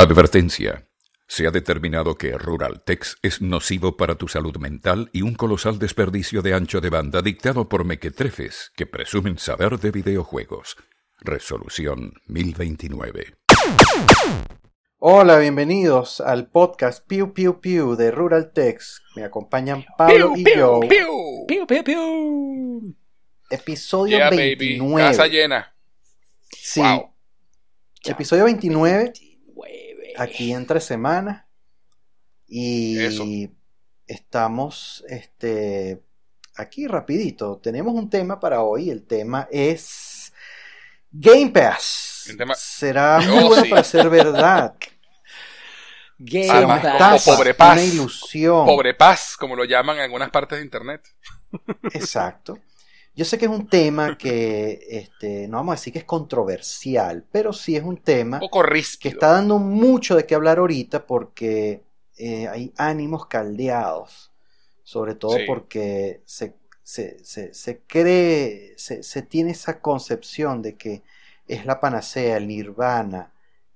Advertencia. Se ha determinado que Ruraltex es nocivo para tu salud mental y un colosal desperdicio de ancho de banda dictado por mequetrefes que presumen saber de videojuegos. Resolución 1029. Hola, bienvenidos al podcast Piu Piu Piu de Ruraltex. Me acompañan Pablo y yo. Piu, piu, piu. Episodio Yeah, 29. baby. Casa llena. Sí, Wow. episodio 29, 29. Aquí entre semanas. Y Eso. estamos este, aquí rapidito. Tenemos un tema para hoy. El tema es Game Pass. Tema- Será Oh, muy bueno sí. para ser verdad. Game Además, Pass. pobre paz. una ilusión. Pobre paz, como lo llaman en algunas partes de internet. Exacto. Yo sé que es un tema que, este, no vamos a decir que es controversial, pero sí es un tema Un poco que está dando mucho de qué hablar ahorita porque eh, hay ánimos caldeados, sobre todo Sí. porque se, se, se, se cree, se, se tiene esa concepción de que es la panacea, el nirvana,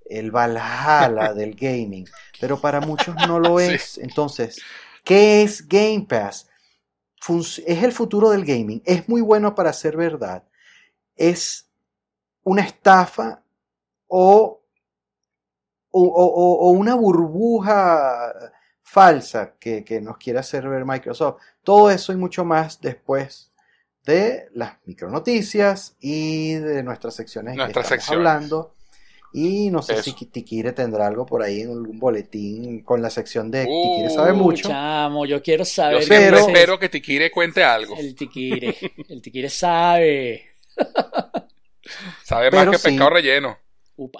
el Valhalla del gaming, pero para muchos no lo Sí. es. Entonces, ¿qué es Game Pass? Es el futuro del gaming, es muy bueno para ser verdad, es una estafa o, o, o- o una burbuja falsa que, que nos quiere hacer ver Microsoft. Todo eso y mucho más después de las micronoticias y de nuestras secciones Nuestras que estamos secciones. hablando. Y no sé Eso. si Tikire tendrá algo por ahí en algún boletín con la sección de Uh, Tikire sabe mucho. Chamo, yo quiero saber. Yo Pero- es espero que Tikire cuente algo. El tiquire. El tiquire sabe. Sabe más que sí. pescado relleno.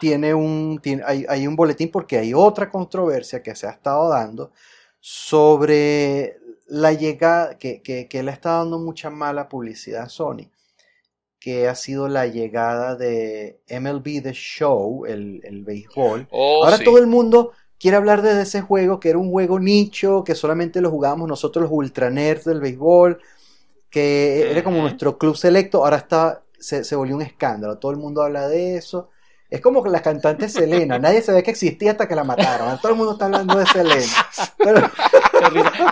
Tiene un, tiene- hay, hay un boletín porque hay otra controversia que se ha estado dando sobre la llegada, que, que, que le está dando mucha mala publicidad a Sony, que ha sido la llegada de MLB The Show, el, el béisbol. Oh, Ahora sí. todo el mundo quiere hablar de ese juego, que era un juego nicho, que solamente lo jugábamos nosotros los ultra nerds del béisbol, que era como nuestro club selecto, ahora está, se, se volvió un escándalo, todo el mundo habla de eso. Es como que la cantante Selena, nadie sabía que existía hasta que la mataron, todo el mundo está hablando de Selena. Pero-.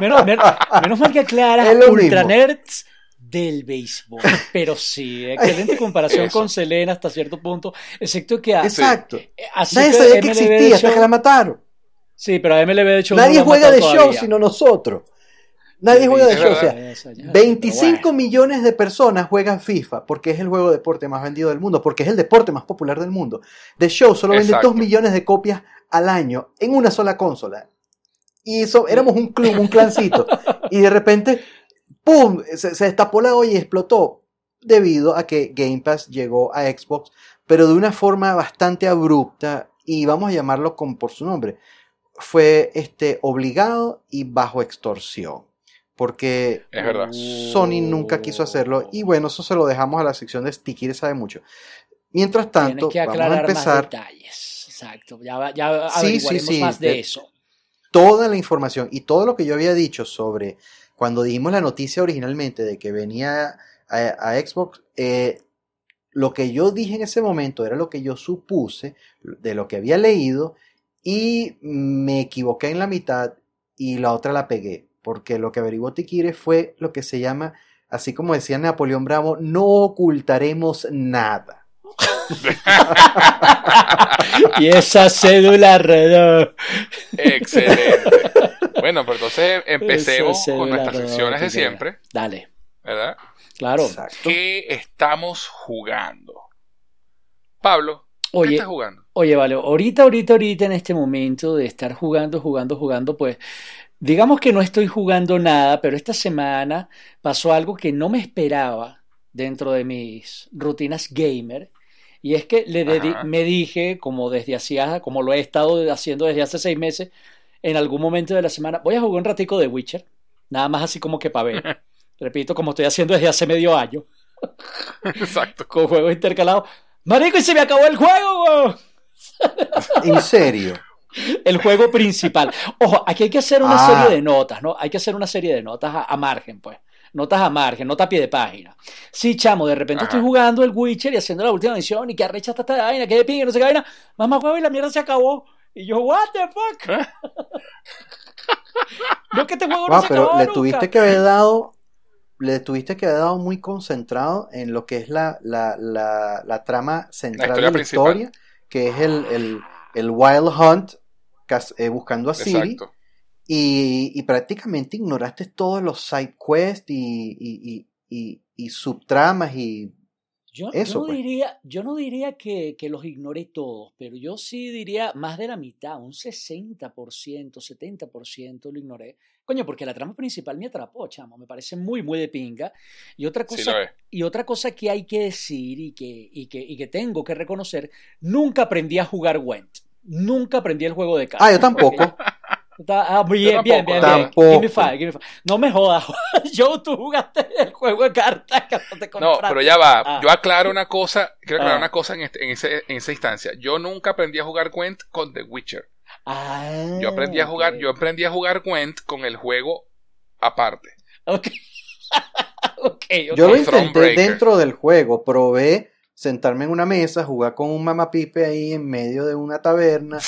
Menos, menos- menos mal que aclaras Ultra mismo. Nerds del béisbol. Pero sí, excelente comparación con Selena hasta cierto punto. Excepto que a, exacto, así nadie que sabía que MLB existía de hasta show- que la mataron. Sí, pero a MLB de show Nadie juega de show sino nosotros. Nadie juega de show, o sea, Eso ya, 25 pero bueno. millones de personas juegan FIFA porque es el juego de deporte más vendido del mundo, porque es el deporte más popular del mundo. The Show solo vende Exacto. 2 millones de copias al año en una sola consola. Y eso, éramos un club, un clancito. y de repente, ¡pum! Se, se destapó la olla y explotó debido a que Game Pass llegó a Xbox, pero de una forma bastante abrupta y vamos a llamarlo con, por su nombre. Fue este, obligado y bajo extorsión. Porque Es verdad. Sony nunca quiso hacerlo. Y bueno, eso se lo dejamos a la sección de Sticky, sabe mucho. Mientras tanto, que vamos a aclarar empezar más detalles. Exacto. Ya, ya Sí, averiguaremos sí, sí, más de de- eso. toda la información y todo lo que yo había dicho sobre cuando dimos la noticia originalmente de que venía a, Xbox, eh, lo que yo dije en ese momento era lo que yo supuse de lo que había leído y me equivoqué en la mitad y la otra la pegué, porque lo que averiguó Tikire fue lo que se llama, así como decía Napoleón Bravo, no ocultaremos nada. Y esa cédula redonda. Excelente. bueno, pues entonces empecemos con nuestras redonda secciones de siempre, Dale, ¿verdad? claro. Exacto. ¿Qué estamos jugando? Pablo, ¿qué Oye, estás jugando? oye, vale, ahorita, ahorita, ahorita en este momento de estar jugando, jugando, jugando, pues digamos que no estoy jugando nada, pero esta semana pasó algo que no me esperaba dentro de mis rutinas gamer. Y es que le me dije, como desde hacía, como lo he estado haciendo desde hace seis meses, en algún momento de la semana, voy a jugar un ratico de Witcher, nada más así como que para ver. Repito, como estoy haciendo desde hace medio año, Exacto. con juegos intercalados. Marico, y se me acabó el juego! En serio. El juego principal. Ojo, aquí hay que hacer una Ah. serie de notas, ¿no? Hay que hacer una serie de notas a, a margen, pues. Notas a margen, nota a pie de página. Sí, chamo, de repente Ajá. estoy jugando el Witcher y haciendo la última misión y que arrecha hasta esta vaina, que de pingue, no sé qué vaina. Mamá, huevo, y la mierda se acabó. Y yo, what the fuck? no que este juego Wow, no se pero acabó le nunca. tuviste que haber dado, le tuviste que haber dado muy concentrado en lo que es la, la, la, la trama central de la principal. historia, que es el, el, el Wild Hunt, eh, buscando a Siri, Exacto. Y, y prácticamente ignoraste todos los side quests y, y, y, y, y subtramas y Yo, yo Eso, no pues. diría, yo no diría que, que los ignoré todos, pero yo sí diría más de la mitad, un 60%, 70% lo ignoré. Coño, porque la trama principal me atrapó, chamo, me parece muy, muy de pinga. Y otra cosa, y otra cosa que hay que decir y que, y, que, y que tengo que reconocer, nunca aprendí a jugar Gwent. Nunca aprendí el juego de cartas. Ah, yo tampoco. Está- Ah, bien, bien, bien, bien. Tampoco. Give me five, give me five. No me jodas, Joe, tú jugaste el juego de cartas que no te No, compraste. pero ya va. Ah. Yo aclaro una cosa. Quiero aclarar Ah. una cosa en, este- en, ese- en esa instancia. Yo nunca aprendí a jugar Gwent con The Witcher. Ah, Yo aprendí a jugar, yo aprendí a jugar Gwent con el juego aparte. Ok. ok, ok. Yo lo intenté dentro del juego, probé sentarme en una mesa, jugar con un mamapipe ahí en medio de una taberna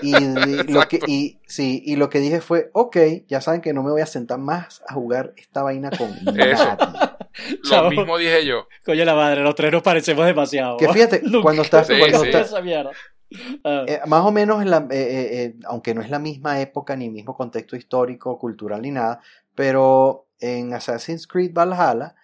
y, lo que, y, sí, y lo que dije fue, ok, ya saben que no me voy a sentar más a jugar esta vaina con Eso. nadie. Lo Chavo. mismo dije yo. Coño la madre, los tres nos parecemos demasiado. Que fíjate, Nunca cuando estás- me cuando pasé estás- esa mierda. Ah, Eh, más o menos, en la, eh, eh, eh, aunque no es la misma época ni mismo contexto histórico, cultural ni nada, pero en Assassin's Creed Valhalla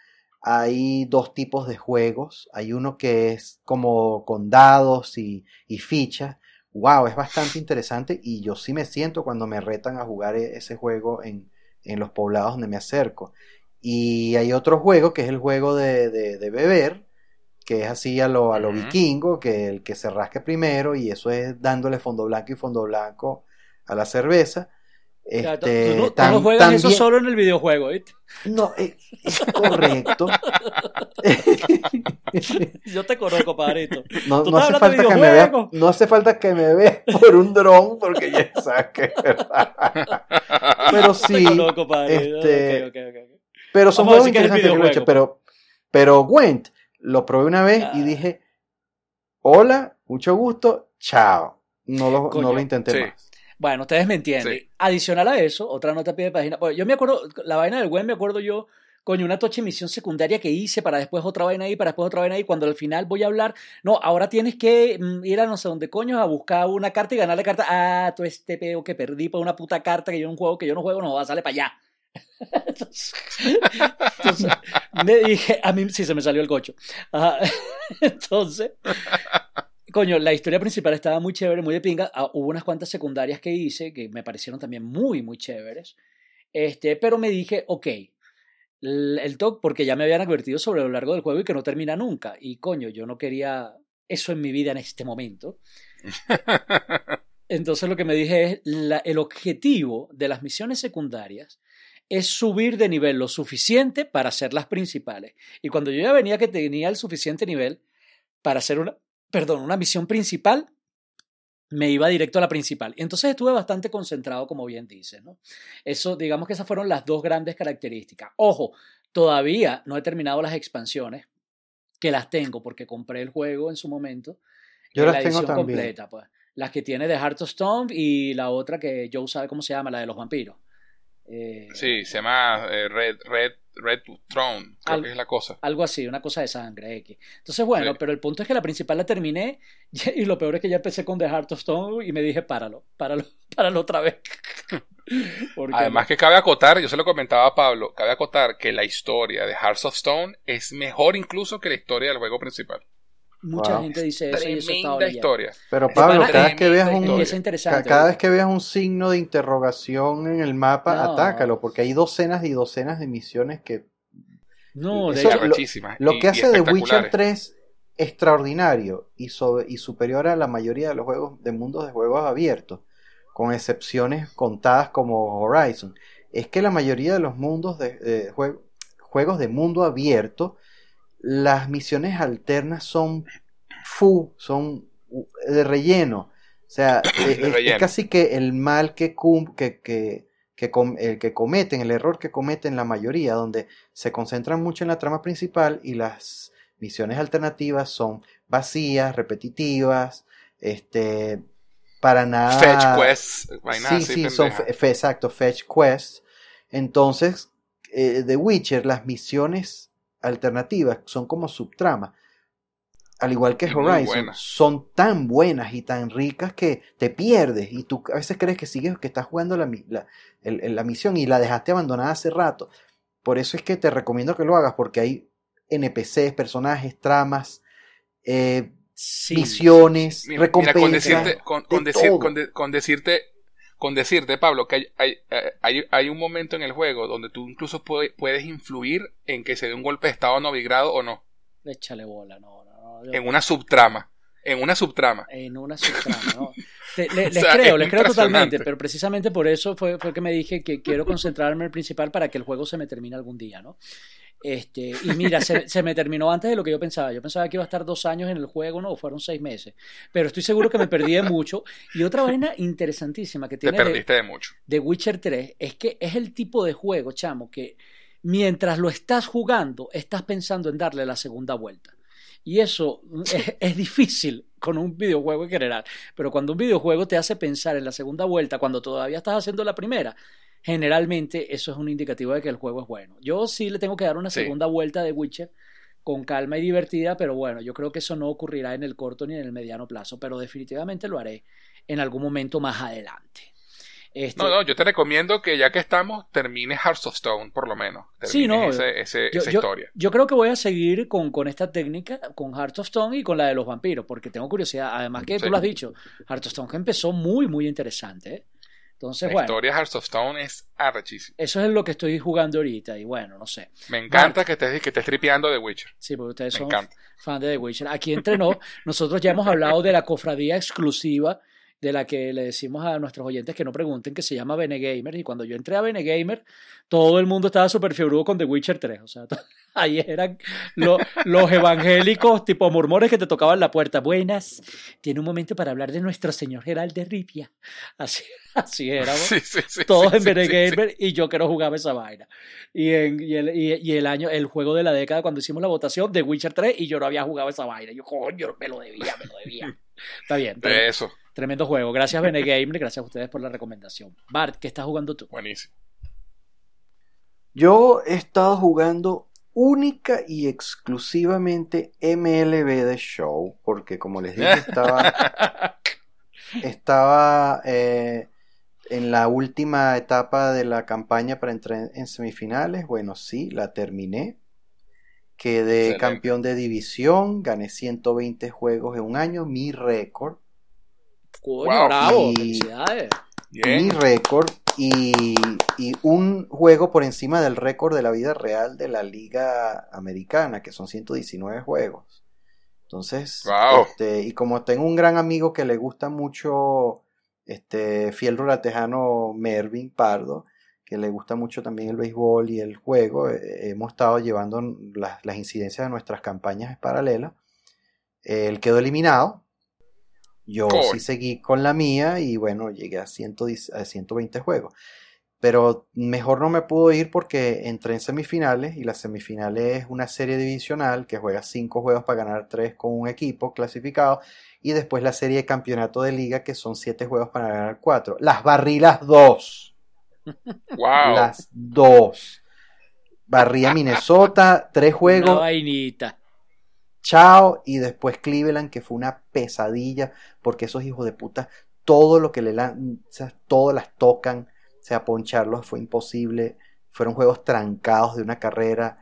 hay dos tipos de juegos. Hay uno que es como con dados y, y fichas. Wow, es bastante interesante y yo sí me siento cuando me retan a jugar e- ese juego en, en los poblados donde me acerco. Y hay otro juego que es el juego de, de- de beber, que es así a lo, a lo vikingo, que el que se rasque primero y eso es dándole fondo blanco y fondo blanco a la cerveza. Ya, tú- Este, tú, no- tú tam- no juegas eso también- solo en el videojuego, ¿viste? No, eh, es correcto. Yo te conozco, padrito. No, Tú no hace falta que me veas, no hace falta que me veas por un dron porque ya sabes que es verdad. Pero sí, te conozco, este, Ok, ok, ok, ok. pero son juegos es interesantes que he hecho, pero, pero Gwent lo probé una vez y Ah. dije, hola, mucho gusto, chao. No lo, Coño, no lo intenté sí. más. Bueno, ustedes me entienden. Sí. Adicional a eso, otra nota a pie de página. Bueno, yo me acuerdo, la vaina del web me acuerdo yo, coño, una tocha misión secundaria que hice para después otra vaina ahí, para después otra vaina ahí. Cuando al final voy a hablar, no, ahora tienes que mm, ir a no sé dónde coño a buscar una carta y ganarle carta. Ah, tú este peo que perdí por una puta carta que yo no juego, que yo no juego, no va, sale para allá. entonces, entonces, me dije, a mí sí se me salió el cocho. Ajá. Entonces, coño, la historia principal estaba muy chévere, muy de pinga. Ah, hubo unas cuantas secundarias que hice que me parecieron también muy, muy chéveres. Este, pero me dije, ok, el, el TOC, porque ya me habían advertido sobre lo largo del juego y que no termina nunca. Y coño, yo no quería eso en mi vida en este momento. Entonces lo que me dije es, la- el objetivo de las misiones secundarias es subir de nivel lo suficiente para hacer las principales. Y cuando yo ya venía que tenía el suficiente nivel para hacer una, perdón, una misión principal, me iba directo a la principal. Y entonces estuve bastante concentrado, como bien dice, ¿no? Eso, digamos que esas fueron las dos grandes características. Ojo, todavía no he terminado las expansiones, que las tengo porque compré el juego en su momento. Yo en las la tengo edición también. completa, pues. Las que tiene de Heart of Stone y la otra que Joe sabe cómo se llama, la de los vampiros. Eh, Sí, se llama eh, Red, Red, Red Throne, creo Al- que es la cosa. Algo así, una cosa de sangre X. Entonces, bueno, Sí. pero el punto es que la principal la terminé y lo peor es que ya empecé con The Heart of Stone y me dije, páralo, páralo, páralo otra vez. Además que cabe acotar, yo se lo comentaba a Pablo, cabe acotar que la historia de Hearts of Stone es mejor incluso que la historia del juego principal. Mucha Wow. gente dice eso y eso está historia. Pero Pablo, cada vez que veas un, interesante. Cada vez que veas un signo de interrogación en el mapa, No. atácalo, porque hay docenas y docenas de misiones que... No, Eso- lo- Arrechísimas Lo y- que y hace de Witcher espectaculares. 3 extraordinario y, sobre- y superior a la mayoría de los juegos de mundos de juegos abiertos, con excepciones contadas como Horizon, es que la mayoría de los mundos de, de jue- juegos de mundo abierto, las misiones alternas son fu, son de relleno. O sea, es, es casi que el mal que, cum- que, que, que com- el que cometen, el error que cometen la mayoría, donde se concentran mucho en la trama principal y las misiones alternativas son vacías, repetitivas, este, para nada. Fetch quests, sí, sí, son pendeja. fe- fe- exacto, fetch quests. Entonces, eh, The Witcher, las misiones alternativas son como subtrama. Al igual que Horizon, son tan buenas y tan ricas que te pierdes y tú a veces crees que sigues, que estás jugando la, la, el- la misión y la dejaste abandonada hace rato. Por eso es que te recomiendo que lo hagas porque hay NPCs, personajes, tramas, eh, Sí, misiones, Mira, mira, recompensas. con decirte, con, con de decir- todo. con de- con decirte, con decirte, Pablo, que hay, hay, hay, hay un momento en el juego donde tú incluso puede- puedes influir en que se dé un golpe de estado novigrado o no. Échale bola, no, no, no. En una subtrama. En una subtrama. en una subtrama, ¿no? Te- le- O les sea, creo, es les creo totalmente, pero precisamente por eso fue, fue que me dije que quiero concentrarme en el principal para que el juego se me termine algún día, ¿no? Este, y mira, se, se me terminó antes de lo que yo pensaba. Yo pensaba que iba a estar dos años en el juego, no, fueron seis meses. Pero estoy seguro que me perdí de mucho. Y otra vaina interesantísima que Te tiene de- perdiste de mucho. de Witcher 3 es que es el tipo de juego, chamo, que mientras lo estás jugando, estás pensando en darle la segunda vuelta. Y eso es, es difícil con un videojuego en general. Pero cuando un videojuego te hace pensar en la segunda vuelta, cuando todavía estás haciendo la primera, generalmente eso es un indicativo de que el juego es bueno. Yo sí le tengo que dar una Sí. segunda vuelta de Witcher con calma y divertida, pero bueno, yo creo que eso no ocurrirá en el corto ni en el mediano plazo, pero definitivamente lo haré en algún momento más adelante. Este, No, no, yo te recomiendo que ya que estamos, termines Hearts of Stone, por lo menos. Sí, no, ese- ese- yo, esa historia. yo creo que voy a seguir con, con esta técnica, con Heart of Stone y con la de los vampiros, porque tengo curiosidad. Además que Sí. tú lo has dicho, Heart of Stone que empezó muy, muy interesante. ¿eh? Entonces, La bueno, historia de Hearts of Stone es arrechísima. eso es lo que estoy jugando ahorita y bueno, no sé. Me encanta que estés, que estés tripeando de Witcher. Sí, porque ustedes Me son encanta. fan de The Witcher. Aquí entrenó, nosotros ya hemos hablado de la cofradía exclusiva de la que le decimos a nuestros oyentes que no pregunten, que se llama Bene Gamer. Y cuando yo entré a Bene Gamer, todo el mundo estaba súper fiebrudo con The Witcher 3. O sea, ahí eran lo- los evangélicos tipo murmores que te tocaban la puerta. Buenas, tiene un momento para hablar de nuestro señor Gerald de Ripia. Así, así éramos Sí, sí, sí, todos en Bene. Gamer y yo que no jugaba esa vaina. Y, en, y, el, y, y el año, el juego de la década, cuando hicimos la votación de Witcher 3 y yo no había jugado esa vaina. Yo, coño, me lo debía, me lo debía. Está bien, tre- De eso. Tremendo juego. Gracias, Bene Gamer, gracias a ustedes por la recomendación. Bart, ¿qué estás jugando tú? Buenísimo. Yo he estado jugando única y exclusivamente MLB The Show, porque como les dije, estaba, estaba eh, en la última etapa de la campaña para entrar en semifinales. Bueno, sí, la terminé. Quedé Excelente. campeón de división, gané 120 juegos en un año, mi récord. Coño, Wow. bravo, Y- felicidades. Bien. mi récord y, y un juego por encima del récord de la vida real de la liga americana, que son 119 juegos. Entonces, Wow. este, y como tengo un gran amigo que le gusta mucho, este, fiel ruratejano Mervin Pardo, que le gusta mucho también el béisbol y el juego, eh, hemos estado llevando las, las incidencias de nuestras campañas paralelas. Él quedó eliminado. Yo sí seguí con la mía y bueno, llegué a, 110 a 120 juegos. Pero mejor no me pudo ir porque entré en semifinales y las semifinales es una serie divisional que juega 5 juegos para ganar 3 con un equipo clasificado y después la serie de campeonato de liga que son 7 juegos para ganar 4. Las barrí las dos. Wow. Las dos. Barrí a Minnesota, 3 Una juegos, vainita. Chao y después Cleveland que fue una pesadilla porque esos hijos de puta todo lo que le lanzas todo las tocan o sea poncharlos fue imposible. Fueron juegos trancados de una carrera.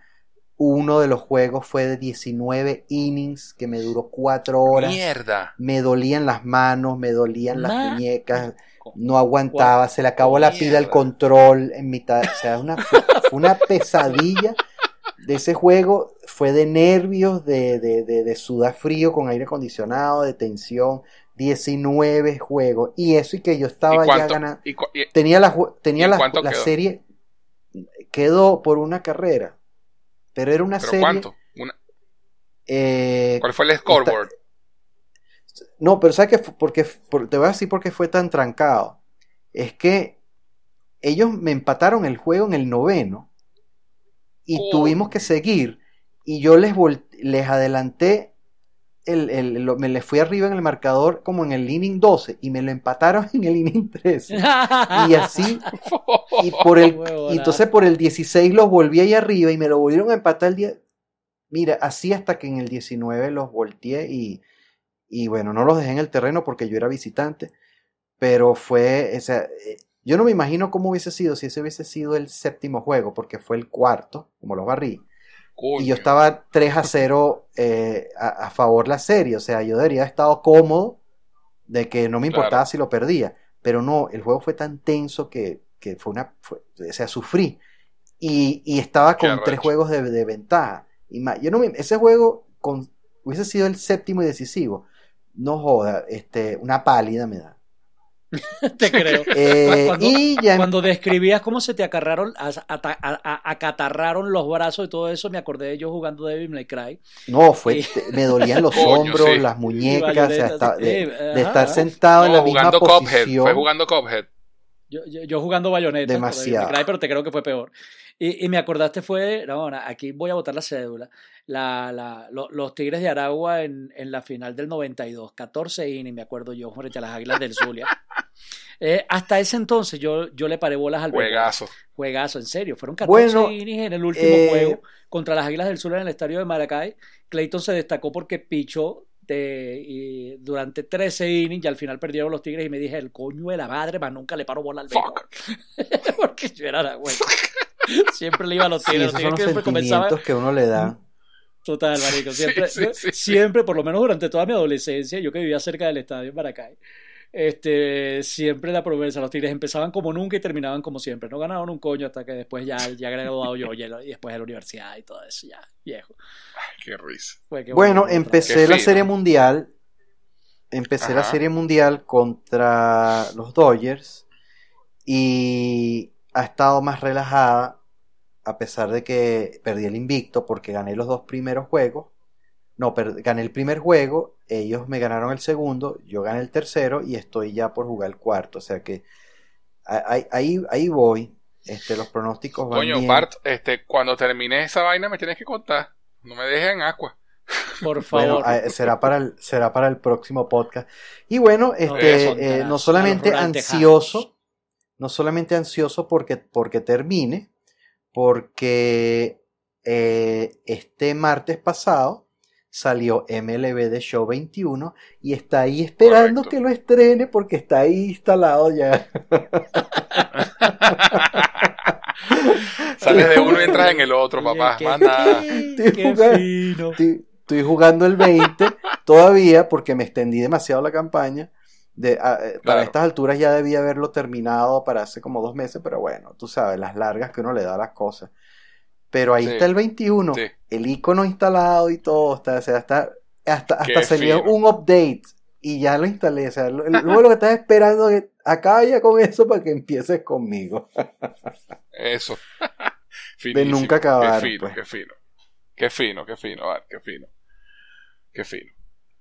Uno de los juegos fue de 19 innings que me duró 4 horas. Mierda. me dolían las manos me dolían las Ma- muñecas no aguantaba, se le acabó la pila al control en mitad, o sea, una, fue una pesadilla de ese juego, fue de nervios, de, de, de, de sudar frío con aire acondicionado, de tensión, 19 juegos, y eso y que yo ¿Y estaba ya ganando, y y- tenía la, tenía ¿Y la, la quedó? serie, quedó por una carrera, pero era una ¿Pero serie... cuánto? Una- eh, ¿Cuál fue el scoreboard? No, pero ¿sabes qué? Porque, por- te voy a decir por qué fue tan trancado. Es que ellos me empataron el juego en el noveno y tuvimos que seguir y yo les, vol- les adelanté el, el- me le fui arriba en el marcador como en el inning 12 y me lo empataron en el inning 13. Y así, y por el, y entonces por el 16 los volví ahí arriba y me lo volvieron a empatar el día. Mira, así hasta que en el 19 los volteé y, y bueno, no los dejé en el terreno porque yo era visitante, pero fue, o sea, eh, yo no me imagino cómo hubiese sido si ese hubiese sido el séptimo juego, porque fue el cuarto, como los barrí. Coño. Y yo estaba 3 a 0 eh, a, a favor la serie. O sea, yo debería haber estado cómodo de que no me importaba Claro. si lo perdía. Pero no, el juego fue tan tenso que, que fue una. fue- o sea, sufrí. Y, y estaba Qué con tres juegos de, de ventaja. Y yo no me- ese juego con, hubiese sido el séptimo y decisivo. No joda, este, una pálida me da. Te creo. Eh, Cuando- y ya Cuando describías cómo se te acarraron, a- ata- a- a- acatarraron los brazos y todo eso, me acordé de yo jugando Devil May Cry. No, fue, Y- me dolían los Coño, hombros, sí. las muñecas, o sea, de, eh, estar sentado en la misma jugando Cuphead. posición. Fue jugando Cuphead. Yo, yo, yo jugando bayoneta, Demasiado. pero te creo que fue peor. Y, y me acordaste fue, no, aquí voy a botar la cédula, la, la, lo- los Tigres de Aragua en, en la final del 92, 14 innings, me acuerdo yo, frente a las Águilas del Zulia. Eh, hasta ese entonces yo, yo le paré bolas al. Juegazo. Juegazo, en serio. Fueron 14 Bueno, innings en el último eh, juego contra las Águilas del Sur en el estadio de Maracay. Clayton se destacó porque pichó de- y durante 13 innings y al final perdieron los Tigres y me dije, el coño de la madre, más nunca le paro bola al. Fuck. porque yo era güey. Siempre le iba a los Sí, Tigres. esos los son los Tigres siempre comenzaban sentimientos que uno le da. Total, marico. Siempre, sí, sí, sí. siempre, por lo menos durante toda mi adolescencia, yo que vivía cerca del estadio en Maracay, este, siempre la promesa, los Tigres empezaban como nunca y terminaban como siempre. No ganaban un coño hasta que después ya, ya graduado yo y, después de la universidad y todo eso, ya, viejo. Ay, qué risa. Fue que Bueno, empecé Qué la fino. serie mundial. Empecé la serie mundial contra los Dodgers. Y ha estado más relajada. A pesar de que perdí el invicto porque gané los dos primeros juegos. No, gané el primer juego. Ellos me ganaron el segundo. Yo gané el tercero. Y estoy ya por jugar el cuarto. O sea que ahí, ahí, ahí voy. Este, los pronósticos van Coño, bien. Bart, este, cuando termines esa vaina me tienes que contar. No me dejes en agua. Por favor. Bueno, será para el, será para el próximo podcast. Y bueno, este, eh, no los solamente ansioso, no solamente ansioso porque, porque termine, porque eh, este martes pasado salió MLB de Show 21 y está ahí esperando Correcto. que lo estrene porque está ahí instalado ya. Sales de uno y entras en el otro, Oye, papá. qué- Más nada. qué- qué Jugando. fino. Estoy, estoy jugando el 20 todavía porque me extendí demasiado la campaña. De, a- eh, Para estas alturas ya debía haberlo terminado para hace como dos meses, pero bueno, tú sabes, las largas que uno le da a las cosas. Pero ahí Sí. está el 21, Sí. el icono instalado y todo, está, o sea, está, hasta, hasta fino. un update y ya lo instalé. O sea, lo- luego lo que estás esperando es acaba ya con eso para que empieces conmigo. Eso. De nunca acabar, Qué fino, pues. qué fino. Qué fino, qué fino, qué fino. Qué fino.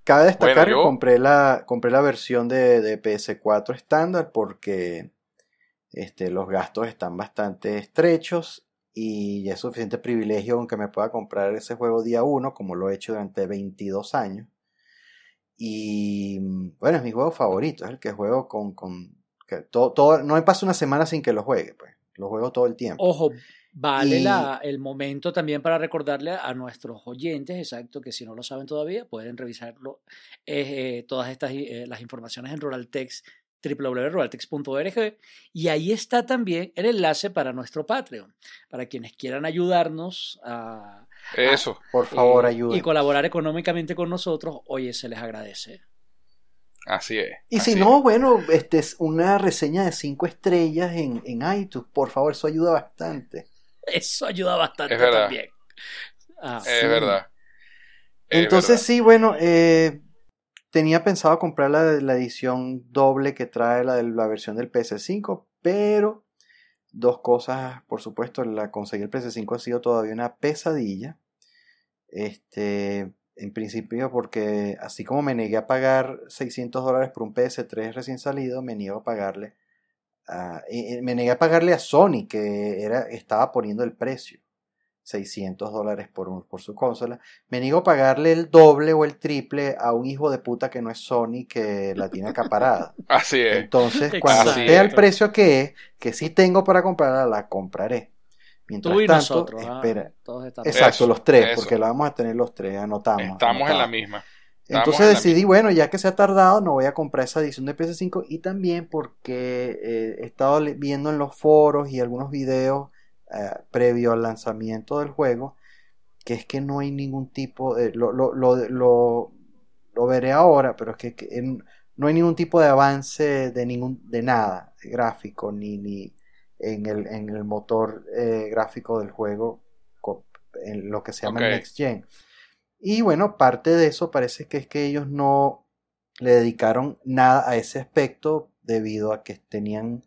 Cabe destacar Bueno, que compré la, compré la versión de, de PS4 estándar porque este, los gastos están bastante estrechos y ya es suficiente privilegio aunque me pueda comprar ese juego día 1 como lo he hecho durante 22 años. Y bueno, es mi juego favorito, es el que juego con... con que todo, todo- no me pasa una semana sin que lo juegue, pues. Lo juego todo el tiempo. Ojo, vale Y- la- el momento también para recordarle a nuestros oyentes, exacto, que si no lo saben todavía, pueden revisarlo, eh, eh, todas estas eh, las informaciones en Ruraltex, www.ruraltex.org, y ahí está también el enlace para nuestro Patreon, para quienes quieran ayudarnos a, Eso. Por favor, eh, ayuden. y colaborar económicamente con nosotros, oye, se les agradece. Así es. Y así si no, bueno, este es una reseña de 5 estrellas en, en iTunes, por favor, eso ayuda bastante. Eso ayuda bastante Es verdad. también. Ah, Es Sí. verdad. Es Entonces verdad. sí, bueno, eh, tenía pensado comprar la, la edición doble que trae la de la versión del PS5, pero dos cosas, por supuesto, la conseguir el PS5 ha sido todavía una pesadilla. Este, en principio porque así como me negué a pagar 600 dólares por un PS3 recién salido, me niego a pagarle a- eh, me negué a pagarle a Sony que era estaba poniendo el precio. 600 dólares por, un, por su consola. Me niego a pagarle el doble o el triple a un hijo de puta que no es Sony que la tiene acaparada. Así es. Entonces, cuando Así esté es. precio que es, que sí tengo para comprarla, la compraré. Mientras Tú y tanto, nosotros. ah, espera. todos estamos. Exacto, Eso, los tres, eso. porque la vamos a tener los tres, anotamos. Estamos en la misma. Entonces decidí, bueno, ya que se ha tardado, no voy a comprar esa edición de PS5 y también porque eh, he estado viendo en los foros y algunos videos eh, previo al lanzamiento del juego, que es que no hay ningún tipo de... Lo, lo, lo, lo, lo veré ahora, pero es que, que en- no hay ningún tipo de avance de ningún de nada de gráfico ni, ni en el, en el motor eh, gráfico del juego en lo que se llama el Ok. Next Gen. Y bueno, parte de eso parece que es que ellos no le dedicaron nada a ese aspecto debido a que tenían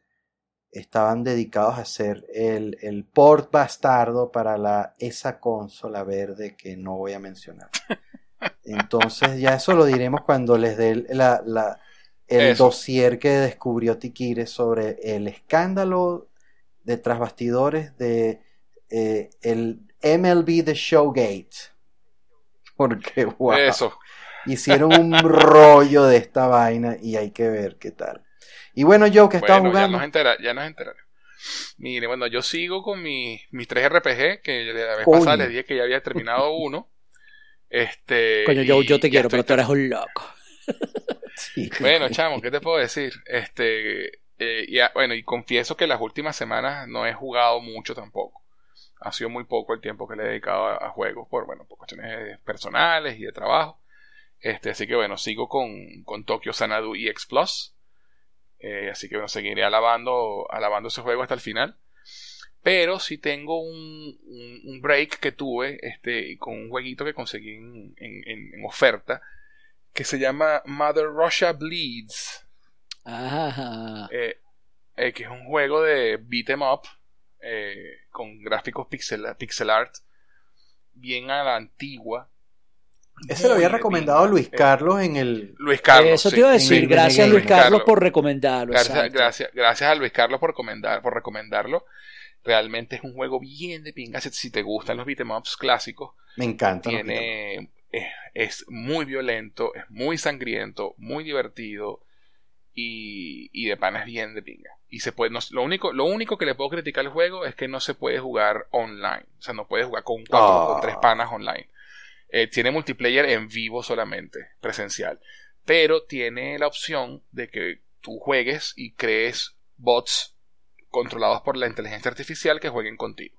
estaban dedicados a hacer el, el port bastardo para la esa consola verde que no voy a mencionar. Entonces ya eso lo diremos cuando les dé el, la- la- el Eso. dossier que descubrió Tikire sobre el escándalo de tras bastidores de eh, el MLB The Showgate. Porque wow, Eso. hicieron un rollo de esta vaina y hay que ver qué tal. Y bueno, yo que estaba Bueno, ya jugando. nos, entera, ya nos enteraremos. Mire, bueno, yo sigo con mi, mis tres RPG, que la vez Coño. pasada les dije que ya había terminado uno. Este, Coño, yo, y yo te ya quiero, pero tú eres un loco. Sí. Bueno, chamo, ¿qué te puedo decir? Este, eh, ya, bueno, y confieso que las últimas semanas no he jugado mucho tampoco. Ha sido muy poco el tiempo que le he dedicado a, a juegos por, bueno, por cuestiones personales y de trabajo. Este, así que bueno, sigo con, con Tokyo Sanadu EX Plus. Eh, así que bueno, seguiré alabando, alabando ese juego hasta el final. Pero sí tengo un, un, un break que tuve este, con un jueguito que conseguí en, en- oferta que se llama Mother Russia Bleeds, Ajá. eh, eh, que es un juego de beat 'em up eh, con gráficos pixel, pixel art bien a la antigua. Ese lo había recomendado. Luis Eh, Carlos en el. Luis Carlos. Eso sí. te iba a decir. el Gracias. Luis Carlos, Carlos. por recomendarlo. Gracias, gracias, gracias a Luis Carlos por recomendar, por recomendarlo. Realmente es un juego bien de pinga. Si- te gustan los beat'em ups clásicos, Me encanta. tiene es, es muy violento, es muy sangriento, muy divertido y, y de pana es bien de pinga. Y se puede, no- lo único, lo único que le puedo criticar al juego es que no se puede jugar online, o sea, no puedes jugar con cuatro o Ah. con tres panas online. Eh, tiene multiplayer en vivo solamente, presencial, pero tiene la opción de que tú juegues y crees bots controlados por la inteligencia artificial que jueguen contigo.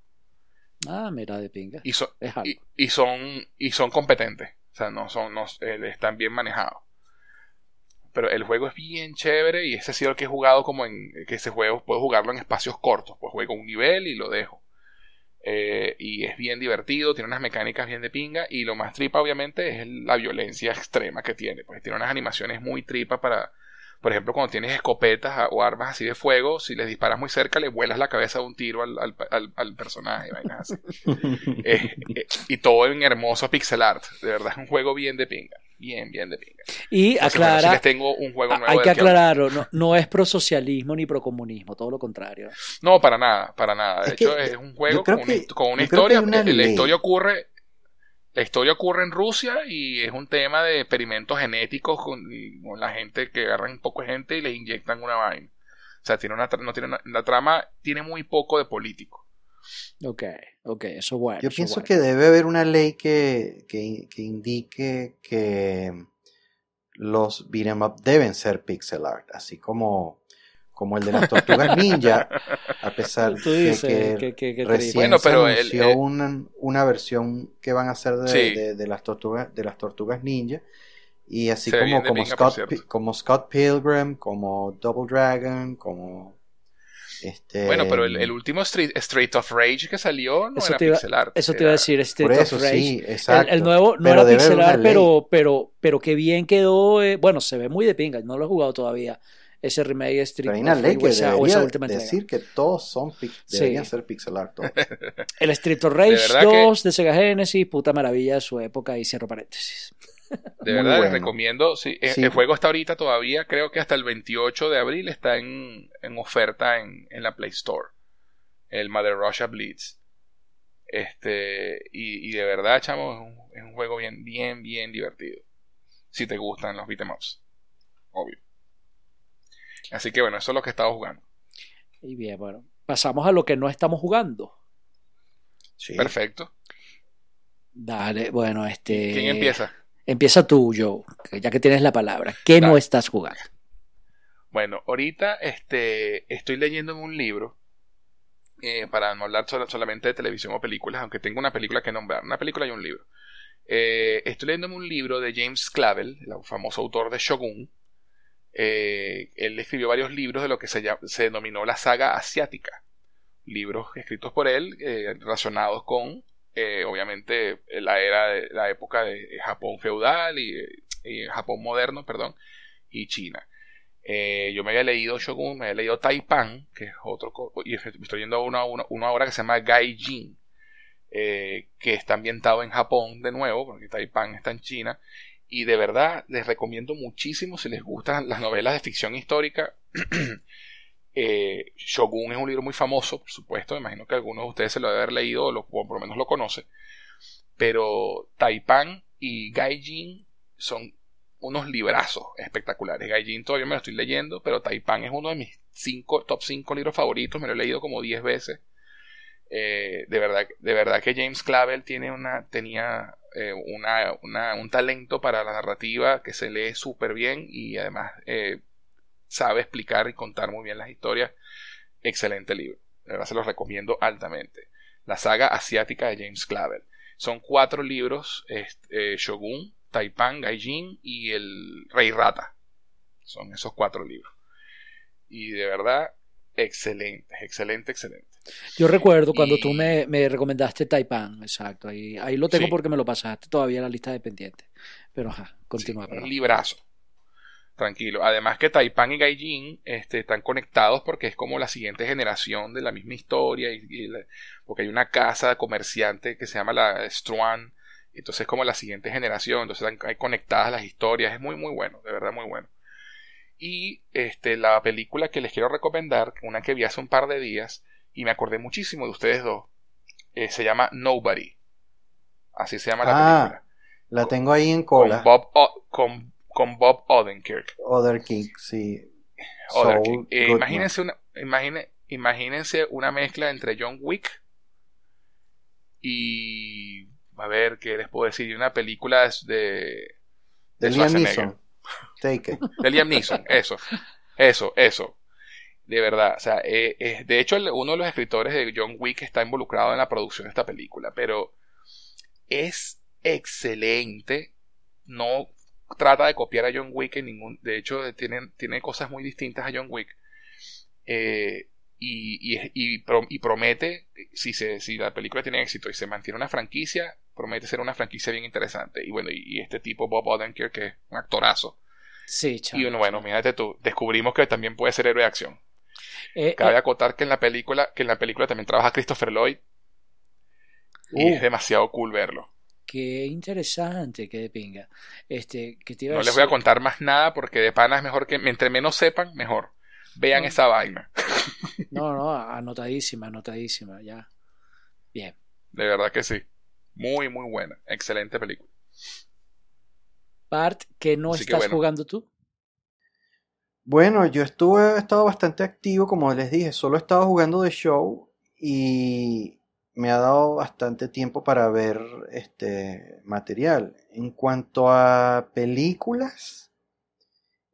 Ah, mira, de pinga. Y, so- Es algo. y, y son y son competentes o sea no son no, eh, están bien manejados pero el juego es bien chévere y ese ha sido el que he jugado como en que ese juego puedo jugarlo en espacios cortos pues juego un nivel y lo dejo Eh, y es bien divertido tiene unas mecánicas bien de pinga y lo más tripa obviamente es la violencia extrema que tiene pues tiene unas animaciones muy tripa para por ejemplo, cuando tienes escopetas o armas así de fuego, si les disparas muy cerca, le vuelas la cabeza de un tiro al, al- al- al personaje. vainas así. Eh, eh, y todo en hermoso pixel art. De verdad es un juego bien de pinga. Bien, bien de pinga. Y Entonces, bueno, aclara, sí les tengo un juego a- nuevo. hay que aclararlo, no, no es prosocialismo ni procomunismo, todo lo contrario. No, para nada, para nada. De Es hecho, que es un juego con una, que- con historia. una eh, la historia ocurre. La historia ocurre en Rusia y es un tema de experimentos genéticos con, la gente que agarran un poco de gente y les inyectan una vaina. O sea, tiene una, tra- no tiene una- la trama tiene muy poco de político. Ok, ok, eso es bueno. Yo eso pienso bueno. que debe haber una ley que, que, que indique que los beat'em up deben ser pixel art, así como, como el de las tortugas ninja, a pesar de que que, que, que recién Bueno, se pero el- anunció el- una, una versión que van a hacer de, Sí. de- de las tortugas de las tortugas ninja y así Se como Scott como Scott Pilgrim como Double Dragon como este Bueno, pero el, el último Street, Street of Rage que salió no Eso era te iba- pixel art. Eso te era- iba a decir, Street por eso of Rage. sí El, exacto el nuevo no Pero era una ley. pero, pero, pero qué bien quedó. eh, bueno, se ve muy de pinga. No lo he jugado todavía. Ese remake de Street Pero hay una of ley Rage que esa, o esa última entrega. decir que todos son pic- Sí. deberían ser pixel art todos. El Street of Rage que- 2 de Sega Genesis, puta maravilla de su época. Y cierro paréntesis. De Muy verdad, les recomiendo. Sí, el- Sí. El juego está ahorita todavía, creo que hasta el 28 de abril está en, en oferta en, en la Play Store. El Mother Russia Blitz. Este, y, y de verdad, chamo, es un, es un juego bien, bien, bien divertido. Si te gustan los beat'em ups. Obvio. Así que bueno, eso es lo que he estado jugando. Y bien, bueno, pasamos a lo que no estamos jugando. Sí. Perfecto. Dale, bueno, este. ¿Quién empieza? Empieza tú, Joe, ya que tienes la palabra. ¿Qué no estás jugando? Bueno, ahorita este, estoy leyendo en un libro, eh, para no hablar sol- solamente de televisión o películas, aunque tengo una película que nombrar, una película y un libro. Eh, estoy leyendo un libro de James Clavel, el famoso autor de Shogun. Eh, él escribió varios libros de lo que se, llama- se denominó la saga asiática. Libros escritos por él relacionados con, eh, obviamente, la era de la época de Japón feudal y, Japón moderno, perdón, y China. Eh, yo me había leído Shogun, me había leído Taipan, que es otro, y estoy yendo a uno, que se llama Gaijin, eh, que está ambientado en Japón de nuevo, porque Taipan está en China, y de verdad les recomiendo muchísimo si les gustan las novelas de ficción histórica. eh, Shogun es un libro muy famoso, por supuesto, imagino que algunos de ustedes se lo debe haber leído o, lo- o por lo menos lo conoce, pero Taipan y Gaijin son unos librazos espectaculares. Gaijin todavía me lo estoy leyendo, pero Taipan es uno de mis cinco, top 5 libros favoritos, me lo he leído como 10 veces. Eh, de, verdad, de verdad que James Clavel tiene una, tenía eh, una, una- un talento para la narrativa que se lee súper bien y además sabe explicar y contar muy bien las historias. Excelente libro. De verdad se los recomiendo altamente. La saga asiática de James Clavel. Son cuatro libros, este, eh, Shogun, Taipan, Gaijin y el Rey Rata. Son esos cuatro libros. Y de verdad, excelente, excelente, excelente. Yo recuerdo cuando Y- tú me, me recomendaste Taipan, exacto. Ahí, ahí lo tengo Sí. porque me lo pasaste todavía en la lista de pendientes. Pero ajá, continúa. Sí, un librazo. Tranquilo. Además que Taipan y Gaijin este, están conectados porque es como la siguiente generación de la misma historia. Y, y la- porque hay una casa comerciante que se llama la Struan. Entonces es como la siguiente generación. Entonces están hay conectadas las historias. Es muy, muy bueno. De verdad, muy bueno. Y este, la película que les quiero recomendar, una que vi hace un par de días, y me acordé muchísimo de ustedes dos, eh, se llama Nobody. Así se llama la Ah, película. La tengo ahí en Con cola. Bob, O- con, con Bob Odenkirk. King, sí. Odenkirk. Eh, imagínense, una, imagine- imagínense una mezcla entre John Wick y. A ver, ¿qué les puedo decir? Una película de. De de Liam. Neeson. Take it. De Liam Neeson, eso. Eso, eso. De verdad, o sea, eh, eh, de hecho uno de los escritores de John Wick está involucrado en la producción de esta película, pero es excelente. No trata de copiar a John Wick en ningún, de hecho tiene, tiene cosas muy distintas a John Wick. Eh, y, y, y pro- y promete, si, se, si la película tiene éxito y se mantiene una franquicia, promete ser una franquicia bien interesante. Y bueno, y, y este tipo, Bob Odenkirk, que es un actorazo. Sí, chamo. Y bueno, bueno, mírate tú, descubrimos que también puede ser héroe de acción. Eh, Cabe eh, acotar que en la película, que en la película también trabaja Christopher Lloyd y Uh. es demasiado cool verlo. Qué interesante, qué de pinga. Este, que te iba No a les voy a contar más nada porque de pana es mejor que entre menos sepan, mejor. Vean No. esa vaina. No, no, anotadísima, anotadísima, ya. Bien. De verdad que sí. Muy, muy buena. Excelente película. Bart, ¿qué no Así que estás bueno. jugando tú? Bueno, yo estuve, he estado bastante activo, como les dije, solo he estado jugando de show y me ha dado bastante tiempo para ver este material. En cuanto a películas,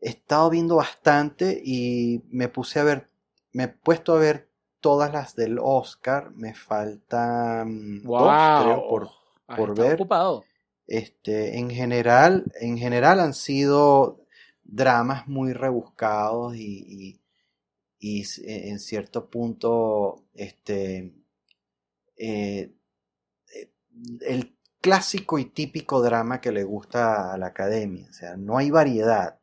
he estado viendo bastante y me puse a ver, me he puesto a ver todas las del Oscar, me faltan dos, creo, por, por ver. ocupado. este, en general, en general han sido dramas muy rebuscados y, y- y e- en cierto punto, este, eh, eh, el clásico y típico drama que le gusta a la academia. O sea, no hay variedad.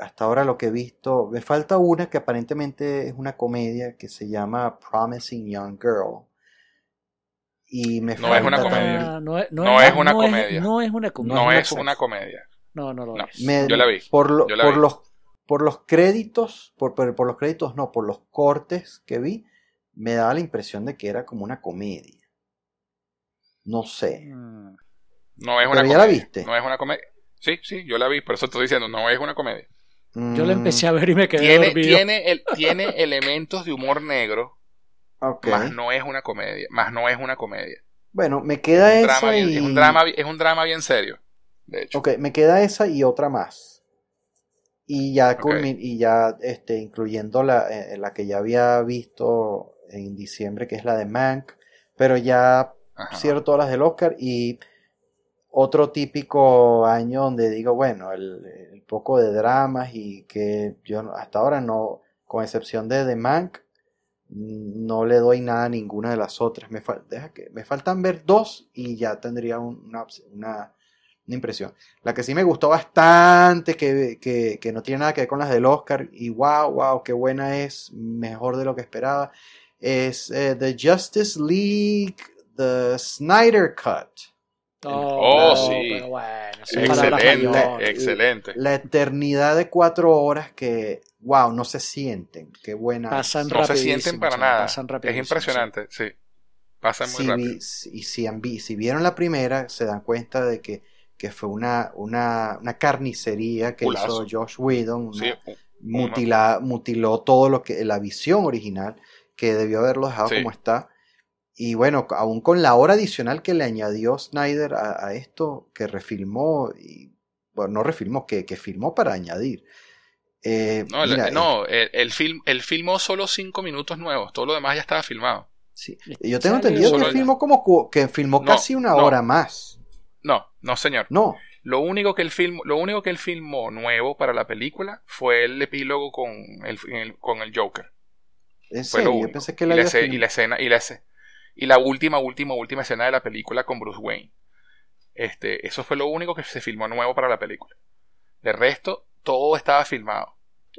Hasta ahora lo que he visto, me falta una que aparentemente es una comedia que se llama Promising Young Girl. Y me No es una comedia. no, es- no No es, es una no comedia. no es una comedia. No, es una comedia. No, no lo No. es. Me- Yo la vi. Por, lo- Yo la por vi. los por los créditos, por, por, por los créditos no, por los cortes que vi, me daba la impresión de que era como una comedia. No sé. Mm. No es una Pero ya la comedia. viste. No es una comedia. Sí, sí, yo la vi, por eso estoy diciendo, no es una comedia. Yo la Mm, empecé a ver y me quedé Tiene, dormido. tiene, el, tiene elementos de humor negro, ok. más no es una comedia. Más no es una comedia. Bueno, me queda Un esa drama bien- y... es, un drama, es un drama bien serio, de hecho. Ok, me queda esa y otra más. Y ya, y ya este, incluyendo la, eh, la que ya había visto en diciembre, que es la de Mank, pero ya Ajá. cierro todas las del Oscar y otro típico año donde digo, bueno, el, el poco de dramas y que yo hasta ahora no, con excepción de The Mank, no le doy nada a ninguna de las otras. Me, fal- deja que, me faltan ver dos y ya tendría una, una impresión. La que sí me gustó bastante, que, que, que no tiene nada que ver con las del Oscar, y wow, wow, qué buena es, mejor de lo que esperaba, es eh, The Justice League, The Snyder Cut. Oh, no, sí. pero bueno, Excelente, mayores. excelente. La eternidad de cuatro horas que, wow, no se sienten, qué buena. es. Pasan No se sienten para sí, nada. pasan Es impresionante, sí. Pasa muy si, rápido. vi- y si, han si vieron la primera, se dan cuenta de que, que fue una, una, una carnicería que Culazo. hizo Josh Whedon, una- Sí, mutila- mutiló todo lo que la visión original que debió haberlo dejado Sí. como está y bueno aún con la hora adicional que le añadió Snyder a, a esto que refilmó y bueno no refilmó que, que filmó para añadir Eh, No, el- mira, no el, el film, él filmó solo cinco minutos nuevos. Todo lo demás ya estaba filmado. sí. yo tengo entendido que el- filmó como que filmó No, casi una no. hora más No, no, señor. no Lo único que él filmó, lo único que él filmó nuevo para la película fue el epílogo con el, el- con el Joker. En serio yo pensé que y, la la escena, film- y la escena y la y la última última última escena de la película con Bruce Wayne. Este, eso fue lo único que se filmó nuevo para la película. De resto, todo estaba filmado.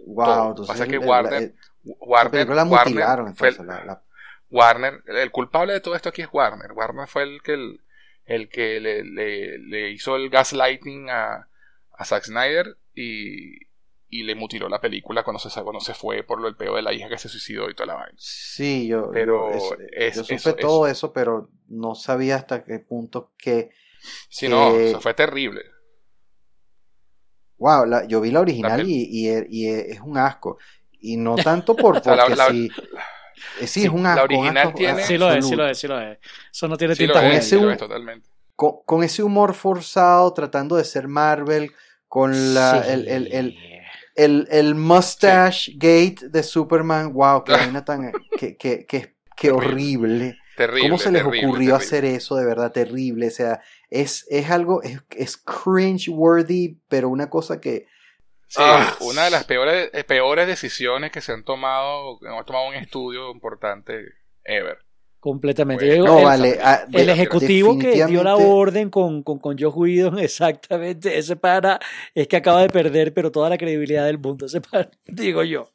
wow todo. entonces Pasa que Warner- la Warner, la Warner mutilaron el- entonces la- la- Warner, el culpable de todo esto aquí es Warner. Warner fue el que, el, el que le, le- le hizo el gaslighting a, a Zack Snyder y, y le mutiló la película cuando se, cuando se fue por lo el peo de la hija que se suicidó y toda la vaina. Sí, yo, Pero yo, eso- es- yo supe eso- todo eso, pero no sabía hasta qué punto que... Sí, no, eso fue terrible. Wow, la- yo vi la original La y, y, e- y e- es un asco. Y no tanto por la- porque la- sí, eh, sí, sí, es un la asco. un original asco tiene- Sí lo es, sí lo es, sí lo es. Eso no tiene Sí lo tinta es, sí lo es totalmente. Con, con ese humor forzado, tratando de ser Marvel, con la, Sí. el, el, el, el, el mustache gate de Superman, wow, qué vaina tan... que, que, que, que horrible. Terrible. ¿Cómo se les terrible, ocurrió terrible. hacer eso de verdad terrible? O sea, es, es algo, es, es cringe worthy, pero una cosa que... Sí, Ah. una de las peores, eh, peores decisiones que se han tomado, que ha tomado un estudio importante ever. Completamente. Bueno, Yo digo, No, el, vale. ah, el de- ejecutivo que dio la orden con, con, con Joe Whedon, exactamente, ese para es que acaba de perder, pero toda la credibilidad del mundo, ese para, digo yo.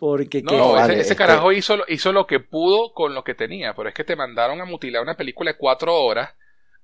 Porque No, que- No, ese, vale, ese carajo hizo, hizo lo que pudo con lo que tenía, pero es que te mandaron a mutilar una película de cuatro horas,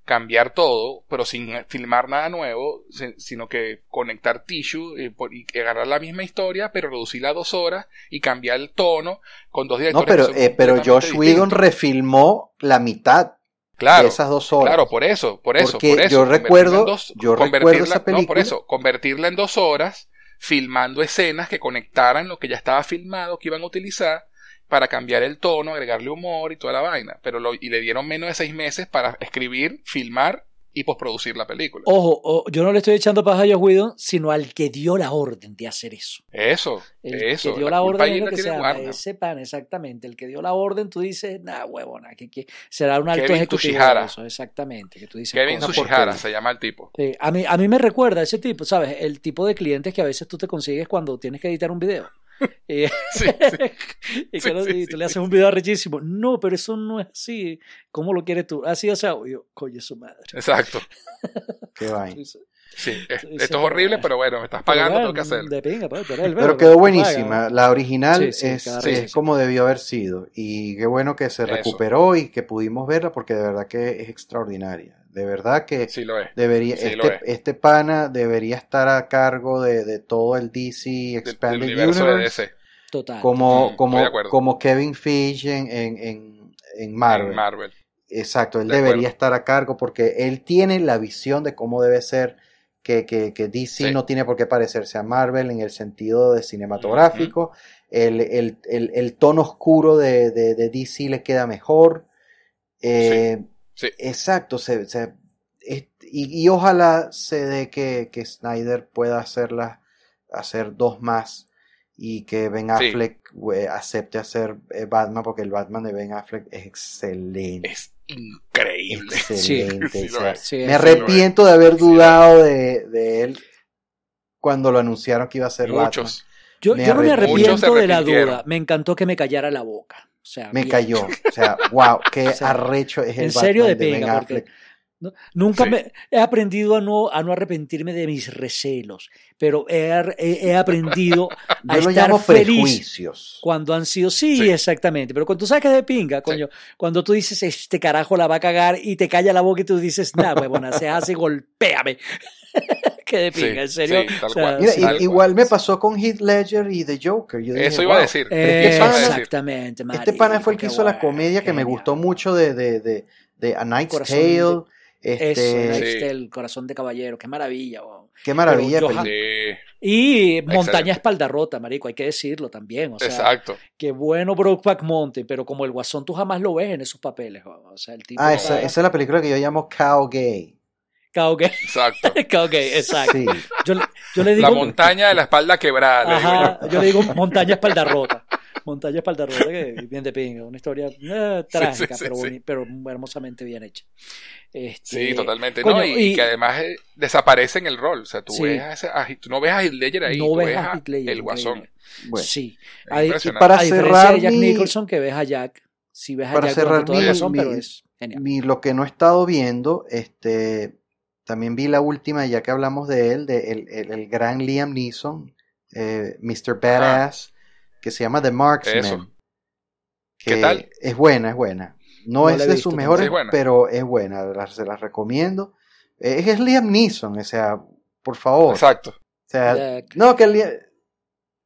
cambiar todo, pero sin filmar nada nuevo, si- sino que conectar tissue y, por- y agarrar la misma historia, pero reducirla a dos horas y cambiar el tono con dos No, directores. pero, que son eh, pero Josh Whedon refilmó la mitad claro, de esas dos horas. Claro, por eso, por eso, Porque por eso. yo recuerdo- dos- yo recuerdo esa No, por película. eso, convertirla en dos horas, filmando escenas que conectaran lo que ya estaba filmado, que iban a utilizar, para cambiar el tono, agregarle humor y toda la vaina. Pero lo, y le dieron menos de seis meses para escribir, filmar y postproducir la película. Ojo, o- yo no le estoy echando paja a Whedon, sino al que dio la orden de hacer eso. Eso, El eso. que dio la orden es lo que se llama ese pan, exactamente. El que dio la orden, tú dices, nah, huevona, que, que será un alto Kevin ejecutivo eso, exactamente. Que tú dices, Kevin "Coño, Tsuchihara. Tsuchihara porquería. se llama el tipo. Sí, a, mí, a mí me recuerda ese tipo, ¿sabes? El tipo de clientes que a veces tú te consigues cuando tienes que editar un video. Y, Sí, y Sí, que no- sí, y sí, tú le haces sí. un video arrechísimo. No, pero eso no es así. ¿Cómo lo quieres tú? Así, o sea, yo, coño, su madre. exacto. Qué vaina. Sí, es- Sí, esto sí, es horrible, pero- pero bueno, me estás pagando, tengo que hacerlo. De pinga, pues, pero quedó buenísima. La original Sí, sí, es, es como debió haber sido. Y qué bueno que se Eso. recuperó y que pudimos verla porque de verdad que es extraordinaria. De verdad que Sí lo es. debería, Sí, lo este, es. este pana debería estar a cargo de, de todo el DC Expanded universo de Universe. DC. Total. como, Mm, como, de como Kevin Feige en, en, en, en Marvel. En Marvel. Exacto, él De debería acuerdo. estar a cargo porque él tiene la visión de cómo debe ser que, que, que DC Sí. no tiene por qué parecerse a Marvel en el sentido de cinematográfico. el, el- el- el tono oscuro de, de- de DC le queda mejor. Eh, Sí. Exacto, se, se- es- y, y ojalá se dé que, que Snyder pueda hacerlas, hacer dos más y que Ben Sí. Affleck eh, acepte hacer eh, Batman porque el Batman de Ben Affleck es excelente. Es increíble. Excelente. Sí, o lo sea, es. Sí, me arrepiento de haber dudado de, de él cuando lo anunciaron que iba a ser Muchos. Yo, Me yo no me arrepiento. De la duda. Me encantó que me callara la boca. O sea. Me bien. cayó. O sea, wow, qué O sea, arrecho es el en serio Batman de de Ben pinga, porque Affleck. No- nunca Sí. me he aprendido a no, a no arrepentirme de mis recelos, pero he, he- he aprendido a Yo estar feliz cuando han sido, sí, Sí. exactamente, pero cuando tú sabes que es de pinga, coño, cuando tú dices, este carajo la va a cagar y te calla la boca y tú dices, nah, huevona, se hace, golpéame. que de Sí, pinga, en serio. sí, tal O sea, cual. Mira, sí. i- Tal igual me pasó con Heath Ledger y The Joker. Yo dije, Eso iba a "Wow, decir. Eh, a decir. exactamente, Este pana fue el que hizo la qué bueno, comedia que me gustó mucho de, de, de, de A Corazón Tale. Este, Sí. este, el corazón de caballero, qué maravilla. Qué maravilla. Pero Johan-. Sí, Y Montaña. Espalda Rota, marico, hay que decirlo también. O sea, exacto. qué bueno Brokeback Mountain, pero como el Guasón tú jamás lo ves en esos papeles. weón. O sea, el tipo Ah, esa, esa es la película que yo llamo Cow Gay. Cao gay. Exacto. Cao gay, exacto. Sí. Yo, le- yo le digo. La montaña de la espalda quebrada. le digo Ajá, yo. yo le digo montaña espalda rota. Montaña espalda rota, que bien de pinga. Una historia eh, trágica, sí, pero, sí. pero hermosamente bien hecha. Este, Sí, totalmente. coño, no, y, y- que además eh, desaparece en el rol. O sea, tú, Sí. ves a ese- a- tú no ves a Ledger ahí, no tú ves a Ledger, el guasón. Bueno, Sí. A, para a cerrar de Jack mi- Nicholson, que ves a Jack, sí ves a Para Jack cerrar el mi- guasón, mi- pero es genial. mi- lo que no he estado viendo, este, también vi la última, ya que hablamos de él, de el, el- el gran Liam Neeson, eh, Mr. Badass, que se llama The Marksman. Eso. que ¿Qué tal? Es buena, es buena. No, No es de visto sus mejores, es pero es buena, la- se las recomiendo. Eh, Es, es Liam Neeson, o sea, por favor. Exacto. O sea, Jack. no, que Liam-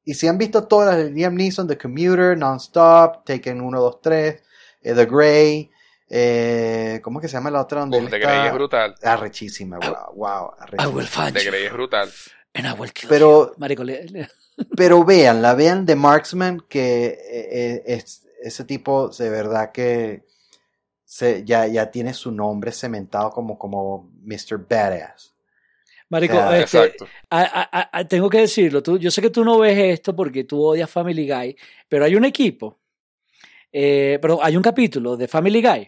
Y si han visto todas las de Liam Neeson, The Commuter, Non-Stop, Taken 1, 2, 3, eh, The Grey, eh, ¿cómo es que se llama la otra donde Uf, The está? Grey es brutal. Arrechísima, wow, wow, I arrechísima. will find The Grey es brutal. and I will kill Pero- you. Marico, le- le- Pero véanla, vean The Marksman, que eh, eh, es, ese tipo de verdad que se, ya, ya tiene su nombre cementado como, como Mr. Badass. Marico, este, Exacto. a- a- a- tengo que decirlo, tú, yo sé que tú no ves esto porque tú odias Family Guy, pero hay un equipo, eh, pero hay un capítulo de Family Guy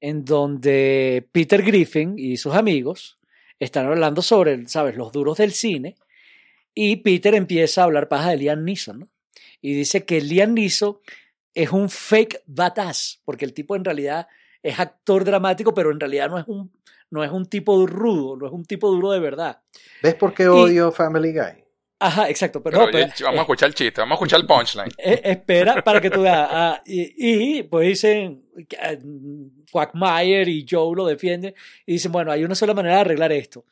en donde Peter Griffin y sus amigos están hablando sobre, ¿sabes?, los duros del cine y Peter empieza a hablar paja de Liam Neeson, ¿no? Y dice que Liam Neeson es un fake badass, porque el tipo en realidad es actor dramático, pero en realidad no es un, no es un tipo rudo, no es un tipo duro de verdad. ¿Ves por qué odio Family Guy? Ajá, exacto, pero, Pero no, pero, oye, vamos a escuchar el chiste, vamos a escuchar el punchline. eh, espera para que tú veas. ah, y, y, pues dicen, ah, Quagmire y Joe lo defienden y dicen, bueno, hay una sola manera de arreglar esto.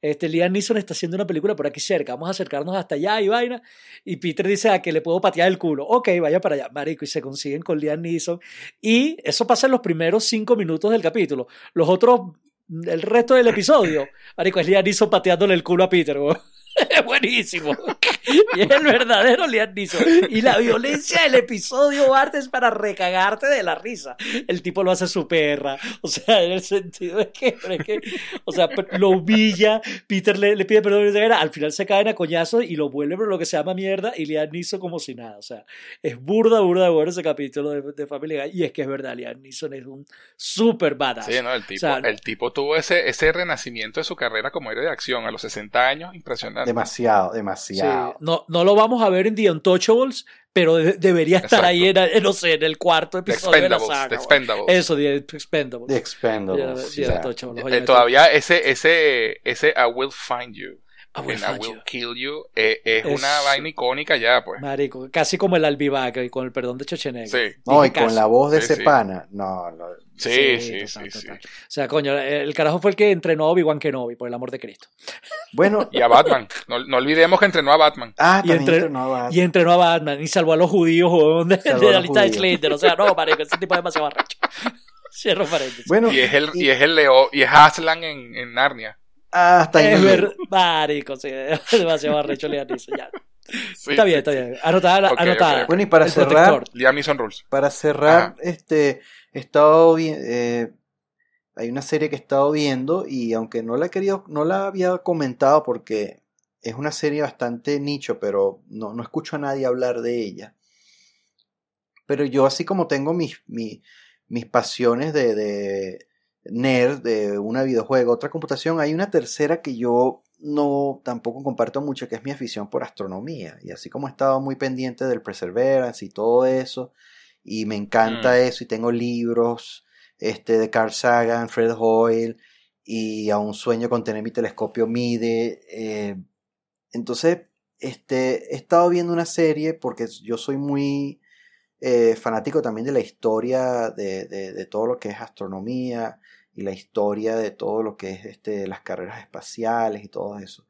Este, Liam Neeson está haciendo una película por aquí cerca, vamos a acercarnos hasta allá y vaina. Y Peter dice a que le puedo patear el culo. Ok, vaya para allá, marico, y se consiguen con Liam Neeson. Y eso pasa en los primeros cinco minutos del capítulo. Los otros, el resto del episodio, marico, es Liam Neeson pateándole el culo a Peter, weón. Es buenísimo. Y es el verdadero Liam Neeson. Y la violencia del episodio, Bart, es para recagarte de la risa. El tipo lo hace su perra. O sea, en el sentido de que, pero es que o sea, lo humilla. Peter le, le pide perdón. y Al final se caen a coñazos y lo vuelve por lo que se llama mierda. Y Liam Neeson como si nada. O sea, es burda, burda, bueno ese capítulo de, de Family Guy. Y es que es verdad, Liam Neeson es un super badass. Sí, no, el tipo, O sea, el tipo tuvo ese, ese renacimiento de su carrera como héroe de acción a los 60 años, impresionante. Demasiado, Sí, demasiado. no, no lo vamos a ver en The Untouchables, pero de- debería estar Exacto. ahí en, no sé, en el cuarto The episodio de la Expendables, saga. The. Expendables. Eso, The Expendables. The Expendables. Untouchables, Eh, todavía ese, ese, ese I will find you, I will I find will you. kill you, eh, es, Es- una vaina icónica ya, pues. Marico, casi como el albivaca y con el perdón de Schwarzenegger. Sí. No, y con casi. la voz de Sí, ese sí. pana. No, no. Sí, sí, total, sí, sí. O sea, coño, el carajo fue el que entrenó a Obi-Wan Kenobi, por el amor de Cristo. Bueno, Y a Batman. No, no olvidemos que entrenó a Batman. ah, Y también entrenó a Batman. Y entrenó a Batman y salvó a los judíos de, Salvó de a la los lista de. Slender. O sea, no, marico, ese tipo es demasiado arrecho. Cierro paréntesis. Bueno, Y es el, y- y es el Leo, y es Aslan en, en Narnia. ah, hasta ahí es verdad, marico, sí, demasiado arrecho Liam Neeson, ya. Sí, está bien, está bien. Anotada, Ok, anotada. ok. Bueno, y para El cerrar, protector. Liam Neeson Rules. para cerrar, Ajá. este, he estado eh, hay una serie que he estado viendo y aunque no la he querido, no la había comentado porque es una serie bastante nicho, pero no, no escucho a nadie hablar de ella. Pero yo así como tengo mis, mis, mis pasiones de, de nerd, de una videojuego, otra computación, hay una tercera que yo no tampoco comparto mucho, que es mi afición por astronomía. Y así como he estado muy pendiente del Perseverance y todo eso, y me encanta Mm. eso, y tengo libros este, de Carl Sagan, Fred Hoyle, y aún sueño con tener mi telescopio MIDE. eh, entonces, este, he estado viendo una serie porque yo soy muy eh, fanático también de la historia de, de- de todo lo que es astronomía y la historia de todo lo que es este, las carreras espaciales y todo eso.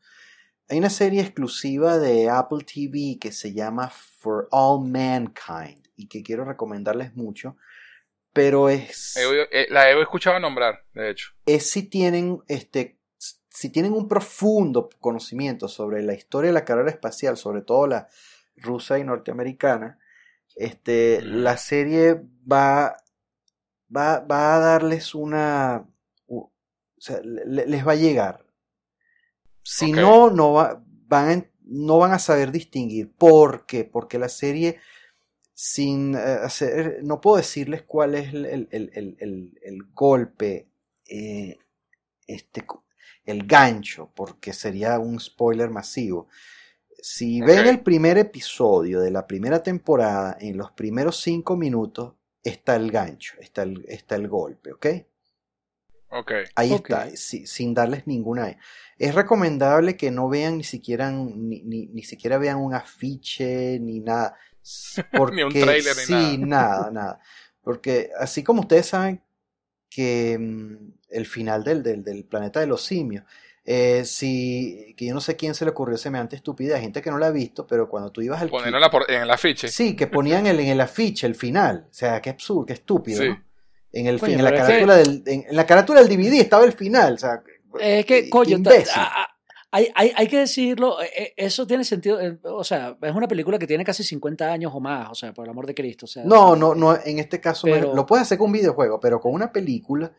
Hay una serie exclusiva de Apple TV que se llama For All Mankind y que quiero recomendarles mucho, pero es, eh, la he escuchado nombrar, de hecho. es si tienen este si tienen un profundo conocimiento sobre la historia de la carrera espacial, sobre todo la rusa y norteamericana, este, Ujú. la serie va, va, va a darles una, o sea, le- les va a llegar. Si no, no, va- van a no van a saber distinguir. ¿Por qué? Porque la serie, sin eh, hacer, no puedo decirles cuál es el, el- el- el- el- el golpe, eh, este, el gancho, porque sería un spoiler masivo. Si ven el primer episodio de la primera temporada, en los primeros cinco minutos está el gancho, está el, está el golpe, ¿ok? Ok. Ahí está, si- sin darles ninguna. Es recomendable que no vean ni siquiera, ni, ni, ni siquiera vean un afiche ni nada. Porque, Ni un tráiler ni sí, nada, nada. Porque así como ustedes saben que mm, el final del, del, del planeta de los simios, eh, si, que yo no sé quién se le ocurrió semejante estupidez, gente que no la ha visto, pero cuando tú ibas al Ponerlo en, la por- en el afiche. Sí, que ponían el, en el afiche el final. O sea, qué absurdo, qué estúpido, Sí. ¿no? En, el, Coño, en, la carátula del, en, en la carátula del DVD estaba el final. O sea, Es que, coño, hay, hay, hay que decirlo, eh, eh, eso tiene sentido, eh, o sea, es una película que tiene casi 50 años o más, o sea, por el amor de Cristo. O sea, No, no, eh, no, en este caso no lo puedes hacer con un videojuego, pero con una película,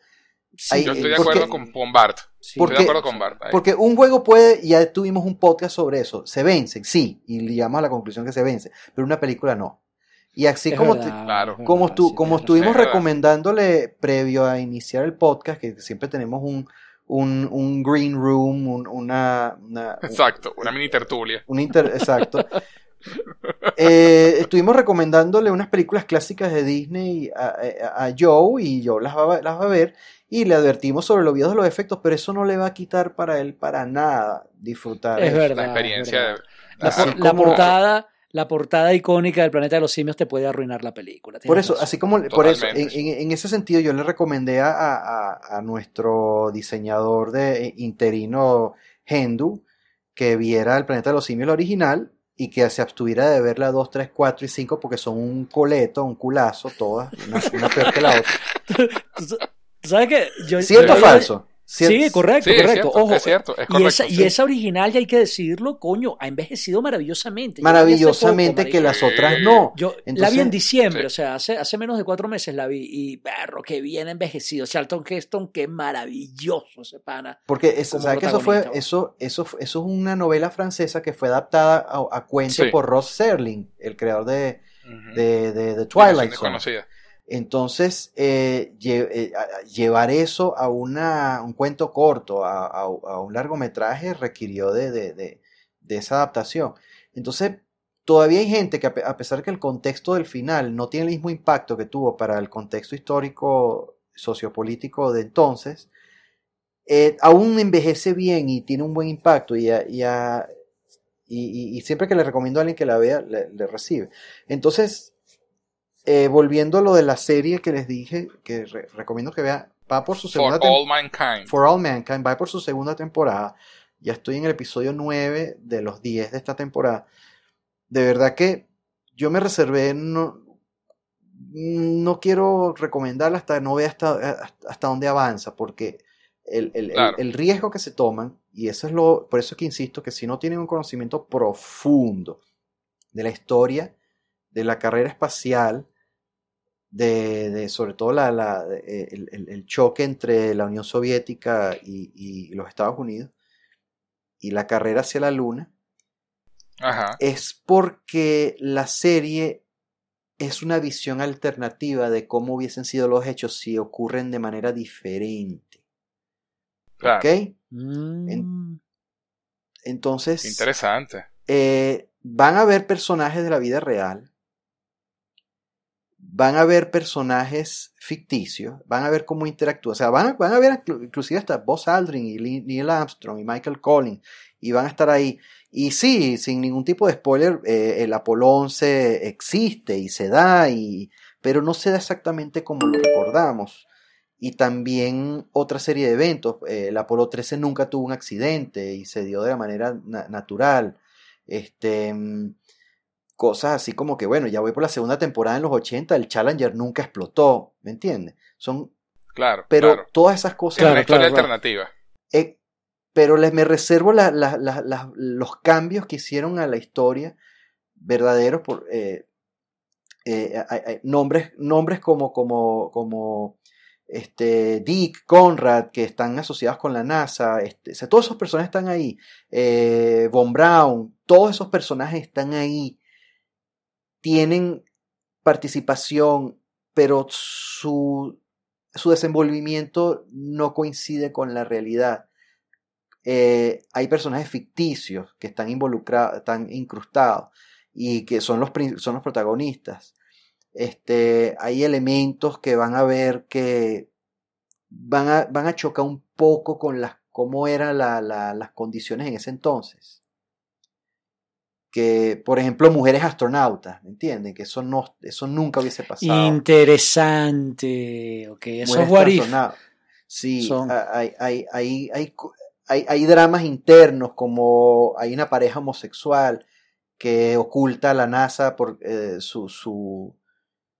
sí, Yo estoy de porque- acuerdo con, con Bart. sí, porque- Estoy de acuerdo con Bart. ahí. porque un juego puede, ya tuvimos un podcast sobre eso, se vence, sí, y llegamos a la conclusión que se vence, pero una película no. Y así es como, verdad, te- Claro. es verdad, como, tú, sí, como estuvimos recomendándole previo a iniciar el podcast, que siempre tenemos un, un, un green room, un- una, una, un- Exacto, una mini tertulia. Un inter- exacto. Eh, estuvimos recomendándole unas películas clásicas de Disney a, a- a Joe y Joe las va, a- las va a ver y le advertimos sobre los videos de los efectos, pero eso no le va a quitar para él para nada disfrutar. Es verdad. La experiencia verdad. de. La, la como- portada, la portada icónica del planeta de los simios te puede arruinar la película. Por eso, razón. así como por eso, en, ese sentido yo le recomendé a, a- nuestro diseñador de interino Hendu que viera el planeta de los simios el original y que se abstuviera de ver la 2, 3, 4 y 5 porque son un coleto, un culazo, todas, una, una peor que la otra. ¿Tú tú sabes que yo, ¿Cierto o yo- falso? Sí, correcto, Sí, es correcto. cierto, Ojo, es cierto, es y, correcto. esa, y esa original, y hay que decirlo, coño, ha envejecido maravillosamente. Maravillosamente poco, que las otras no. Yo la vi en diciembre, Sí. o sea, hace, hace menos de cuatro meses la vi y, perro, que bien envejecido. Charlton Heston, qué maravilloso ese pana. Porque es, ¿sabes que eso fue, eso, eso, eso es una novela francesa que fue adaptada a, a cuento por Ross Serling, el creador de, Ujú. de, de, Twilight Zone. Entonces, eh, eh, llevar eso a una, un cuento corto, a, a- un largometraje, requirió de, de- de- de esa adaptación. Entonces, todavía hay gente que, a pe- a pesar que el contexto del final no tiene el mismo impacto que tuvo para el contexto histórico sociopolítico de entonces, eh, aún envejece bien y tiene un buen impacto y- y siempre que le recomiendo a alguien que la vea, le, le recibe. Entonces, eh, volviendo a lo de la serie que les dije, que re- recomiendo que vean, va por su For segunda all mankind. For All Mankind, va por su segunda temporada. Ya estoy en el episodio 9 de los 10 de esta temporada. De verdad que yo me reservé no- no quiero recomendarla hasta no vea hasta, hasta dónde avanza, porque el, el, Claro. el riesgo que se toman, y eso es lo, por eso es que insisto que si no tienen un conocimiento profundo de la historia, de la carrera espacial, de, de sobre todo la, la- eh, el, el- el choque entre la Unión Soviética y, y los Estados Unidos, y la carrera hacia la Luna, Ajá. es porque la serie es una visión alternativa de cómo hubiesen sido los hechos si ocurren de manera diferente. Claro. ¿Ok? Mm. Entonces, Interesante. eh, van a ver personajes de la vida real, van a ver personajes ficticios, van a ver cómo interactúan, o sea, van a, van a ver inclu- inclusive hasta Buzz Aldrin y Neil Armstrong y Michael Collins, y van a estar ahí. Y sí, sin ningún tipo de spoiler, eh, el Apolo 11 existe y se da, y, pero no se da exactamente como lo recordamos. Y también otra serie de eventos. eh, el Apolo 13 nunca tuvo un accidente y se dio de la manera na- natural. Este, mm, cosas así como que, bueno, ya voy por la segunda temporada en los 80, el Challenger nunca explotó, ¿me entiendes? Son, Claro. pero claro. todas esas cosas, Es una Claro, historia claro, claro. alternativa. eh, pero les me reservo la- la- la- la- los cambios que hicieron a la historia verdaderos por eh, eh, hay- hay nombres, nombres como, como, como este, Dick, Conrad, que están asociados con la NASA, este, o sea, todos esos personajes están ahí, eh, Von Braun, todos esos personajes están ahí, tienen participación, pero su, su desenvolvimiento no coincide con la realidad. Eh, hay personajes ficticios que están involucrados, están incrustados y que son los, son los protagonistas. Este, hay elementos que van a ver que van a, van a chocar un poco con las, cómo eran la- la- las condiciones en ese entonces. Que, por ejemplo, mujeres astronautas, ¿me entienden? Que eso, no, eso nunca hubiese pasado. Interesante. Ok, eso es what if. Sí, Son. hay, hay, hay, hay, hay dramas internos, como hay una pareja homosexual que oculta a la NASA por eh, su, su,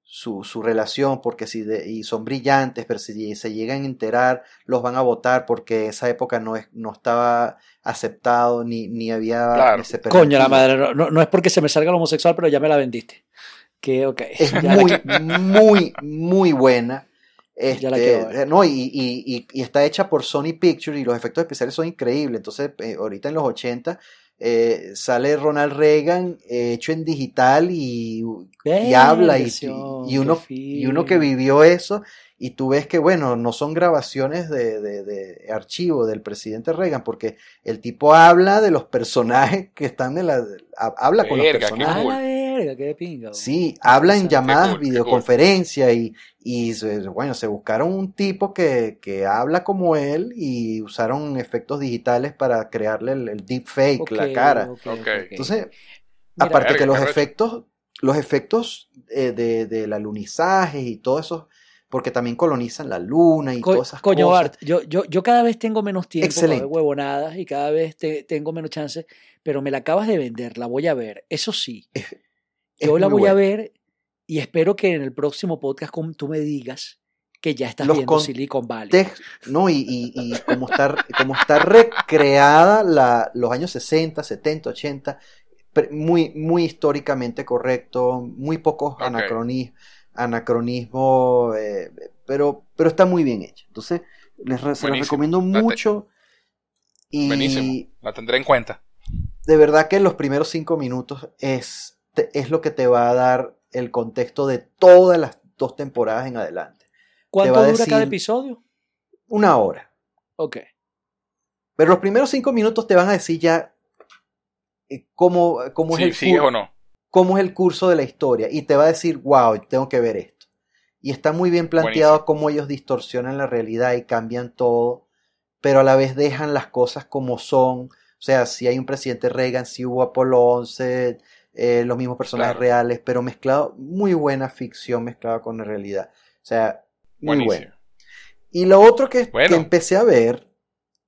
su, su relación, porque si de- y son brillantes, pero si se llegan a enterar, los van a votar porque esa época no, es, no estaba aceptado ni, ni había Claro. Coño, la madre, no, no- es porque se me salga el homosexual, pero ya me la vendiste. Que, ok. es muy, muy, muy buena. Ya la Este, quiero ver. eh, no, y, y- y- y está hecha por Sony Pictures y los efectos especiales son increíbles. Entonces, eh, ahorita en los 80 eh, sale Ronald Reagan eh, hecho en digital y, y habla y, uno, y uno que vivió eso y tú ves que, bueno, no son grabaciones de, de, de archivo del presidente Reagan porque el tipo habla de los personajes que están en la... ha- Habla con los personajes. Cool. La verga, qué pinga. Sí, habla en llamadas cool, videoconferencia y, bueno, se buscaron un tipo que, que habla como él y usaron efectos digitales para crearle el, el deepfake, Ok, la cara. Entonces, Mira, aparte Verga, que los efectos, los efectos eh, de, del alunizaje y todo eso, porque también colonizan la luna y Co- todas esas Coño, cosas. Bart, yo, yo, yo cada vez tengo menos tiempo para Excelente. ver huevonadas y cada vez te- tengo menos chance, pero me la acabas de vender, la voy a ver. Eso sí, Es yo la voy a ver y espero que en el próximo podcast tú me digas que ya estás Los viendo con- Silicon Valley. No, y, y, y como está, como está recreada la, los años 60, 70, 80, pre- muy, muy históricamente correcto, muy pocos anacronismos, eh, pero, pero está muy bien hecho. Entonces, les, re- se los recomiendo mucho. Y Buenísimo. La tendré en cuenta. de verdad que los primeros cinco minutos es, te- es lo que te va a dar el contexto de todas las dos temporadas en adelante. ¿Cuánto dura cada episodio? Una hora. Ok. Pero los primeros cinco minutos te van a decir ya eh, cómo, cómo, es el o no. cómo es el curso de la historia. Y te va a decir, wow, tengo que ver esto. Y está muy bien planteado cómo ellos distorsionan la realidad y cambian todo, pero a la vez dejan las cosas como son. O sea, si hay un presidente Reagan, si hubo Apolo 11, eh, los mismos personajes Claro. reales, pero mezclado, muy buena ficción mezclada con la realidad. O sea, muy Buenísimo. bueno. Y lo otro que, Bueno. que empecé a ver,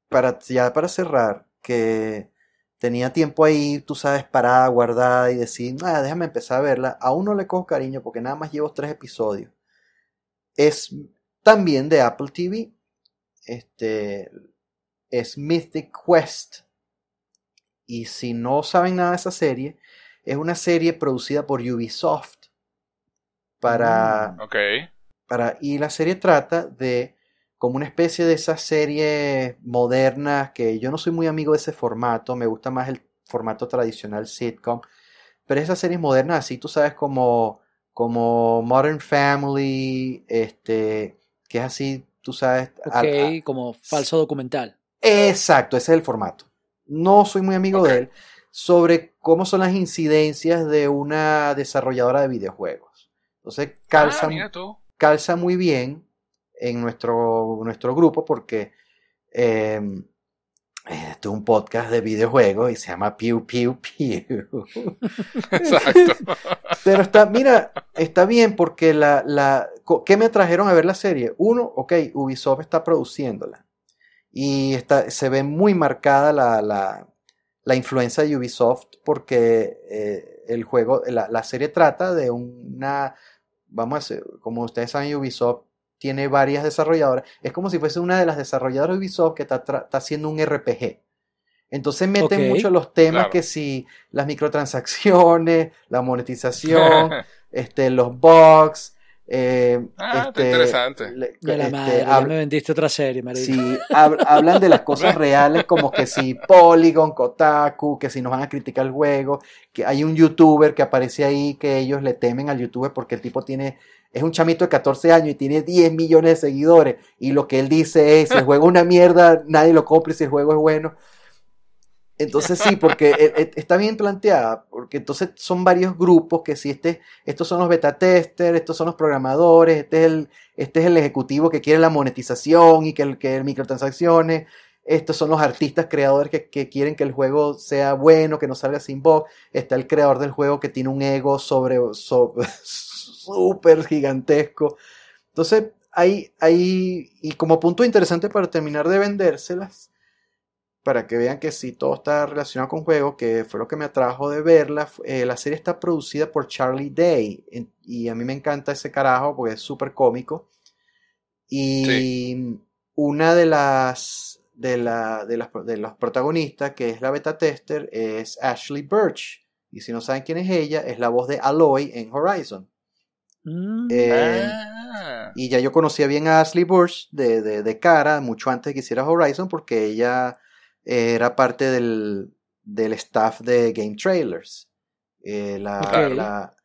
para, ya para cerrar, que tenía tiempo ahí, tú sabes, parada, guardada y decir, ah, déjame empezar a verla. Aún no le cojo cariño porque nada más llevo tres episodios. Es también de Apple TV. Este es Mythic Quest. Y si no saben nada de esa serie, es una serie producida por Ubisoft. Para, Ok. para, y la serie trata de como una especie de esas series modernas que yo no soy muy amigo de ese formato, me gusta más el formato tradicional sitcom, pero esas series modernas así, tú sabes, como, como Modern Family, este, que es así, tú sabes, a- Ok, a- como falso documental. Exacto, ese es el formato. No soy muy amigo de él. Sobre cómo son las incidencias de una desarrolladora de videojuegos. Entonces calza, Ah, calza muy bien en nuestro, nuestro grupo porque eh, esto es un podcast de videojuegos y se llama Pew Pew Pew. Exacto. Pero está, mira, está bien porque la, la, ¿qué me atrajeron a ver la serie? Uno, ok, Ubisoft está produciéndola. Y está, se ve muy marcada la, la, la influencia de Ubisoft porque eh, el juego, la, la serie trata de una, vamos a hacer, como ustedes saben, Ubisoft tiene varias desarrolladoras. Es como si fuese una de las desarrolladoras de Ubisoft que está, está haciendo un RPG. Entonces meten mucho los temas Claro. que si las microtransacciones, la monetización, este, los bugs. Eh, Ah, está este, interesante. le- De la este, madre, ya hab- me vendiste otra serie, marico. Sí, hab- hablan de las cosas reales como que si Polygon, Kotaku, que si nos van a criticar el juego, que hay un youtuber que aparece ahí que ellos le temen al youtuber porque el tipo tiene, es un chamito de 14 años y tiene 10 millones de seguidores y lo que él dice es, si el juego es una mierda, nadie lo compra y si el juego es bueno. Entonces sí, porque eh, eh, está bien planteada, porque entonces son varios grupos que si este, estos son los beta testers, estos son los programadores, este es el, este es el ejecutivo que quiere la monetización y que el que microtransacciones, estos son los artistas creadores que, que quieren que el juego sea bueno, que no salga sin bug, está el creador del juego que tiene un ego sobre, sobre súper gigantesco. Entonces, hay, hay, y como punto interesante para terminar de vendérselas, para que vean que sí, todo está relacionado con juego, que fue lo que me atrajo de verla. eh, la serie está producida por Charlie Day, en- y a mí me encanta ese carajo porque es súper cómico. Y una de las, de, la, de, las, de los protagonistas, que es la beta tester, es Ashley Birch. Y si no saben quién es ella, es la voz de Aloy en Horizon. Mm, Eh, Ah. y ya yo conocía bien a Ashley Burch de, de, de cara, mucho antes de que hiciera Horizon, porque ella era parte del, del staff de Game Trailers. Eh, la, Ok. la,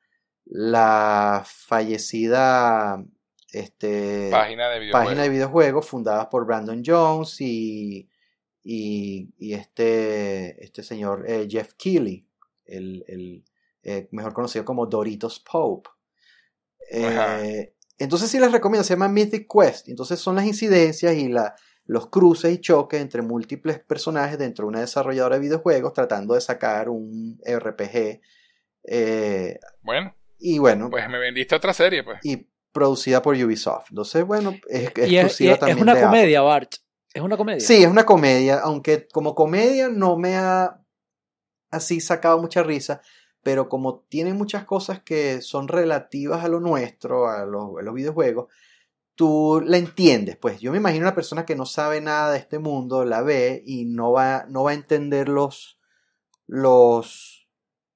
la fallecida este, Página de videojuegos. página de videojuegos fundada por Brandon Jones y, y, y este, este señor eh, Jeff Keighley, el, el, eh, mejor conocido como Doritos Pope. Eh, entonces sí les recomiendo, se llama Mythic Quest. Entonces son las incidencias y la, los cruces y choques entre múltiples personajes dentro de una desarrolladora de videojuegos tratando de sacar un RPG. eh, Bueno, y bueno, pues me vendiste otra serie, pues. y producida por Ubisoft. Entonces, bueno, es y es, y exclusiva es- es también una de Apple. comedia, Bart. Es una comedia. Sí, es una comedia, aunque como comedia no me ha así sacado mucha risa, pero como tiene muchas cosas que son relativas a lo nuestro, a los, a los videojuegos, tú la entiendes. Pues yo me imagino una persona que no sabe nada de este mundo, la ve y no va, no va a entender los, los,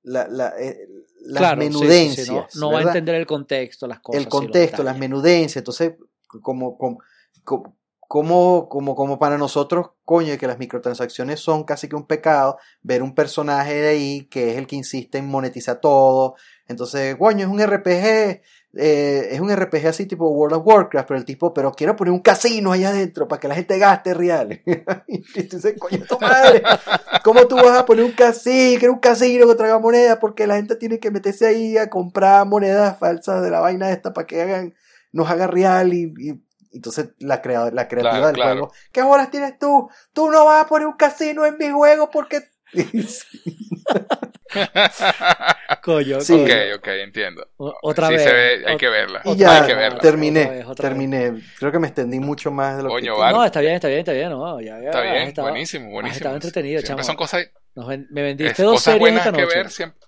la, la, eh, las Claro, sí, sí, sí, menudencias. no, no va a entender el contexto, las cosas. el contexto, las menudencias. Entonces, como, como, como, como, como, como para nosotros, coño, que las microtransacciones son casi que un pecado, ver un personaje de ahí que es el que insiste en monetizar todo. Entonces, coño, es un RPG, eh, es un RPG así tipo World of Warcraft, pero el tipo, pero quiero poner un casino allá adentro para que la gente gaste reales. y entonces, coño, tu madre, ¿cómo tú vas a poner un casino, quiero un casino que traiga monedas? Porque la gente tiene que meterse ahí a comprar monedas falsas de la vaina esta para que hagan, nos haga real y, y- entonces la, crea- la creativa Claro, del claro. juego. ¿Qué horas tienes tú? Tú no vas a poner un casino en mi juego porque... Coño, Sí. ok, ok, entiendo. O- Otra sí vez. se ve, hay que verla. y ya hay que verla. terminé, Otra vez, otra vez. terminé. Creo que me extendí mucho más de lo Coño, que... vale. No, está bien, está bien, está bien. No, ya, ya, Está has bien, estado- buenísimo, buenísimo. estado entretenido, Siempre chamo. son cosas, Nos me vendiste dos cosas series buenas esta que noche. ver siempre.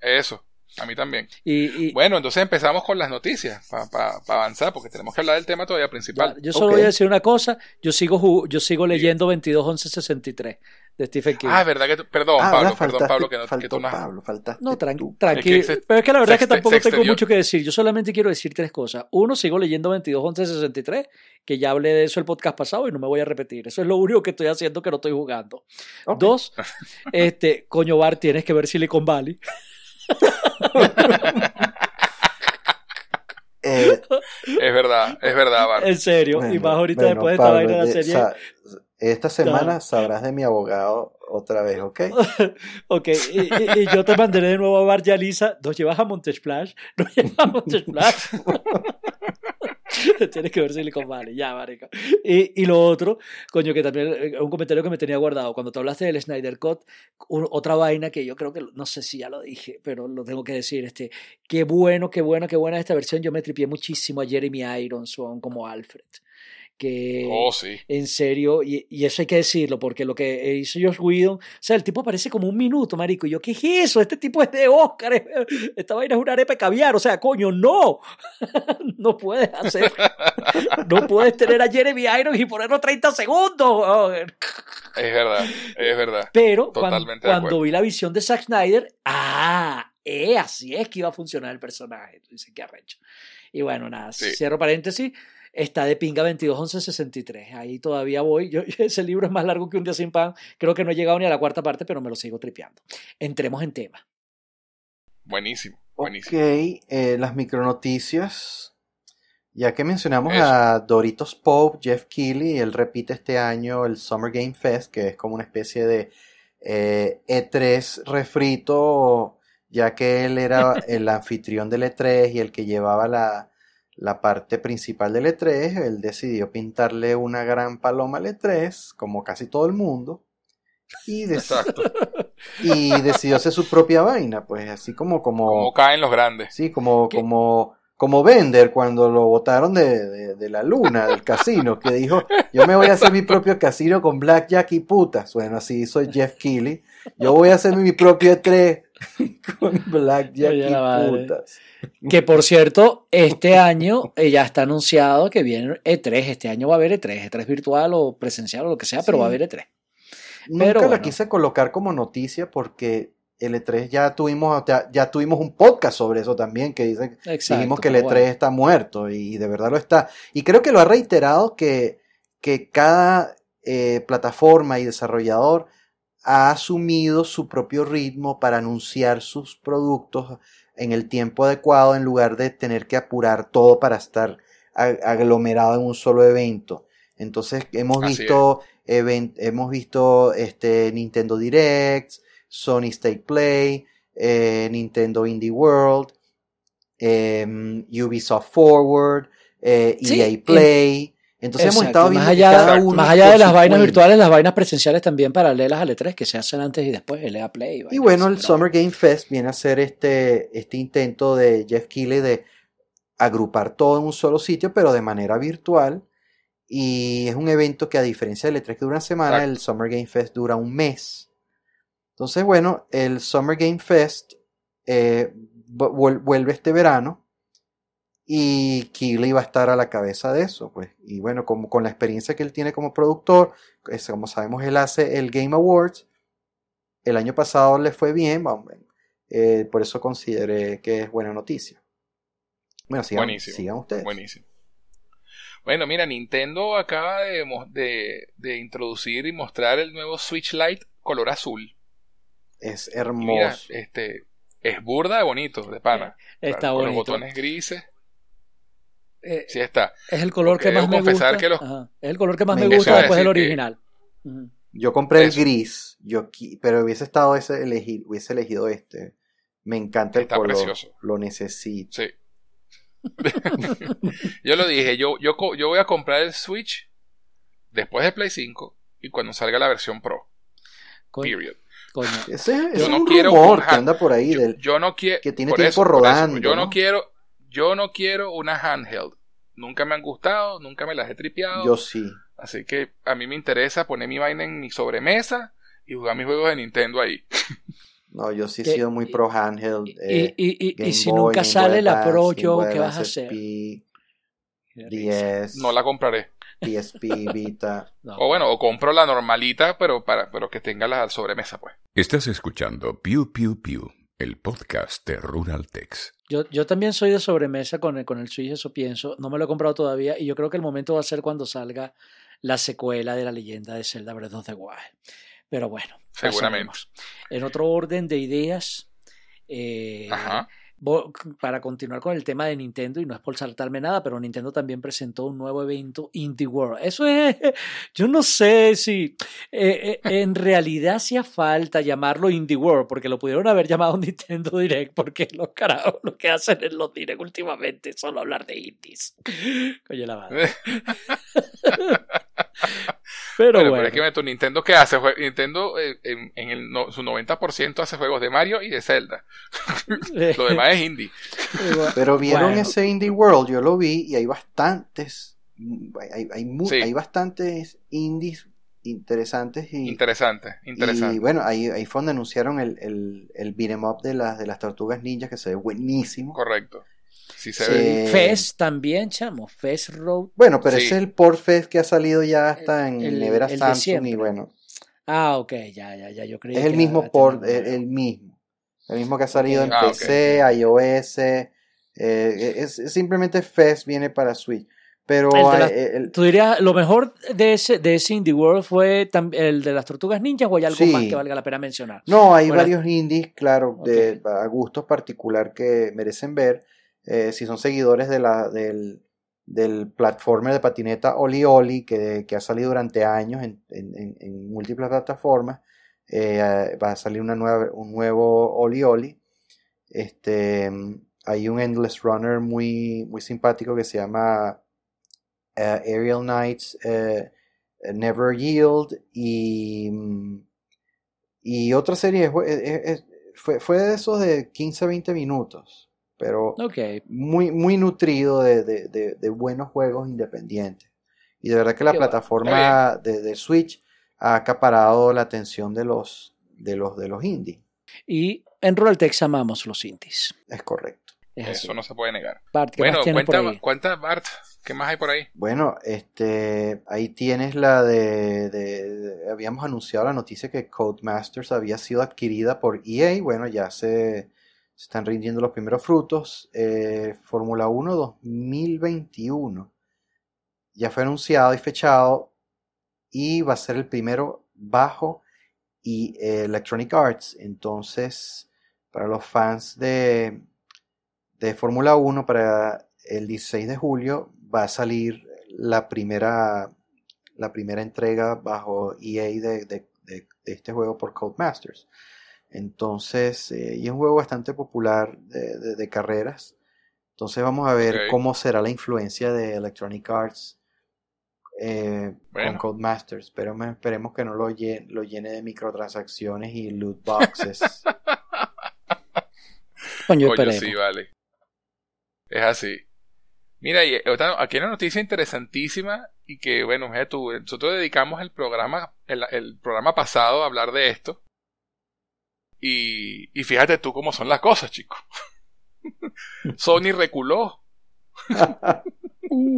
Eso, a mí también. Y, y- Bueno, entonces empezamos con las noticias para avanzar, porque tenemos que hablar del tema todavía principal. ya, yo solo voy a decir una cosa, yo sigo yo sigo leyendo 22-11-63 de Stephen King. Ah, verdad que tú- perdón, Ah, Pablo, ¿verdad? perdón, Pablo, que, no, que faltó tú no has- Pablo, faltaste No, tran- tú. tranquilo. Es que se- Pero es que la verdad se es que tampoco se tengo mucho que decir. Yo solamente quiero decir tres cosas. Uno, sigo leyendo 22-11-63, que ya hablé de eso el podcast pasado y no me voy a repetir. Eso es lo único que estoy haciendo que no estoy jugando. Dos, este, coño Bar, tienes que ver Silicon Valley. Eh, Es verdad, es verdad, Bart. En serio. y más ahorita bueno, después de esta vaina de la serie. sa- esta semana sabrás de mi abogado otra vez, ¿ok? Ok, y, y- y yo te mandaré de nuevo a Bar y a Lisa. ¿Nos llevas a Montesplash? ¿Nos llevas a Montesplash? Tienes que ver Silicon Valley, ya, marica. Y, y lo otro, coño, que también eh, un comentario que me tenía guardado. Cuando te hablaste del Snyder Cut, u- otra vaina que yo creo que, no sé si ya lo dije, pero lo tengo que decir. Este, qué bueno, qué bueno, qué buena esta versión. Yo me tripié muchísimo a Jeremy Irons como Alfred. Que, Oh, sí. en serio, y, y eso hay que decirlo, porque lo que hizo Josh Whedon, o sea, el tipo parece como un minuto, marico. Y yo, ¿qué es eso? Este tipo es de Oscar, es- esta vaina es una arepa de caviar, o sea, coño, no, no puedes hacer, no puedes tener a Jeremy Irons y ponerlo 30 segundos. Es verdad, es verdad. Pero cuando, Totalmente vi la visión de Zack Snyder, ah, eh, así es que iba a funcionar el personaje. Dice que arrecho. Y bueno, nada, Sí. cierro paréntesis. Está de pinga 221163. Ahí todavía voy. Yo, ese libro es más largo que un día sin pan. Creo que no he llegado ni a la cuarta parte, pero me lo sigo tripeando. Entremos en tema. Buenísimo, Ok, buenísimo. eh, las micronoticias. Ya que mencionamos Eso. a Doritos Pope, Jeff Keighley, él repite este año el Summer Game Fest, que es como una especie de eh, E3 refrito, ya que él era el anfitrión del E3 y el que llevaba la, la parte principal del E3, él decidió pintarle una gran paloma al E3, como casi todo el mundo, y, dec- y decidió hacer su propia vaina, pues así como, como, Como caen los grandes. Sí, como, ¿Qué? como, como Bender cuando lo botaron de, de- de la luna, del casino, que dijo, yo me voy a hacer mi propio casino con blackjack y putas. Bueno, así soy Jeff Keighley. Yo voy a hacer mi propio E3 con blackjack Oye, y putas. Que por cierto, este año eh, ya está anunciado que viene E3. Este año va a haber E3, E3 virtual o presencial o lo que sea, pero Sí. va a haber E3. Nunca Pero la bueno. quise colocar como noticia porque el E3 ya tuvimos, ya, ya tuvimos un podcast sobre eso también, que dice Exacto. Dijimos que el pero E3 bueno. está muerto y de verdad lo está. Y creo que lo ha reiterado que, que cada eh, plataforma y desarrollador ha asumido su propio ritmo para anunciar sus productos en el tiempo adecuado en lugar de tener que apurar todo para estar aglomerado en un solo evento. Entonces hemos Así visto, hemos visto este, Nintendo Directs, Sony State Play, eh, Nintendo Indie World, em, Ubisoft Forward, eh, Sí, EA Play. Entonces hemos estado viendo más allá, cada de, uno más allá por de las vainas cuenta. virtuales, las vainas presenciales también paralelas al E3 que se hacen antes y después, LA Play. Y bueno, el Summer Game Fest viene a ser este, este intento de Jeff Keighley de agrupar todo en un solo sitio, pero de manera virtual. Y es un evento que a diferencia del E3 que dura una semana, Exacto. el Summer Game Fest dura un mes. Entonces, bueno, el Summer Game Fest eh, vu- vuel- vuelve este verano y Keighley va a estar a la cabeza de eso, pues. Y bueno, como, con la experiencia que él tiene como productor, es- como sabemos, él hace el Game Awards. El año pasado le fue bien, eh, por eso consideré que es buena noticia. Bueno, sigan, Buenísimo. sigan ustedes. Buenísimo. Bueno, mira, Nintendo acaba de, de, de introducir y mostrar el nuevo Switch Lite color azul. Es Y Mira, hermoso. este, es burda de bonito, de pana. Está Claro, Con los bonito. botones grises. Eh, Sí está. es el color Porque que más me gusta. que los- Ajá, Es el color que más Me me, gusta después del que- original. Yo compré Eso. el gris, yo pero hubiese estado ese elegir, hubiese elegido este. Me encanta el Está color, precioso. lo necesito. Sí. yo lo dije, yo, yo, yo voy a comprar el Switch después de Play 5 y cuando salga la versión Pro. Period. coño. Ese, ese Yo es no un quiero rumor que anda por ahí Yo, del, yo no quiero. que tiene por tiempo eso, rodando, yo no, ¿no? quiero. Yo no quiero una handheld. Nunca me han gustado, nunca me las he tripeado. yo sí. Así que a mí me interesa poner mi vaina en mi sobremesa y jugar mis juegos de Nintendo ahí. No, yo sí he Que- sido muy pro handheld. Y, eh, y- y- y Game si Boy, nunca sale la Pro, Game Joe, ¿qué vas a hacer? 10, No la compraré. PSP, Vita. No. O bueno, o compro la normalita, pero para pero que tenga la sobremesa, pues. Estás escuchando Pew Pew Pew, el podcast de Rural Tex. Yo, yo también soy de sobremesa con el, con el Switch, eso pienso. No me lo he comprado todavía y yo creo que el momento va a ser cuando salga la secuela de la leyenda de Zelda Breath of the Wild. Pero bueno, Seguramente. En otro orden de ideas, eh, Ajá. Para continuar con el tema de Nintendo, y no es por saltarme nada, pero Nintendo también presentó un nuevo evento, Indie World. Eso es, yo no sé si eh, eh, en realidad hacía falta llamarlo Indie World, porque lo pudieron haber llamado Nintendo Direct, porque los carajos lo que hacen en los Direct últimamente es solo hablar de indies. Oye, la madre. Pero Bueno, bueno. pero es que tu Nintendo, ¿qué hace? Nintendo eh, en, en el, no- su 90% hace juegos de Mario y de Zelda. Lo demás es indie. Pero vieron Bueno. ese Indie World, yo lo vi y hay bastantes, hay, hay, Sí. hay bastantes indies interesantes y, Interesante, interesante. y bueno, ahí, ahí fue donde anunciaron el, el, el beat'em up de las, de las tortugas ninjas que se ve buenísimo. Correcto. Sí se Sí. ve. Fest también, chamo. Fest Road. Bueno, pero Sí. ese es el Port Fest que ha salido ya hasta en El- Nevera el Samsung y bueno, Ah, ok, ya, ya, ya. Yo creí es el que mismo port, el, el mismo, el mismo que ha salido en Ah. PC, iOS, eh, es, es simplemente Fest viene para Switch, pero el- ¿Tú dirías, lo mejor de ese, de ese Indie World fue tam- el de las tortugas ninjas o hay algo Sí. más que valga la pena mencionar? No, hay Bueno, varios indies, claro, de a gustos particular que merecen ver. Eh, si son seguidores de la, del, del platformer de patineta Oli Oli, que, que ha salido durante años en, en- en- múltiples plataformas, eh, va a salir una nueva, un nuevo Oli Oli. Este, hay un Endless Runner muy, muy simpático que se llama eh, Aerial Knights Never Yield y, y otra serie fue, fue de esos de 15-20 minutos, pero muy, muy nutrido de, de- de- de buenos juegos independientes. Y de verdad que la Qué plataforma de, de Switch ha acaparado la atención de los, de los, de los indies. Y en Ruraltex amamos los indies. Es correcto. Es así. Eso no se puede negar. Bart, ¿qué Bueno, más tienes por cuenta, ahí? cuenta, Bart, ¿qué más hay por ahí? Bueno, este, ahí tienes la de, de- de- habíamos anunciado la noticia que Codemasters había sido adquirida por EA. Bueno, ya se, se están rindiendo los primeros frutos. Eh, Fórmula 1 2021 ya fue anunciado y fechado y va a ser el primero bajo y eh, Electronic Arts. Entonces, para los fans de, de Fórmula 1, para el 16 de julio va a salir la primera, la primera entrega bajo EA de, de- este juego por Codemasters. Entonces, eh, y es un juego bastante popular de, de- de carreras. Entonces vamos a ver cómo será la influencia de Electronic Arts eh, Bueno. con Codemasters. Pero me- esperemos que no lo llene, lo llene de microtransacciones y loot boxes. Coño, Coño, esperemos. sí, vale. Es así. Mira, y otra- aquí hay una noticia interesantísima y que, bueno, tú, nosotros dedicamos el programa, el, el programa pasado a hablar de esto. Y, y fíjate tú cómo son las cosas, chicos. Sony reculó.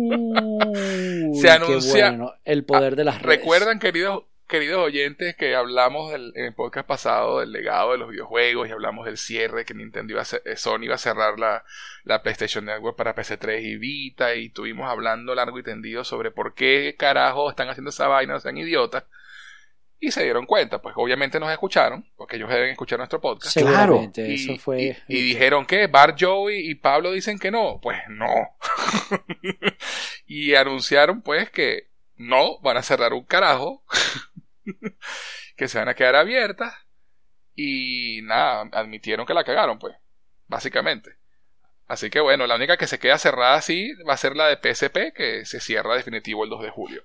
Uy, Se anuncia- bueno, el poder de las redes. Recuerdan, queridos, queridos oyentes, que hablamos del- en el podcast pasado del legado de los videojuegos y hablamos del cierre que Nintendo iba a eh, Sony iba a cerrar la, la PlayStation Network para PC3 y Vita y estuvimos hablando largo y tendido sobre por qué carajo están haciendo esa vaina, no sean idiotas. Y se dieron cuenta, pues obviamente nos escucharon, porque ellos deben escuchar nuestro podcast. Seguramente, Y, eso fue. y- y dijeron que Bart, Joey y Pablo dicen que no. Pues no. y anunciaron pues que no, van a cerrar un carajo. que se van a quedar abiertas. Y nada, admitieron que la cagaron, pues. Básicamente. Así que bueno, la única que se queda cerrada así va a ser la de PSP, que se cierra definitivo el 2 de julio.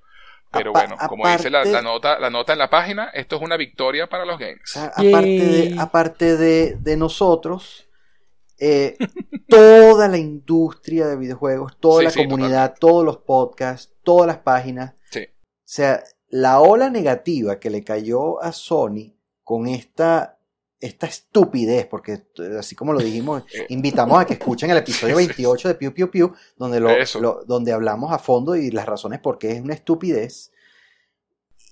Pero bueno, como dice la, nota, la nota en la página, esto es una victoria para los O sea, aparte de, aparte de, de nosotros, eh, toda la industria de videojuegos, toda Sí, la sí, comunidad, todos los podcasts, todas las páginas, Sí. o sea, la ola negativa que le cayó a Sony con esta, esta estupidez, porque eh, así como lo dijimos, invitamos a que escuchen el episodio 28 de Piu Piu Piu, donde, lo, lo- donde hablamos a fondo y las razones por qué es una estupidez.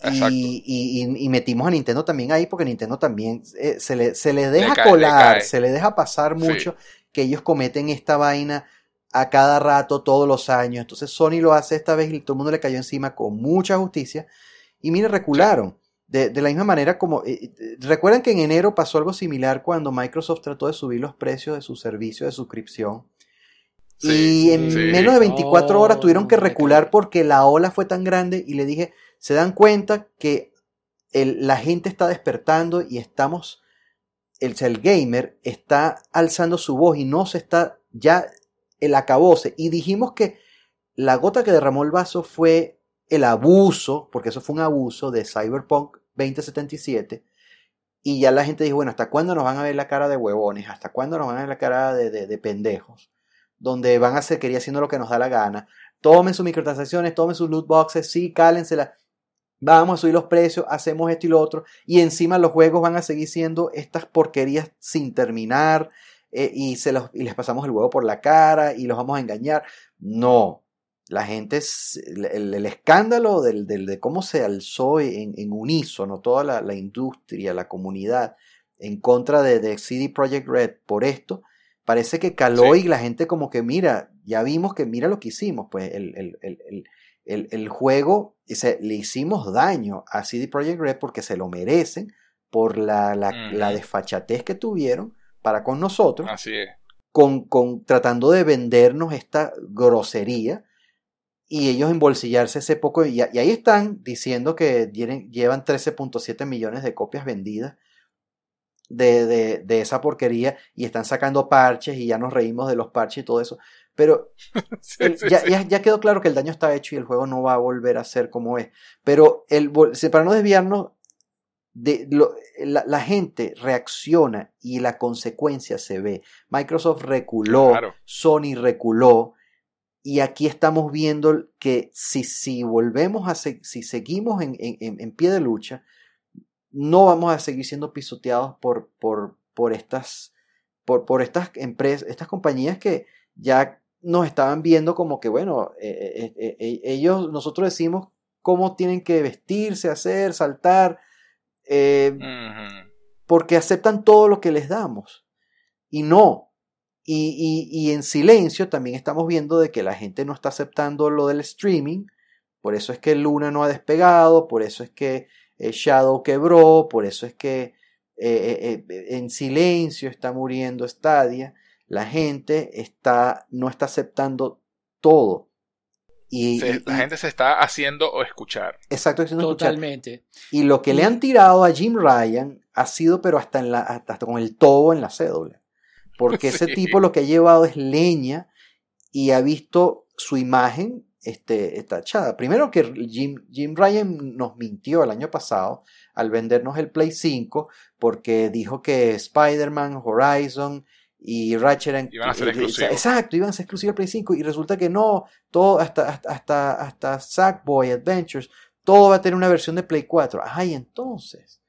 Y, y- y- metimos a Nintendo también ahí porque Nintendo también eh, se, le, se le deja cae, le colar, cae. se le deja pasar Sí. mucho que ellos cometen esta vaina a cada rato, todos los años. Entonces Sony lo hace esta vez y todo el mundo le cayó encima con mucha justicia. Y mire, recularon. De, de la misma manera como... eh, eh, Recuerdan que en enero pasó algo similar cuando Microsoft trató de subir los precios de su servicio de suscripción. Sí, y en sí. menos de 24 horas Oh, tuvieron que me recular porque la ola fue tan grande y le dije, se dan cuenta que el- la gente está despertando y estamos, el, el gamer está alzando su voz y no se está ya el acabose. Y dijimos que la gota que derramó el vaso fue el abuso, porque eso fue un abuso de Cyberpunk 2077. Y ya la gente dijo, bueno, ¿hasta cuándo nos van a ver la cara de huevones? ¿Hasta cuándo nos van a ver la cara de, de- de pendejos? Donde van a seguir haciendo lo que nos da la gana. Tomen sus microtransacciones, tomen sus loot boxes, sí, cálensela. Vamos a subir los precios, hacemos esto y lo otro. Y encima los juegos van a seguir siendo estas porquerías sin terminar. eh, y, se los, y les pasamos el huevo por la cara y los vamos a engañar. No. La gente, el, escándalo del, del- de cómo se alzó en, en unísono toda la, la industria, la comunidad, en contra de, de CD Projekt Red por esto, parece que caló Sí. y la gente como que mira, ya vimos que mira lo que hicimos, pues el, el, el, el, el- el juego, se- le hicimos daño a CD Projekt Red porque se lo merecen por la, la desfachatez que tuvieron para con nosotros Así es. con, con tratando de vendernos esta grosería y ellos embolsillarse ese poco y, y ahí están diciendo que tienen- llevan 13.7 millones de copias vendidas de, de, de esa porquería y están sacando parches y ya nos reímos de los parches y todo eso pero Sí, el- sí, ya, sí. ya- ya quedó claro que el daño está hecho y el juego no va a volver a ser como es. Pero el, para no desviarnos, de, lo- la, la gente reacciona y la consecuencia se ve. Microsoft reculó, Claro. Sony reculó. Y aquí estamos viendo que si, si volvemos a se- si seguimos en, en- pie de lucha, no vamos a seguir siendo pisoteados por, por, por estas, por, por estas empresas, estas compañías que ya nos estaban viendo como que, bueno, eh, eh, eh, ellos, nosotros decimos cómo tienen que vestirse, hacer, saltar, porque aceptan todo lo que les damos. Y no. Y, y- y en silencio también estamos viendo de que la gente no está aceptando lo del streaming. Por eso es que Luna no ha despegado, por eso es que eh, Shadow quebró, por eso es que eh, eh, en silencio está muriendo Stadia. La gente está, no está aceptando todo. Y, Se- y- la y- gente se está haciendo o escuchar. exacto, haciendo escuchar. Totalmente. Y lo que le han tirado a Jim Ryan ha sido, pero hasta, en la, hasta, hasta con el tobo en la cédula. Porque ese tipo lo que ha llevado es leña y ha visto su imagen este, tachada. Primero que Jim, Jim Ryan nos mintió el año pasado al vendernos el Play 5 porque dijo que Spider-Man, Horizon y Ratchet and- Iban a ser exclusivos. Exacto, iban a ser exclusivos al Play 5 y resulta que no, todo hasta, hasta, hasta, hasta Sackboy Adventures todo va a tener una versión de Play 4. Ay, entonces.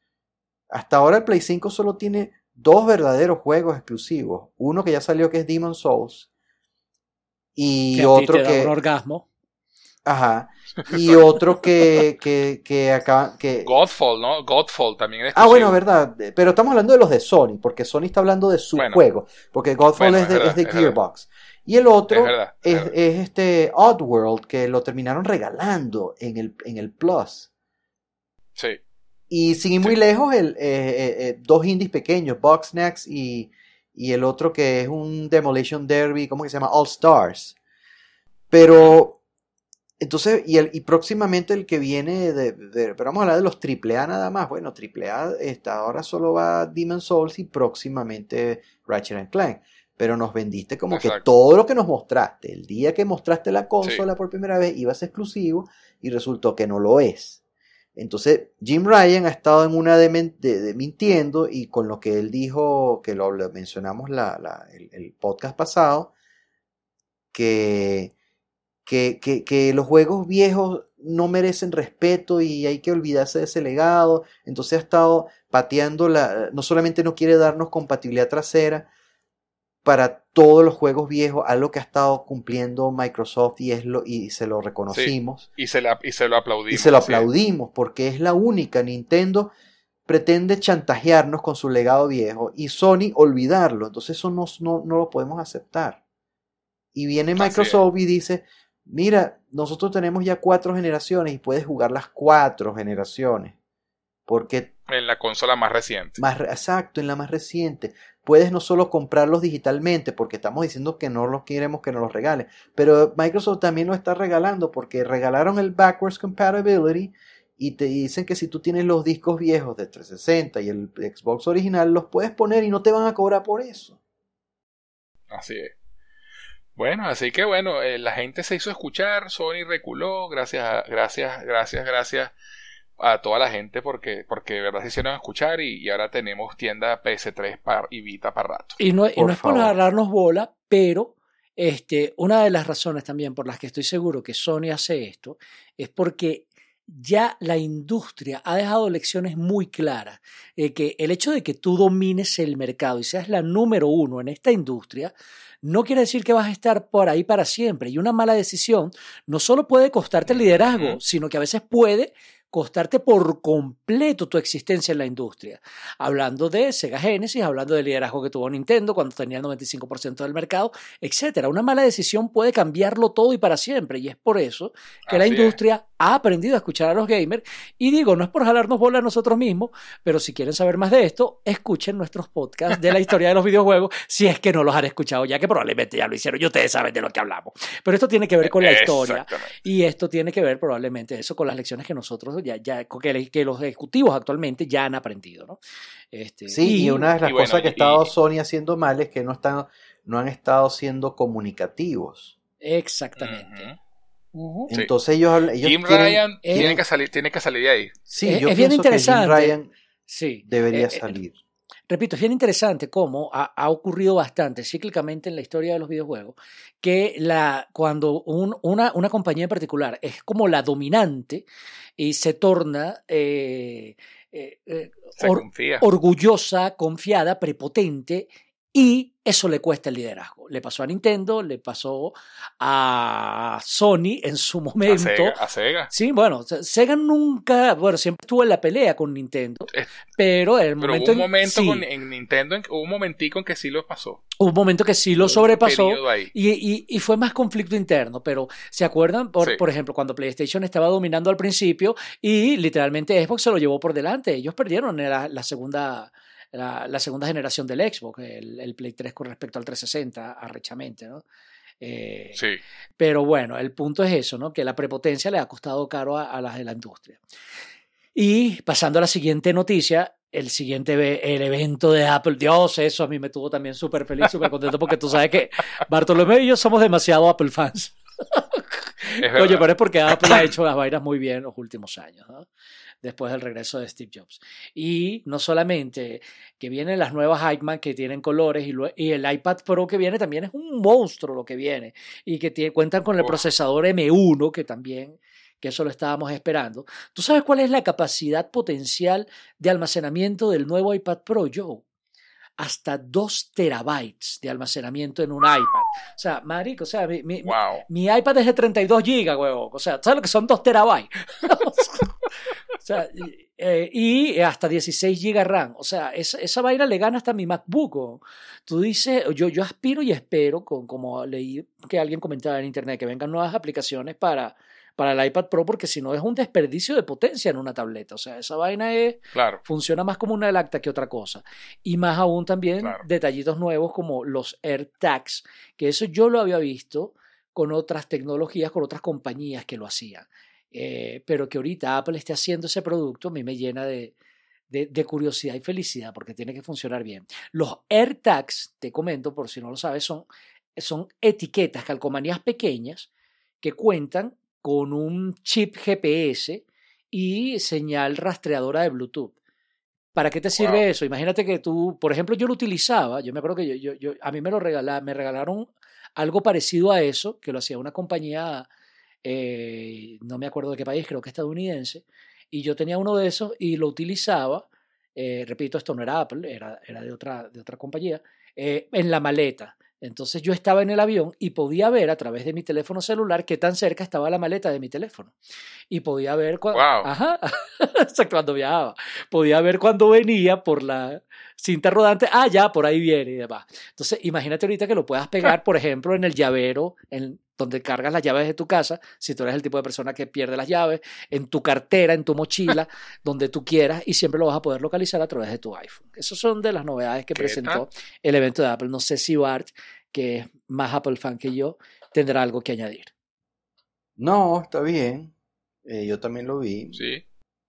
Hasta ahora el Play 5 solo tiene dos verdaderos juegos exclusivos. Uno que ya salió que es Demon Souls. Y que a ti otro te da que. un orgasmo. Ajá. Y otro que, que, que acaba. Que, Godfall, ¿no? Godfall también es ah, bueno, exclusivo. verdad. Pero estamos hablando de los de Sony, porque Sony está hablando de su Bueno. juego. Porque Godfall Bueno, es es de, verdad, es de es verdad. Gearbox. Y el otro Es verdad, es es, verdad. es este Oddworld, que lo terminaron regalando en el, en el Plus. Sí. Y sin ir muy Sí. lejos, el, eh, eh, eh, dos indies pequeños, Boxnax y, y el otro que es un Demolition Derby, ¿cómo que se llama? All Stars. Pero, entonces, y, el, y próximamente el que viene de, de- pero vamos a hablar de los AAA nada más. Bueno, AAA está, ahora solo va Demon Souls y próximamente Ratchet and Clank. Pero nos vendiste como que todo lo que nos mostraste, el día que mostraste la consola por primera vez, iba a ser exclusivo y resultó que no lo es. Entonces, Jim Ryan ha estado en una de, mintiendo y con lo que él dijo, que lo, mencionamos la, el podcast pasado, que, que, que, que los juegos viejos no merecen respeto y hay que olvidarse de ese legado. Entonces ha estado pateando la, no solamente no quiere darnos compatibilidad trasera para todos los juegos viejos, algo que ha estado cumpliendo Microsoft y, es lo, y se lo reconocimos. y, se la, y se lo aplaudimos. Y se lo aplaudimos porque es la única. Nintendo pretende chantajearnos con su legado viejo y Sony olvidarlo. Entonces eso no, no, no lo podemos aceptar. Y viene Microsoft y dice, mira, nosotros tenemos ya cuatro generaciones y puedes jugar las cuatro generaciones. Porque... En la consola más reciente. Más, exacto, en la más reciente. Puedes no solo comprarlos digitalmente, porque estamos diciendo que no los queremos que nos los regalen, pero Microsoft también lo está regalando porque regalaron el backwards compatibility y te dicen que si tú tienes los discos viejos de 360 y el Xbox original, los puedes poner y no te van a cobrar por eso. Así es. Bueno, así que bueno, eh, la gente se hizo escuchar, Sony reculó, gracias, gracias, gracias, gracias a toda la gente porque, porque de verdad se hicieron escuchar y, ahora tenemos tienda PS3 y Vita para rato. Y no, no es por agarrarnos bola, pero este, una de las razones también por las que estoy seguro que Sony hace esto es porque ya la industria ha dejado lecciones muy claras. Eh, que el hecho de que tú domines el mercado y seas la número uno en esta industria no quiere decir que vas a estar por ahí para siempre. Y una mala decisión no solo puede costarte el liderazgo, sino que a veces puede costarte por completo tu existencia en la industria. Hablando de Sega Genesis, hablando del liderazgo que tuvo Nintendo cuando tenía el 95% del mercado, etc. Una mala decisión puede cambiarlo todo y para siempre. Y es por eso que la industria ha aprendido a escuchar a los gamers. Y digo, no es por jalarnos bola a nosotros mismos, pero si quieren saber más de esto, escuchen nuestros podcasts de la historia de los videojuegos, si es que no los han escuchado ya, que probablemente ya lo hicieron y ustedes saben de lo que hablamos. Pero esto tiene que ver con la historia y esto tiene que ver probablemente eso con las lecciones que nosotros ya, ya que, que los ejecutivos actualmente ya han aprendido, ¿no? Este, sí, y, una de las cosas que ha estado Sony haciendo mal es que no, están, no han estado siendo comunicativos. Exactamente. Entonces ellos, ellos Jim Ryan tiene, que salir, tiene que salir de ahí. Sí, es, yo es bien interesante. Que Jim Ryan sí. debería eh, eh, salir. Repito, es bien interesante cómo ha, ocurrido bastante cíclicamente en la historia de los videojuegos que la, cuando una, una, compañía en particular es como la dominante y se torna eh, orgullosa, confiada, prepotente y eso le cuesta el liderazgo. Le pasó a Nintendo, le pasó a Sony en su momento. A Sega. Sí, bueno, Sega nunca, bueno, siempre estuvo en la pelea con Nintendo. pero en el pero momento. Hubo un momento con, en Nintendo, hubo un momentico en que sí lo pasó. Hubo un momento que sí lo sobrepasó. Y, y, fue más conflicto interno. Pero, ¿se acuerdan? Por, por ejemplo, cuando PlayStation estaba dominando al principio y literalmente Xbox se lo llevó por delante. Ellos perdieron la, la segunda la, segunda generación del Xbox, el, Play 3 con respecto al 360, arrechamente, ¿no? Eh, sí. Pero bueno, el punto es eso, ¿no? Que la prepotencia le ha costado caro a, las de la industria. Y pasando a la siguiente noticia, el siguiente el evento de Apple. Dios, eso a mí me tuvo también súper feliz, súper contento, porque tú sabes que Bartolomé y yo somos demasiado Apple fans. Oye, pero es porque Apple ha hecho las vainas muy bien los últimos años. ¿no? Después del regreso de Steve Jobs. Y no solamente que vienen las nuevas iMac que tienen colores y, el iPad Pro que viene también es un monstruo lo que viene y que cuentan con el procesador M1 que también que eso lo estábamos esperando. ¿Tú sabes cuál es la capacidad potencial de almacenamiento del nuevo iPad Pro, Joe? hasta 2 terabytes de almacenamiento en un iPad. O sea, marico, o sea, mi, mi, iPad es de 32 gigas, huevo. O sea, ¿sabes lo que son 2 terabytes? o sea, eh, y hasta 16 gigas RAM. O sea, esa, esa, vaina le gana hasta mi MacBook. Tú dices, yo, yo aspiro y espero, con, como leí que alguien comentaba en internet, que vengan nuevas aplicaciones para para el iPad Pro porque si no es un desperdicio de potencia en una tableta. O sea, esa vaina es, funciona más como una lacta que otra cosa. Y más aún también detallitos nuevos como los AirTags, que eso yo lo había visto con otras tecnologías, con otras compañías que lo hacían. Eh, pero que ahorita Apple esté haciendo ese producto a mí me llena de, de, curiosidad y felicidad porque tiene que funcionar bien. Los AirTags, te comento por si no lo sabes, son, son etiquetas, calcomanías pequeñas que cuentan con un chip GPS y señal rastreadora de Bluetooth. ¿Para qué te sirve eso? Imagínate que tú, por ejemplo, yo lo utilizaba, yo me acuerdo que yo, yo, a mí me lo regalaron, me regalaron algo parecido a eso, que lo hacía una compañía eh, no me acuerdo de qué país, creo que estadounidense, y yo tenía uno de esos y lo utilizaba, eh, repito, esto no era Apple, era, era de, otra, de otra compañía, eh, en la maleta. Entonces yo estaba en el avión y podía ver a través de mi teléfono celular qué tan cerca estaba la maleta de mi teléfono. Y podía ver cuando, Wow. ajá, cuando viajaba. Podía ver cuando venía por la cinta rodante, ah, ya, por ahí viene y demás. Entonces imagínate ahorita que lo puedas pegar, por ejemplo, en el llavero, en donde cargas las llaves de tu casa, si tú eres el tipo de persona que pierde las llaves, en tu cartera, en tu mochila, donde tú quieras, y siempre lo vas a poder localizar a través de tu iPhone. Esas son de las novedades que ¿Qué presentó el evento de Apple. No sé si Bart, que es más Apple fan que yo, tendrá algo que añadir. No, está bien. Eh, yo también lo vi. Sí.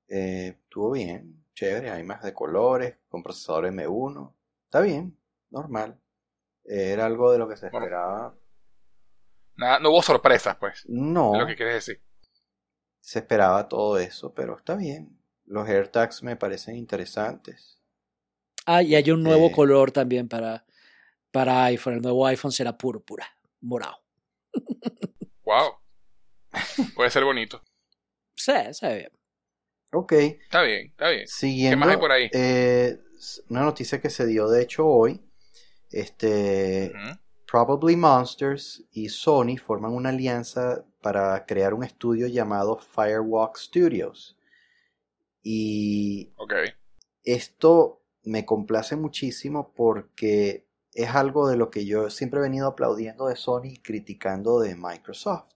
Eh, estuvo bien, chévere. Hay más de colores, con procesador M1. Está bien, normal. Eh, era algo de lo que se Bueno. Nada, no hubo sorpresas, pues. No, Es lo que quieres decir. se esperaba todo eso, pero está bien. Los AirTags me parecen interesantes. Ah, y hay un nuevo Eh. color también para, para iPhone. El nuevo iPhone será púrpura, morado. Wow. Puede ser bonito. Sí, se ve bien. Ok, Está bien, está bien. siguiendo. más hay por ahí? eh, una noticia que se dio de hecho hoy. Este. Probably Monsters y Sony forman una alianza para crear un estudio llamado Firewalk Studios. Y esto me complace muchísimo porque es algo de lo que yo siempre he venido aplaudiendo de Sony y criticando de Microsoft.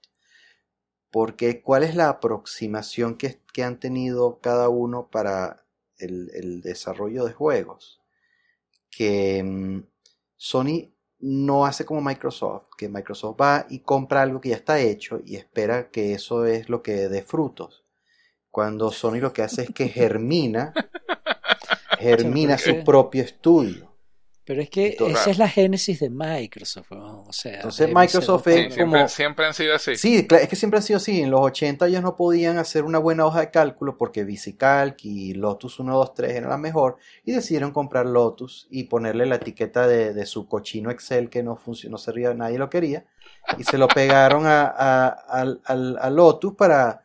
Porque cuál es la aproximación que, que han tenido cada uno para el, el desarrollo de juegos. Que mm, Sony no hace como Microsoft, que Microsoft va y compra algo que ya está hecho y espera que eso es lo que dé frutos. Cuando Sony lo que hace es que germina, germina su propio estudio. Pero es que esa es la génesis de Microsoft. ¿no? O sea, Entonces, Microsoft es Sí, otra- siempre, como- siempre han sido así. Sí, es que siempre ha sido así. En los 80 ellos no podían hacer una buena hoja de cálculo porque VisiCalc y Lotus 123 era la mejor y decidieron comprar Lotus y ponerle la etiqueta de, de su cochino Excel que no funcionó, no servía, nadie lo quería y se lo pegaron a, a- al- al- a Lotus para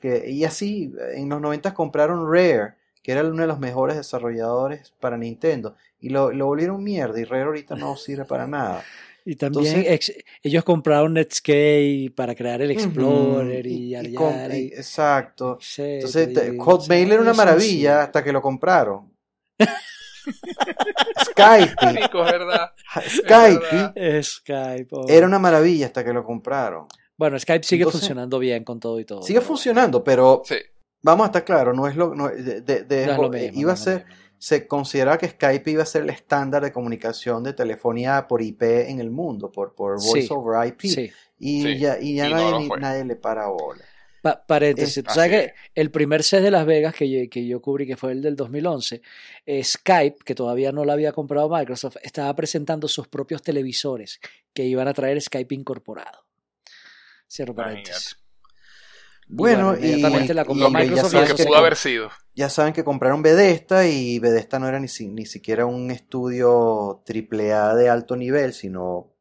que y así en los 90 compraron Rare que era uno de los mejores desarrolladores para Nintendo y lo, lo volvieron mierda y Rare ahorita no sirve para nada. Y también Entonces- ex- ellos compraron Netscape para crear el Explorer y, yara, y con- y- exacto. Sí, Entonces, te Hotmail era una maravilla sí. hasta que lo compraron. Skype, verdad. Skype verdad. Skype. oh. era una maravilla hasta que lo compraron. Bueno, Skype sigue Entonces- funcionando bien con todo y todo. Sigue funcionando, pero Sí. vamos a estar claros, no es lo, no- de- de- de- No es lo mismo, iba no a ser, mismo. Se consideraba que Skype iba a ser el estándar de comunicación de telefonía por IP en el mundo, por, por Voice Sí, over IP. Sí. Y Sí, ya, y ya y no nadie, ni- nadie le para bola. Pa- paréntesis, Es- tú sabes que el primer set de Las Vegas que yo, que yo cubrí, que fue el del 2011, eh, Skype, que todavía no lo había comprado Microsoft, estaba presentando sus propios televisores que iban a traer Skype incorporado. Cierro paréntesis. Bueno, bueno, y, inmediatamente la compró y ya Microsoft y saben Lo que pudo haber sido. Ya saben que compraron Bethesda y Bethesda no era ni, si- ni siquiera un estudio AAA de alto nivel, sino,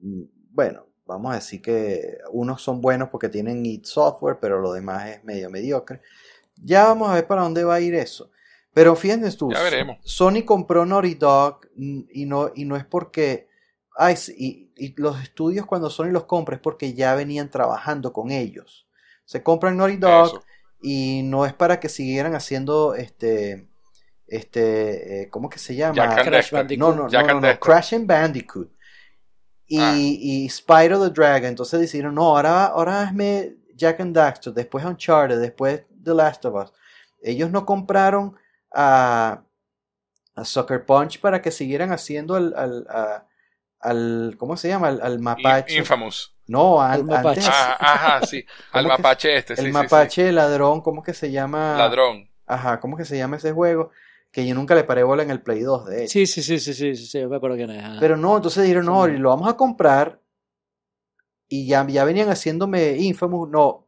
mm, bueno, vamos a decir que unos son buenos porque tienen id Software, pero lo demás es medio mediocre. Ya vamos a ver para dónde va a ir eso. Pero fíjense tú, Ya veremos. Sony compró Naughty Dog y no, y no es porque... Ay, y los estudios cuando Sony los compra es porque ya venían trabajando con ellos. Se compran Naughty Dog, Eso. y no es para que siguieran haciendo este este eh, ¿cómo que se llama? Jack and Crash. Bandicoot. no, no, Jack no, no, no. Crash and Bandicoot. Y, Ah. y Spyro the Dragon, entonces decidieron, no, ahora, ahora hazme Jack and Daxter, después Uncharted, después The Last of Us. Ellos no compraron a, a Sucker Punch para que siguieran haciendo al, al, a- al- ¿cómo se llama? Al, al mapache. Infamous. no, Al mapache. antes Ah, ajá, sí. Al ¿Cómo que- mapache este. sí, el sí, mapache ladrón, ¿cómo que se llama? Ladrón. Ajá, ¿cómo que se llama ese juego? Que yo nunca le paré bola en el Play 2, de hecho. Sí, sí, sí, sí, sí, sí, sí, yo me acuerdo quién es. ajá. Pero no, entonces dijeron, no, Sí. lo vamos a comprar. Y ya, ya venían haciéndome Infamous. No,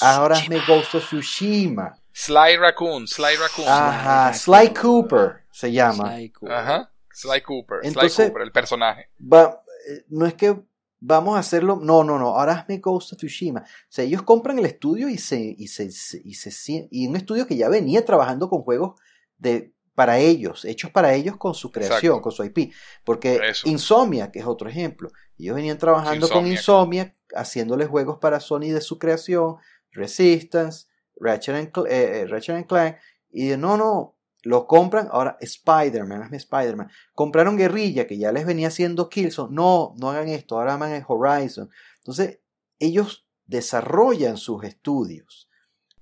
ahora hazme Ghost of Tsushima. Sly Raccoon. Sly Raccoon. Ajá, Sly Sly Cooper. Cooper se llama. Sly Cooper. Ajá. Sly Cooper. Entonces- Sly Cooper, el personaje. Va, eh, no es que vamos a hacerlo, no, no, no, ahora hazme Ghost of Tsushima. O sea, ellos compran el estudio y se, y se, y se, y un estudio que ya venía trabajando con juegos de, para ellos, hechos para ellos con su creación, con su IP. Porque Insomnia, que es otro ejemplo, ellos venían trabajando con Insomnia, haciéndole juegos para Sony de su creación, Resistance, Ratchet and, eh, eh, Clank, y de, no, no, lo compran, ahora Spider-Man, es Spider-Man. Compraron Guerrilla, que ya les venía haciendo Killzone. No, no hagan esto, ahora van en Horizon. Entonces, ellos desarrollan sus estudios,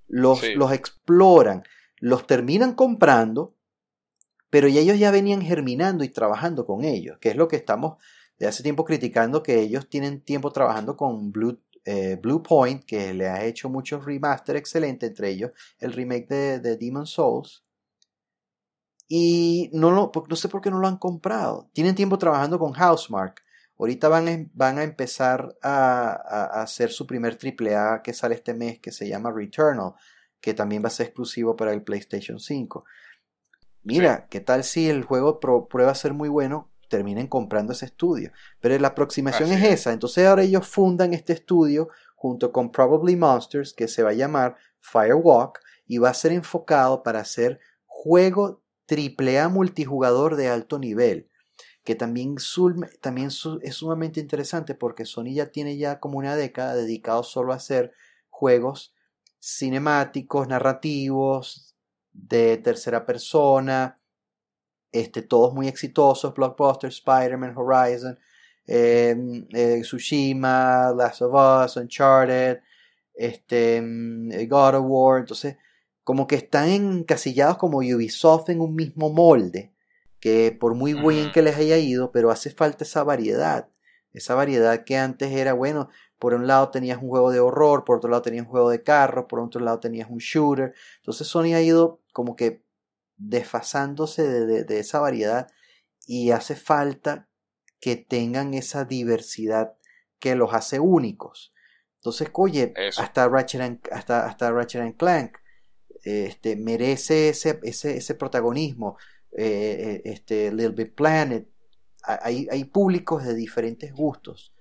los, los exploran, los terminan comprando, pero ya ellos ya venían germinando y trabajando con ellos, que es lo que estamos de hace tiempo criticando, que ellos tienen tiempo trabajando con Blue, eh, Blue Point, que le ha hecho muchos remaster excelentes, entre ellos el remake de, de Demon Souls y no, lo, no sé por qué no lo han comprado. Tienen tiempo trabajando con Housemark. Ahorita van, a, van a empezar a, hacer su primer AAA que sale este mes que se llama Returnal, que también va a ser exclusivo para el PlayStation 5. Mira, ¿qué tal si el juego prueba a ser muy bueno? Terminen comprando ese estudio. Pero la aproximación es esa. Entonces ahora ellos fundan este estudio junto con Probably Monsters que se va a llamar Firewalk y va a ser enfocado para hacer juego AAA multijugador de alto nivel, que también, también es sumamente interesante porque Sony ya tiene ya como una década dedicado solo a hacer juegos cinemáticos, narrativos, de tercera persona, este, todos muy exitosos, Blockbuster, Spider-Man, Horizon, em, eh, Tsushima, Last of Us, Uncharted, este, em, God of War, entonces como que están encasillados como Ubisoft en un mismo molde, que por muy bien que les haya ido, pero hace falta esa variedad, esa variedad que antes era, bueno, por un lado tenías un juego de horror, por otro lado tenías un juego de carros, por otro lado tenías un shooter, entonces Sony ha ido como que desfasándose de, esa variedad y hace falta que tengan esa diversidad que los hace únicos. Entonces, oye, hasta Ratchet, hasta, hasta Ratchet Clank, este, merece ese, ese, ese protagonismo. Eh, eh, este, Little Big Planet, hay, hay públicos de diferentes gustos.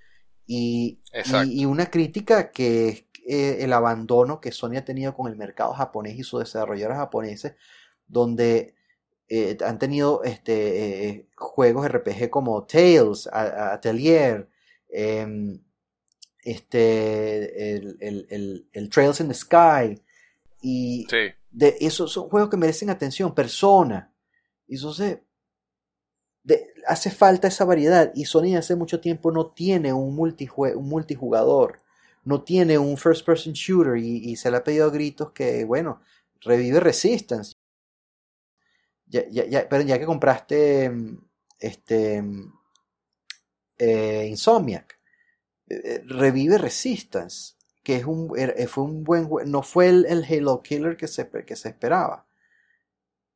Y, y, una crítica que es eh, el abandono que Sony ha tenido con el mercado japonés y sus desarrolladores japoneses, donde han tenido este, juegos RPG como Tales, Atelier, em, este, el, el, el, Trails in the Sky, y de esos son juegos que merecen atención, persona. Y entonces de, hace falta esa variedad. Y Sony hace mucho tiempo no tiene un, un multijugador, no tiene un first person shooter y, se le ha pedido a gritos que, bueno, revive Resistance. Ya, ya, ya, pero ya que compraste este eh, Insomniac, eh, eh, revive Resistance que es un, eh, fue un buen no fue el, Halo Killer que se, que se esperaba.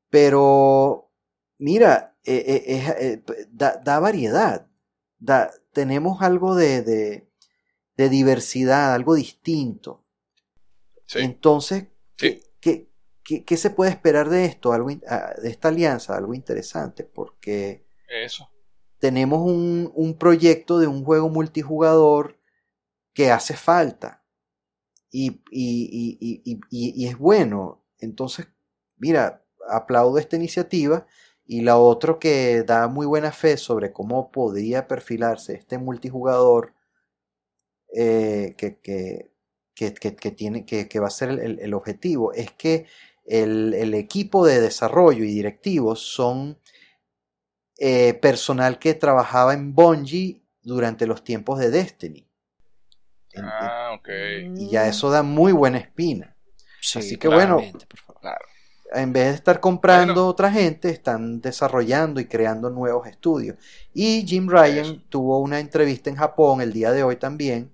Pero, mira, eh, eh, da, variedad. Da, tenemos algo de, de, diversidad, algo distinto. Entonces, ¿qué, qué, se puede esperar de esto, algo, ah, de esta alianza? Algo interesante, porque Eso. tenemos un, un proyecto de un juego multijugador que hace falta y, es bueno. Entonces, mira, aplaudo esta iniciativa y la otra que da muy buena fe sobre cómo podría perfilarse este multijugador eh, que, que, que, tiene, que, va a ser el, objetivo es que el, equipo de desarrollo y directivos son eh, personal que trabajaba en Bungie durante los tiempos de Destiny. Ah, ok. Y ya eso da muy buena espina. Así que bueno, en vez de estar comprando otra gente, están desarrollando y creando nuevos estudios. Y Jim Ryan tuvo una entrevista en Japón el día de hoy también,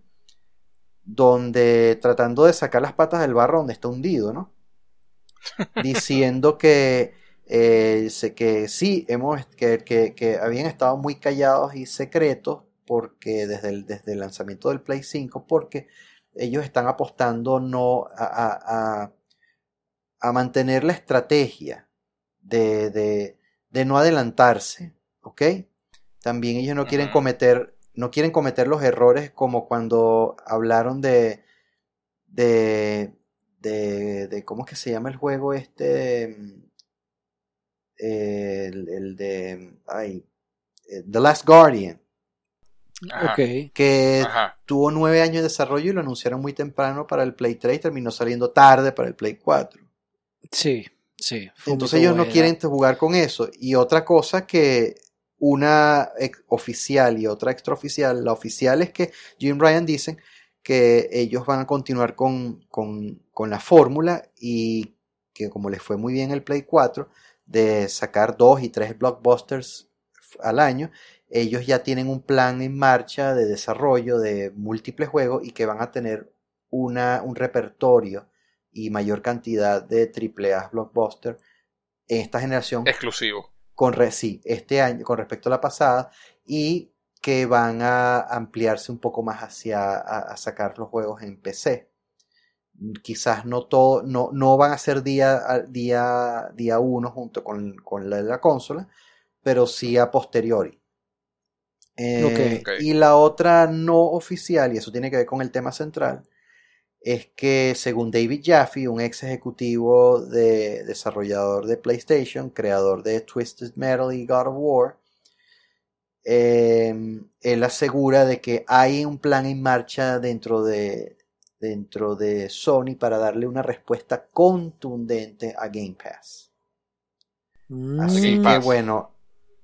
donde tratando de sacar las patas del barro donde está hundido, ¿no? Diciendo que, eh, que sí, hemos, que, que, que habían estado muy callados y secretos porque desde el, desde el lanzamiento del Play 5, porque ellos están apostando no a, a, mantener la estrategia de, de, no adelantarse, ¿ok? También ellos no quieren cometer no quieren cometer los errores como cuando hablaron de, de, de, de ¿cómo es que se llama el juego este? El, el de, ay, eh, The Last Guardian, Ajá, Ok. que ajá. tuvo nueve años de desarrollo y lo anunciaron muy temprano para el Play 3 y terminó saliendo tarde para el Play 4. Sí, sí. Entonces ellos no quieren jugar con eso. Y otra cosa que una oficial y otra extraoficial, la oficial es que Jim Ryan dicen que ellos van a continuar con, con, con la fórmula y que como les fue muy bien el Play 4, de sacar dos y tres blockbusters al año, ellos ya tienen un plan en marcha de desarrollo de múltiples juegos y que van a tener una, un repertorio y mayor cantidad de AAA blockbuster en esta generación Exclusivo. con re- sí, este año con respecto a la pasada y que van a ampliarse un poco más hacia a, a sacar los juegos en PC. Quizás no todo, no, no van a ser día, día, día uno junto con, con la de la consola, pero sí a posteriori. Eh, Ok. Y la otra no oficial, y eso tiene que ver con el tema central, es que según David Jaffe, un ex ejecutivo de desarrollador de PlayStation, creador de Twisted Metal y God of War, eh, él asegura de que hay un plan en marcha dentro de, dentro de Sony para darle una respuesta contundente a Game Pass. Así Game que bueno,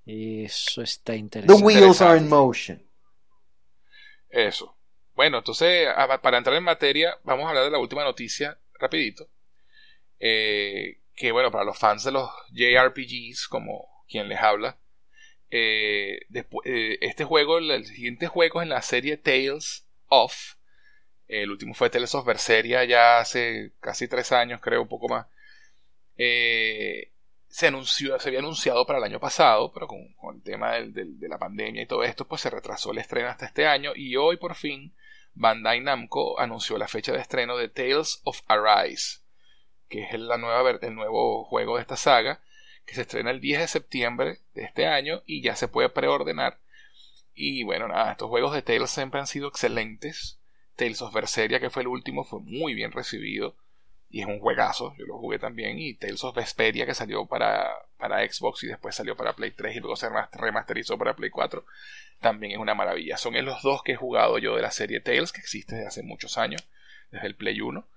Eso está the interesante. wheels are in motion. Eso. Bueno, entonces, para entrar en materia, vamos a hablar de la última noticia rapidito. Eh, que bueno, para los fans de los JRPGs, como quien les habla, eh, eh, este juego, el, el siguiente juego es en la serie Tales of. El último fue Tales of Berseria ya hace casi tres años, creo, un poco más. Eh, se anunció, se había anunciado para el año pasado, pero con, con el tema del- de la pandemia y todo esto, pues se retrasó el estreno hasta este año y hoy por fin Bandai Namco anunció la fecha de estreno de Tales of Arise, que es la nueva, el nuevo juego de esta saga, que se estrena el 10 de septiembre de este año y ya se puede preordenar. Y bueno, nada, estos juegos de Tales siempre han sido excelentes. Tales of Berseria, que fue el último, fue muy bien recibido y es un juegazo, yo lo jugué también, y Tales of Vesperia que salió para, para Xbox y después salió para Play 3 y luego se remaster- remasterizó para Play 4, también es una maravilla. Son los dos que he jugado yo de la serie Tales, que existe desde hace muchos años, desde el Play 1.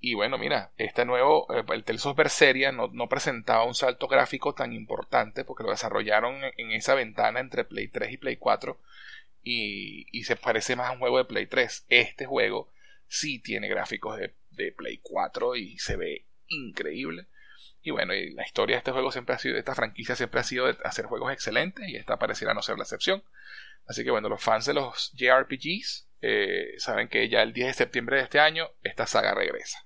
Y bueno, mira, este nuevo, eh, el Tales of Berseria no, no presentaba un salto gráfico tan importante porque lo desarrollaron en esa ventana entre Play 3 y Play 4 y, y se parece más a un juego de Play 3. Este juego sí tiene gráficos de, de Play 4 y se ve increíble. Y bueno, y la historia de este juego siempre ha sido, esta franquicia siempre ha sido de hacer juegos excelentes y esta pareciera no ser la excepción. Así que bueno, los fans de los JRPGs eh, saben que ya el 10 de septiembre de este año esta saga regresa.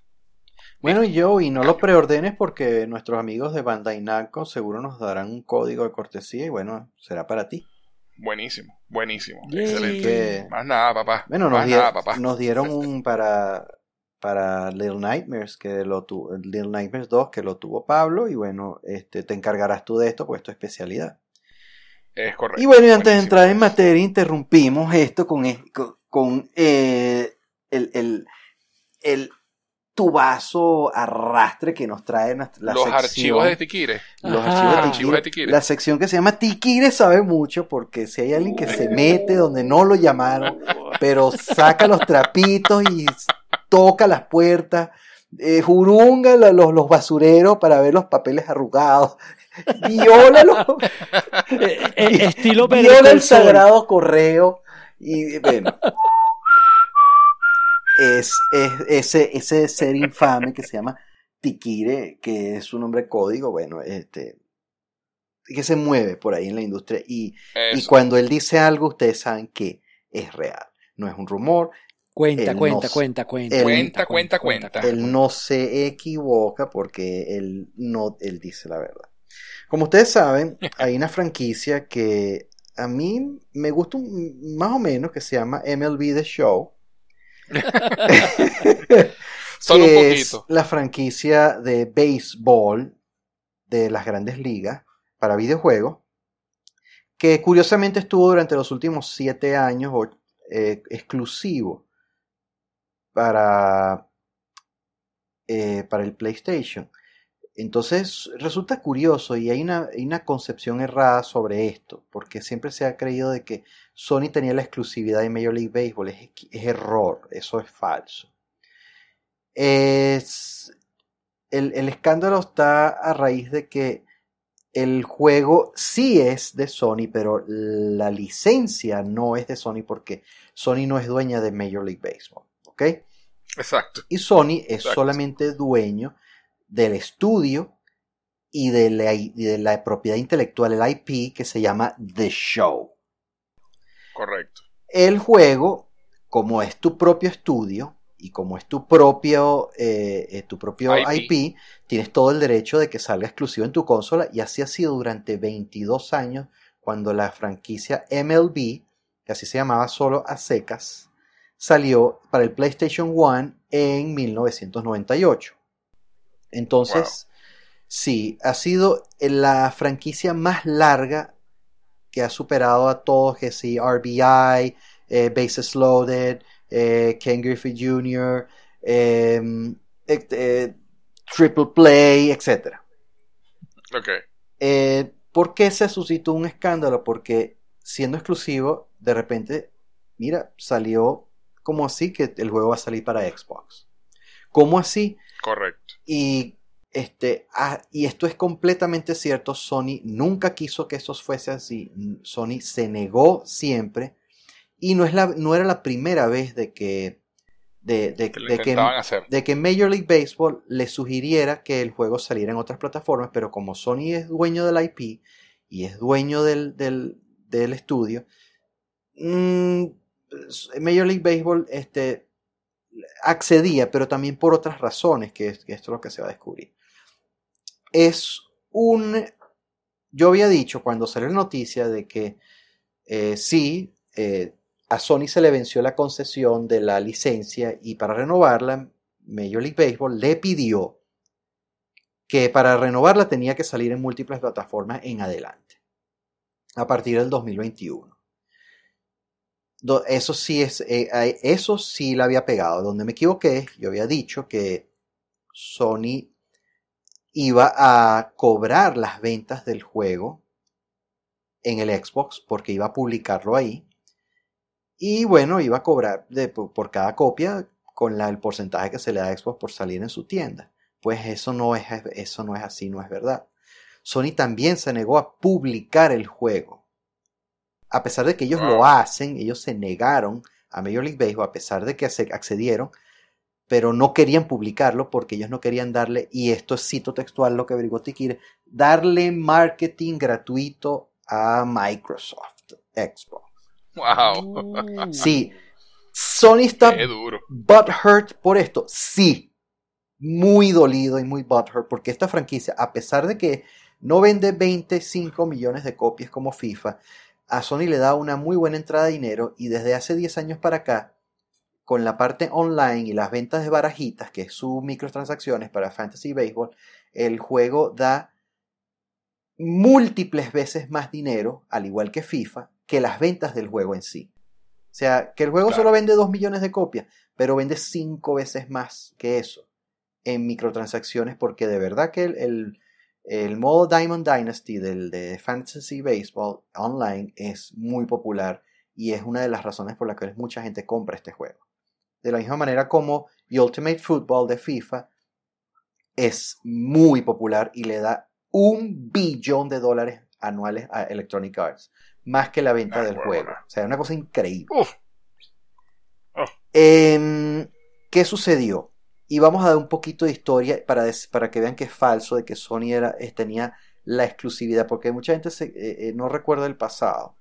Bueno, yo, y no lo preordenes porque nuestros amigos de Bandai Namco seguro nos darán un código de cortesía y bueno, será para ti. Buenísimo, buenísimo, Yay. excelente. Que, Más nada, papá. bueno, nos, Más nada, papá. nos dieron un para, para Little Nightmares, que lo tuvo, Little Nightmares 2, que lo tuvo Pablo, y bueno, este, te encargarás tú de esto, pues es tu especialidad. Es correcto. Y bueno, y antes de entrar en materia, interrumpimos esto con, con, con, eh, el, el, el tubazo arrastre que nos trae la los sección. archivos de Tikire. Los Ajá. archivos, de Tikire. La sección que se llama Tikire sabe mucho porque si hay alguien que se mete donde no lo llamaron, pero saca los trapitos y toca las puertas, eh, jurunga la- los, los basureros para ver los papeles arrugados, viola, los, Eh, eh, estilo viola el sagrado correo y bueno. Es, es ese, ese ser infame que se llama Tikire, que es su nombre código, bueno, este, que se mueve por ahí en la industria y, y cuando él dice algo, ustedes saben que es real, no es un rumor, Cuenta, Él cuenta, no- cuenta, cuenta, él- Cuenta, cuenta, cuenta. él no se equivoca porque él no, él dice la verdad. Como ustedes saben, hay una franquicia que a mí me gusta un- más o menos que se llama MLB The Show. Solo un que es poquito. la franquicia de béisbol de las grandes ligas para videojuegos que curiosamente estuvo durante los últimos siete años eh, exclusivo para, eh, para el PlayStation. Entonces resulta curioso y hay una, concepción errada sobre esto, porque siempre se ha creído de que Sony tenía la exclusividad de Major League Baseball. Es, error, eso es falso. Es, el, el, escándalo está a raíz de que el juego sí es de Sony, pero la licencia no es de Sony porque Sony no es dueña de Major League Baseball. ¿Ok? Exacto. Y Sony es solamente dueño del estudio y de, la, de la propiedad intelectual, el IP, que se llama The Show. Correcto. El juego, como es tu propio estudio, y como es tu propio, eh, eh, tu propio IP. tienes todo el derecho de que salga exclusivo en tu consola y así ha sido durante 22 años cuando la franquicia MLB, que así se llamaba solo a secas, salió para el PlayStation 1 en 1998. Entonces, sí, ha sido la franquicia más larga que ha superado a todos, que sí, RBI, eh, Bases Loaded, eh, Ken Griffey Jr., em, eh, Triple Play, etc. Eh, ¿Por qué se suscitó un escándalo? Porque siendo exclusivo, de repente, mira, salió como así que el juego va a salir para Xbox. ¿Cómo así? Correcto. Y este, ah, y esto es completamente cierto, Sony nunca quiso que eso fuese así, Sony se negó siempre. Y no, es la, no era la primera vez de que, de, de, que, de, que, Major League Baseball le sugiriera que el juego saliera en otras plataformas, pero como Sony es dueño del IP y es dueño del, del, del estudio, mmm, Major League Baseball este, accedía, pero también por otras razones, que, esto es lo que se va a descubrir. Es un... Yo había dicho cuando salió la noticia de que eh, sí, eh, a Sony se le venció la concesión de la licencia y para renovarla, Major League Baseball le pidió que para renovarla tenía que salir en múltiples plataformas en adelante, a partir del 2021. Eso sí, es, eh, eso sí la había pegado. Donde me equivoqué, yo había dicho que Sony iba a cobrar las ventas del juego en el Xbox porque iba a publicarlo ahí y bueno, iba a cobrar por cada copia con el porcentaje que se le da a Xbox por salir en su tienda. Pues eso no, es, eso no es así, no es verdad. Sony también se negó a publicar el juego. A pesar de que ellos lo hacen, ellos se negaron a Major League Baseball, a pesar de que accedieron, pero no querían publicarlo porque ellos no querían darle, y esto es cito textual lo que averiguó Tikir, darle marketing gratuito a Microsoft, Xbox. Wow. Sí. Sony está butthurt por esto. Sí. Muy dolido y muy butthurt porque esta franquicia, a pesar de que no vende 25 millones de copias como FIFA, a Sony le da una muy buena entrada de dinero y desde hace 10 años para acá, con la parte online y las ventas de barajitas, que es su microtransacciones para Fantasy Baseball, el juego da múltiples veces más dinero, al igual que FIFA, que las ventas del juego en sí. O sea, que el juego solo vende 2 millones de copias, pero vende 5 veces más que eso en microtransacciones, porque de verdad que el, el, modo Diamond Dynasty del de Fantasy Baseball online es muy popular y es una de las razones por las que mucha gente compra este juego. De la misma manera como Ultimate Football de FIFA es muy popular y le da un billón de dólares anuales a Electronic Arts más que la venta ah, del juego. O sea, una cosa increíble. Em, ¿Qué sucedió? Y vamos a dar un poquito de historia para, para que vean que es falso de que Sony era, tenía la exclusividad, porque mucha gente se, eh, eh, no recuerda el pasado,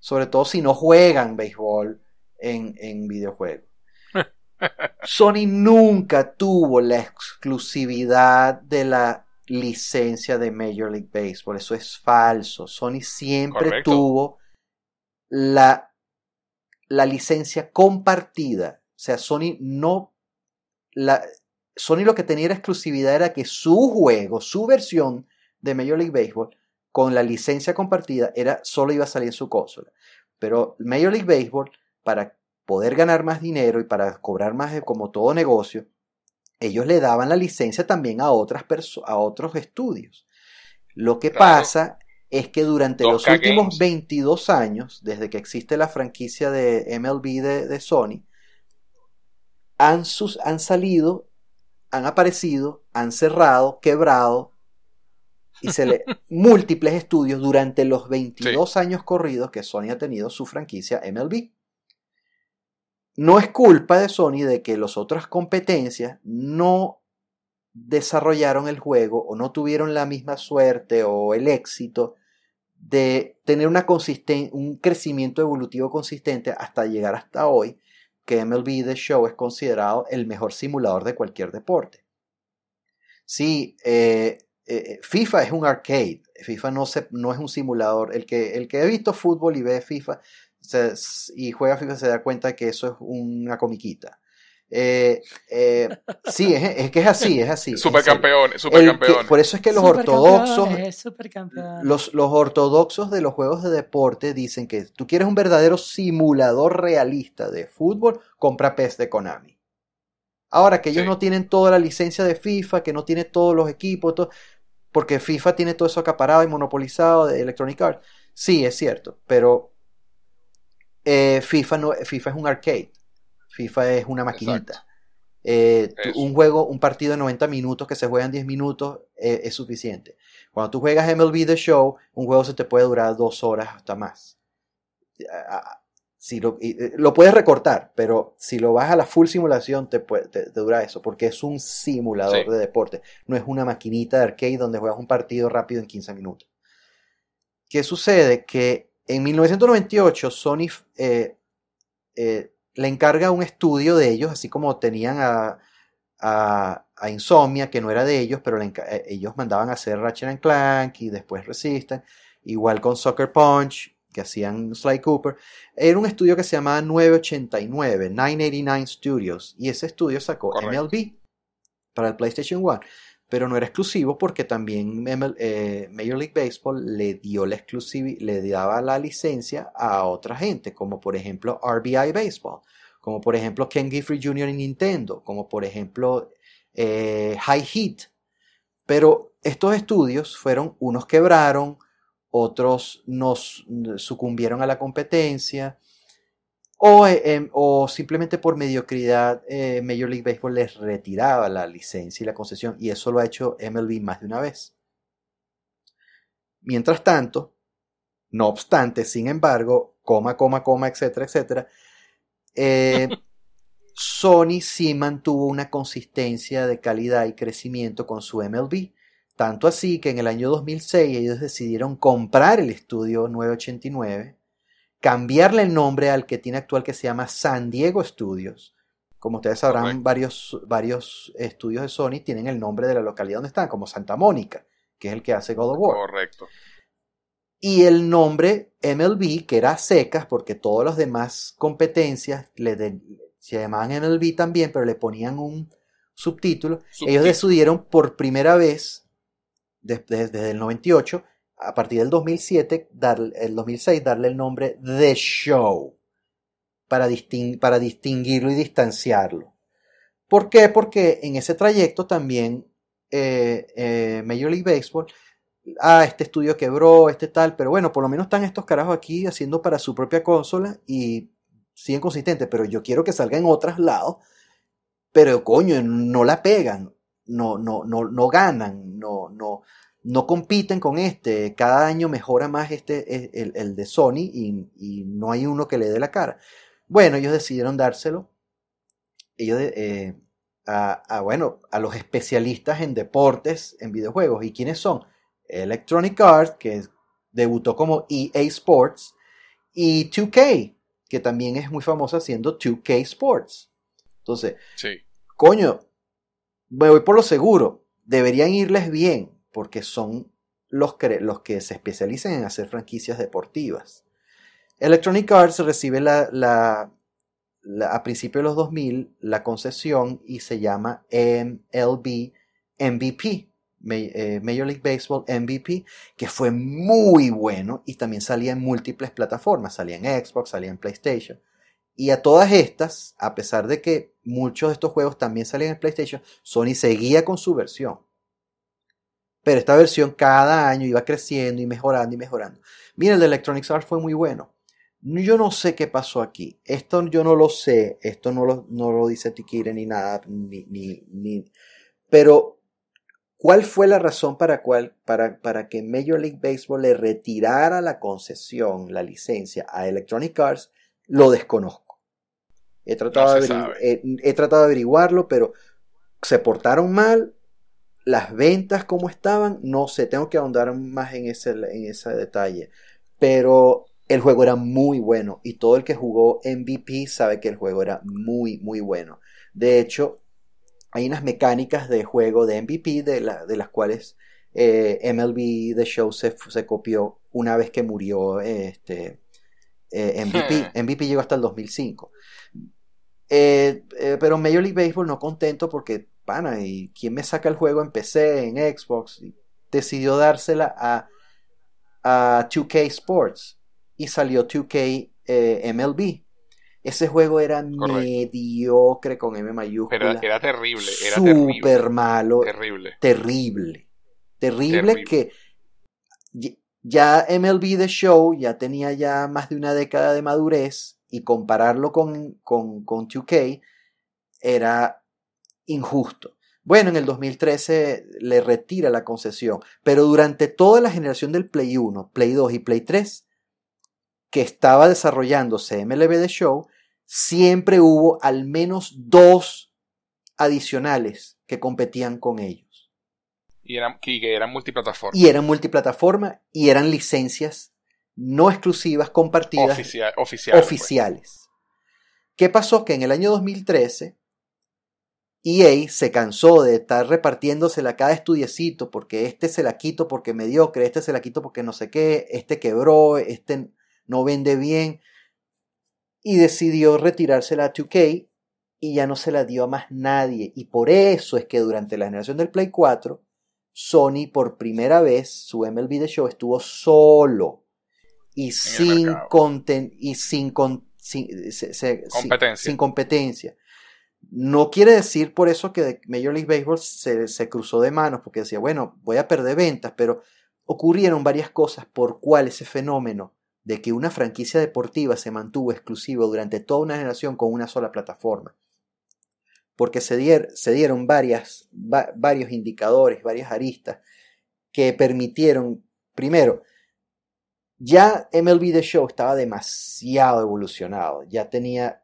sobre todo si no juegan béisbol en, en videojuegos. Sony nunca tuvo la exclusividad de la licencia de Major League Baseball. Eso es falso. Sony siempre tuvo la, la licencia compartida. O sea, Sony no. La, Sony lo que tenía era exclusividad era que su juego, su versión de Major League Baseball, con la licencia compartida era solo iba a salir en su consola. Pero Major League Baseball, para poder ganar más dinero y para cobrar más como todo negocio, ellos le daban la licencia también a, otras a otros estudios. Lo que pasa es que durante los últimos 22 años, desde que existe la franquicia de MLB de, Sony, han, sus, han salido, han aparecido, han cerrado, quebrado y se le múltiples estudios durante los 22 años corridos que Sony ha tenido su franquicia MLB. No es culpa de Sony de que las otras competencias no desarrollaron el juego o no tuvieron la misma suerte o el éxito de tener una un crecimiento evolutivo consistente hasta llegar hasta hoy, que MLB The Show es considerado el mejor simulador de cualquier deporte. Sí, eh, eh, FIFA es un arcade, FIFA no, es un simulador. El que, el que ha visto fútbol y ve FIFA y juega FIFA se da cuenta que eso es una comiquita. Eh, eh, sí, es, que es así, es así. Supercampeones, supercampeones. por eso es que los ortodoxos, los, los ortodoxos de los juegos de deporte dicen que tú quieres un verdadero simulador realista de fútbol, compra PES de Konami. Ahora que ellos no tienen toda la licencia de FIFA, que no tiene todos los equipos, porque FIFA tiene todo eso acaparado y monopolizado de Electronic Arts. Sí, es cierto, pero eh, FIFA, no, FIFA es un arcade. FIFA es una maquinita. Eh, un juego, un partido de 90 minutos que se juega en 10 minutos eh, es suficiente. Cuando tú juegas MLB The Show, un juego se te puede durar dos horas hasta más. Si lo, lo, puedes recortar, pero si lo vas a la full simulación te, puede, te, dura eso, porque es un simulador de deporte, no es una maquinita de arcade donde juegas un partido rápido en 15 minutos. ¿Qué sucede? Que en 1998 Sony eh, le encarga un estudio de ellos, así como tenían a, Insomnia, que no era de ellos, pero eh, ellos mandaban a hacer Ratchet Clank y después Resistance, igual con Soccer Punch, que hacían Sly Cooper. Era un estudio que se llamaba 989, 989 Studios, y ese estudio sacó MLB para el PlayStation 1 pero no era exclusivo porque también eh, Major League Baseball le dio la le daba la licencia a otra gente, como por ejemplo RBI Baseball, como por ejemplo Ken Giffrey Jr. en Nintendo, como por ejemplo eh, High Heat. Pero estos estudios fueron, unos quebraron, otros nos sucumbieron a la competencia, eh, em, o, simplemente por mediocridad eh, Major League Baseball les retiraba la licencia y la concesión y eso lo ha hecho MLB más de una vez. Mientras tanto, no obstante, sin embargo, coma, coma, coma, etcétera, etcétera, eh, Sony sí mantuvo una consistencia de calidad y crecimiento con su MLB. Tanto así que en el año 2006 ellos decidieron comprar el estudio 989 cambiarle el nombre al que tiene actual que se llama San Diego Studios. Como ustedes sabrán, varios, varios estudios de Sony tienen el nombre de la localidad donde están, como Santa Mónica, que es el que hace God of War. Correcto. Y el nombre MLB, que era secas, porque todas las demás competencias le se llamaban MLB también, pero le ponían un subtítulo. Ellos decidieron por primera vez, desde, desde el 98, a partir del 2007, dar, el 2006, darle el nombre The Show para, para distinguirlo y distanciarlo. ¿Por qué? Porque en ese trayecto también eh, eh, Major League Baseball, ah, este estudio quebró, este tal, pero bueno, por lo menos están estos carajos aquí haciendo para su propia consola y siguen consistentes, pero yo quiero que salga en otros lados, pero coño, no la pegan, no, no, no, no ganan, no, no, no compiten con este, cada año mejora más este, el, de Sony y, no hay uno que le dé la cara. Bueno, ellos decidieron dárselo ellos, eh, a, bueno, a los especialistas en deportes, en videojuegos. ¿Y quiénes son? Electronic Arts, que debutó como EA Sports, y 2K, que también es muy famosa haciendo 2K Sports. Entonces, coño, me voy por lo seguro, deberían irles bien porque son los que, se especializan en hacer franquicias deportivas. Electronic Arts recibe a principios de los 2000 la concesión y se llama MLB MVP, eh, Major League Baseball MVP, que fue muy bueno y también salía en múltiples plataformas, salía en Xbox, salía en PlayStation. Y a todas estas, a pesar de que muchos de estos juegos también salían en PlayStation, Sony seguía con su versión. Pero esta versión cada año iba creciendo y mejorando y mejorando. Mira, el de Electronic Arts fue muy bueno. Yo no sé qué pasó aquí. Esto yo no lo sé. Esto no lo, no lo dice Tikire ni nada. Ni, ni, ni. Pero, ¿cuál fue la razón para, cual, para, para que Major League Baseball le retirara la concesión, la licencia a Electronic Arts? Lo desconozco. He tratado, de, he tratado de averiguarlo, pero se portaron mal. Las ventas como estaban, no sé, tengo que ahondar más en ese, en ese detalle. Pero el juego era muy bueno y todo el que jugó MVP sabe que el juego era muy, muy bueno. De hecho, hay unas mecánicas de juego de MVP de, de las cuales eh, MLB The Show se, se, copió una vez que murió este, eh, MVP. MVP llegó hasta el 2005. Eh, pero Major League Baseball no contento porque, pana, ¿y quién me saca el juego en PC, en Xbox? decidió dársela a, a 2K Sports y salió 2K eh, MLB. Ese juego era mediocre con M mayúscula. Era terrible, era super malo. Terrible. Terrible. Terrible, que ya MLB The Show ya tenía ya más de una década de madurez y compararlo con, con, con 2K era injusto. Bueno, en el 2013 le retira la concesión, pero durante toda la generación del Play 1, Play 2 y Play 3 que estaba desarrollándose MLB The Show, siempre hubo al menos dos adicionales que competían con ellos. Y eran, que eran multiplataforma. Y eran multiplataforma y eran licencias no exclusivas compartidas. oficiales. oficiales. ¿Qué pasó? Que en el año 2013 EA se cansó de estar repartiéndosela a cada estudiecito porque este se la quito porque mediocre, este se la quito porque no sé qué, este quebró, este no vende bien y decidió retirársela a 2K y ya no se la dio a más nadie. Y por eso es que durante la generación del Play 4, Sony por primera vez, su MLB The Show estuvo solo y sin, y sin, competencia. sin competencia. No quiere decir por eso que Major League Baseball se, se, cruzó de manos, porque decía, bueno, voy a perder ventas, pero ocurrieron varias cosas por cual ese fenómeno de que una franquicia deportiva se mantuvo exclusivo durante toda una generación con una sola plataforma. Porque se, dieron varias, varios indicadores, varias aristas que permitieron, primero, ya MLB The Show estaba demasiado evolucionado, ya tenía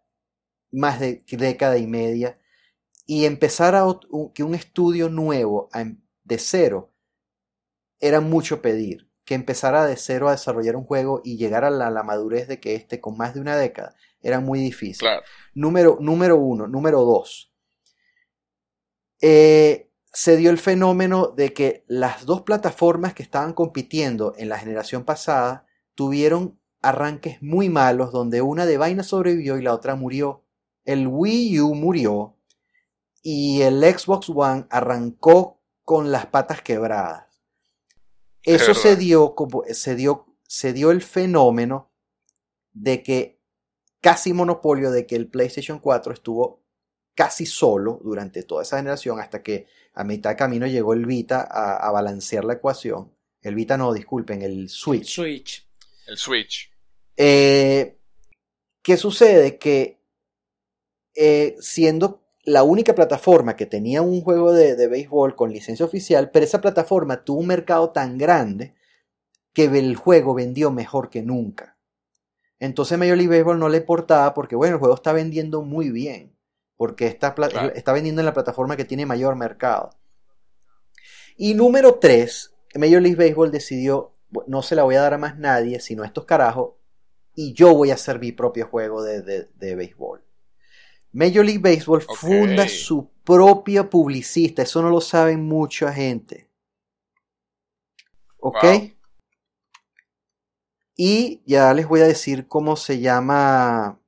más de década y media, y empezar a que un estudio nuevo em, de cero era mucho pedir que empezara de cero a desarrollar un juego y llegar a la, madurez de que este con más de una década era muy difícil. Número, número uno. Número dos. Eh, se dio el fenómeno de que las dos plataformas que estaban compitiendo en la generación pasada tuvieron arranques muy malos donde una de vaina sobrevivió y la otra murió. El Wii U murió y el Xbox One arrancó con las patas quebradas. Eso se dio, como, se, dio, se dio el fenómeno de que casi monopolio de que el PlayStation 4 estuvo casi solo durante toda esa generación hasta que a mitad de camino llegó el Vita a, balancear la ecuación. El Vita no, disculpen, el Switch. Switch. El Switch. Eh, ¿Qué sucede? Que eh, siendo la única plataforma que tenía un juego de, béisbol con licencia oficial, pero esa plataforma tuvo un mercado tan grande que el juego vendió mejor que nunca. Entonces Major League Baseball no le importaba porque, bueno, el juego está vendiendo muy bien, porque está, está vendiendo en la plataforma que tiene mayor mercado. Y número 3, Major League Baseball decidió, no se la voy a dar a más nadie, sino a estos carajos, y yo voy a hacer mi propio juego de, de béisbol. Major League Baseball funda su propia publicista. Eso no lo saben mucha gente. ¿Ok? Y ya les voy a decir cómo se llama.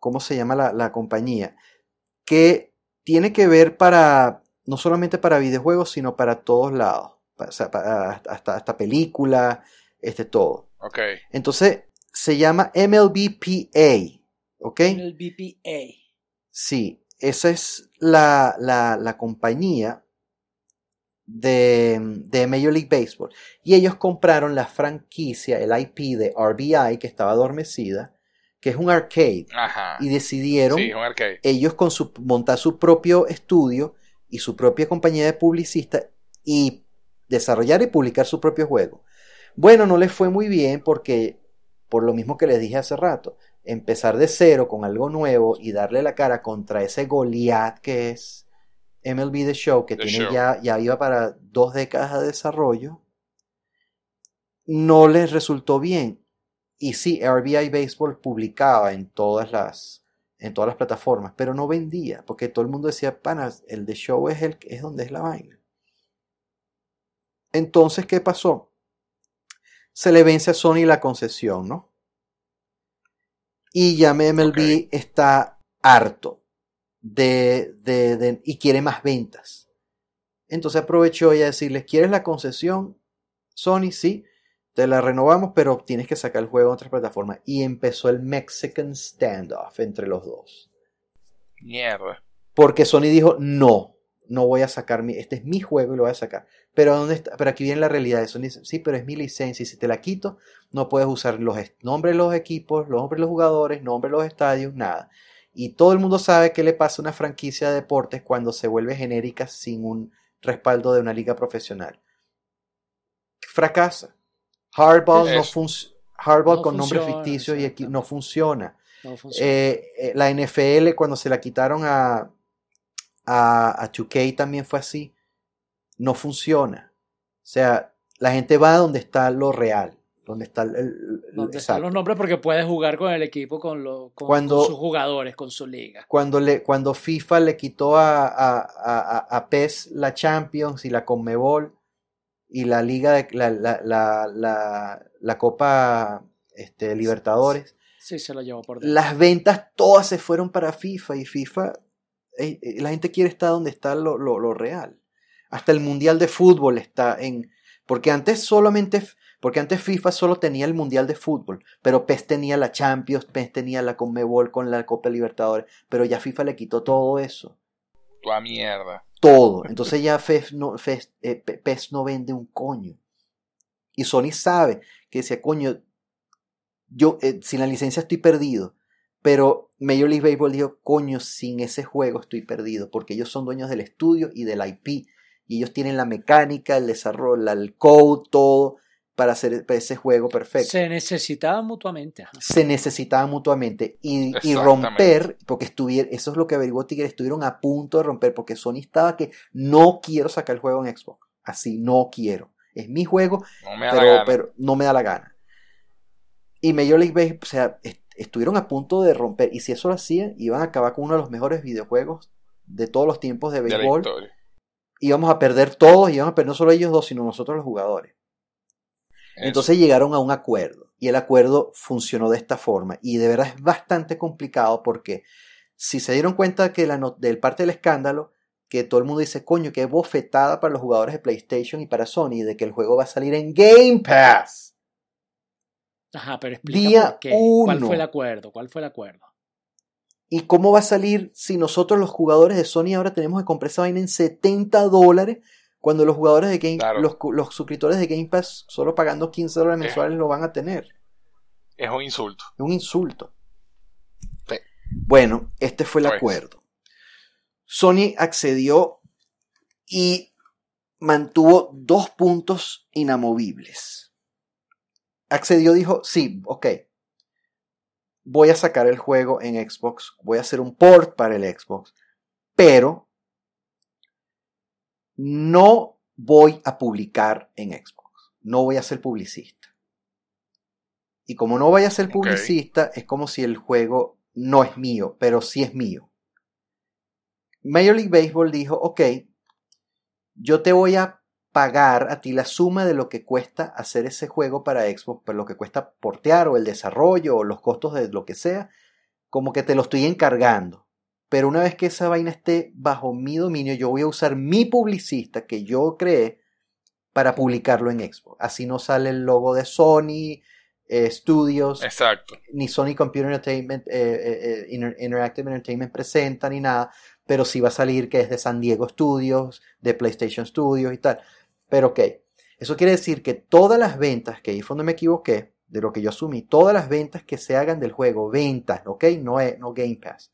Cómo se llama la, compañía. Que tiene que ver para. no solamente para videojuegos, sino para todos lados. O sea, para- hasta, hasta película, este todo. Ok. Entonces, se llama MLBPA, ¿ok? El BPA. Sí, esa es la, la, la compañía de, de Major League Baseball. Y ellos compraron la franquicia, el IP de RBI, que estaba adormecida, que es un arcade. Ajá. Y decidieron Sí, un arcade. ellos con su, montar su propio estudio y su propia compañía de publicistas y desarrollar y publicar su propio juego. Bueno, no les fue muy bien porque, por lo mismo que les dije hace rato, empezar de cero con algo nuevo y darle la cara contra ese Goliath que es MLB The Show, que The tiene Show. ya, ya iba para dos décadas de desarrollo, no les resultó bien. Y sí, RBI Baseball publicaba en todas las, en todas las plataformas, pero no vendía, porque todo el mundo decía, panas, el de show es, el, es donde es la vaina. Entonces, ¿qué pasó? Se le vence a Sony la concesión, ¿no? Y ya MLB Ok. está harto de, de- de- y quiere más ventas. Entonces aprovechó ella a decirles, ¿quieres la concesión? Sony, sí, te la renovamos, pero tienes que sacar el juego en otras plataformas. Y empezó el Mexican standoff entre los dos. Mierda. Porque Sony dijo, no, no voy a sacar mi, este es mi juego y lo voy a sacar. Pero ¿dónde está? Pero aquí viene la realidad dice, sí, pero es mi licencia y si te la quito, no puedes usar los nombres de los equipos, los nombres de los jugadores, nombres de los estadios, nada. Y todo el mundo sabe qué le pasa a una franquicia de deportes cuando se vuelve genérica sin un respaldo de una liga profesional. Fracasa. Hardball no Eso. funciona. Hardball No con nombres funciona, ficticios y no funciona. No funciona. Eh, eh, la NFL cuando se la quitaron a, a, a 2K también fue así. No funciona. O sea, la gente va donde está lo real. Donde está el... el- donde están los nombres porque puedes jugar con el equipo, con, lo- con- Cuando- con sus jugadores, con su liga. Cuando, le, cuando FIFA le quitó a, a, a, a- PES la Champions y la Conmebol y la Liga de la, la, la, la, la Copa este, Libertadores, Sí, se lo llevó por dentro. las ventas todas se fueron para FIFA y FIFA, eh, eh, la gente quiere estar donde está lo, lo- lo real. Hasta el Mundial de Fútbol está en... Porque antes solamente... Porque antes FIFA solo tenía el Mundial de Fútbol, pero PES tenía la Champions, PES tenía la Conmebol con la Copa Libertadores, pero ya FIFA le quitó todo eso. Toda mierda. Todo. Entonces ya FES no, FES, eh, PES no vende un coño. Y Sony sabe que decía, coño, yo eh, sin la licencia estoy perdido. Pero Major League Baseball dijo, coño, sin ese juego estoy perdido, porque ellos son dueños del estudio y del IP. Y ellos tienen la mecánica, el desarrollo, el code, todo para hacer para ese juego perfecto. Se necesitaban mutuamente. ajá. Se necesitaban mutuamente y, romper, porque estuvieron, eso es lo que averiguó Tigre, estuvieron a punto de romper, porque Sony estaba que no quiero sacar el juego en Xbox. Así, no quiero. Es mi juego, No me da la pero, gana. pero no me da la gana. Y Major League Baseball, o sea, est- estuvieron a punto de romper. Y si eso lo hacían, iban a acabar con uno de los mejores videojuegos de todos los tiempos de de la béisbol. Íbamos a perder todos, íbamos a perder no solo ellos dos, sino nosotros los jugadores. Eso. Entonces llegaron a un acuerdo. Y el acuerdo funcionó de esta forma. Y de verdad es bastante complicado porque si se dieron cuenta que la no- del parte del escándalo, que todo el mundo dice, coño, qué bofetada para los jugadores de PlayStation y para Sony de que el juego va a salir en Game Pass. Ajá, pero explica Día por qué. ¿Cuál uno. fue el acuerdo? ¿Cuál fue el acuerdo? ¿Y cómo va a salir si nosotros los jugadores de Sony ahora tenemos que comprar esa vaina en 70 dólares cuando los jugadores de Game Claro. los, los suscriptores de Game Pass solo pagando 15 dólares Eh. mensuales lo van a tener? Es un insulto. Es un insulto. Sí. Bueno, este fue el Pues. acuerdo. Sony accedió y mantuvo dos puntos inamovibles. Accedió, dijo, sí, ok, voy a sacar el juego en Xbox, voy a hacer un port para el Xbox, pero no voy a publicar en Xbox, no voy a ser publicista. Y como no voy a ser publicista, es como si el juego no es mío, pero sí es mío. Major League Baseball dijo, ok, yo te voy a pagar a ti la suma de lo que cuesta hacer ese juego para Xbox, por lo que cuesta portear o el desarrollo o los costos de lo que sea, como que te lo estoy encargando. pero una vez que esa vaina esté bajo mi dominio, yo voy a usar mi publicista que yo creé para publicarlo en Xbox. Así no sale el logo de Sony eh, Studios, Exacto. ni Sony Computer Entertainment, eh, eh, eh, Inter- Interactive Entertainment presenta, ni nada, pero sí va a salir que es de San Diego Studios, de PlayStation Studios y tal. Pero ok, eso quiere decir que todas las ventas, que ahí fue donde me equivoqué, de lo que yo asumí, todas las ventas que se hagan del juego, ventas, ok, no, es, no Game Pass,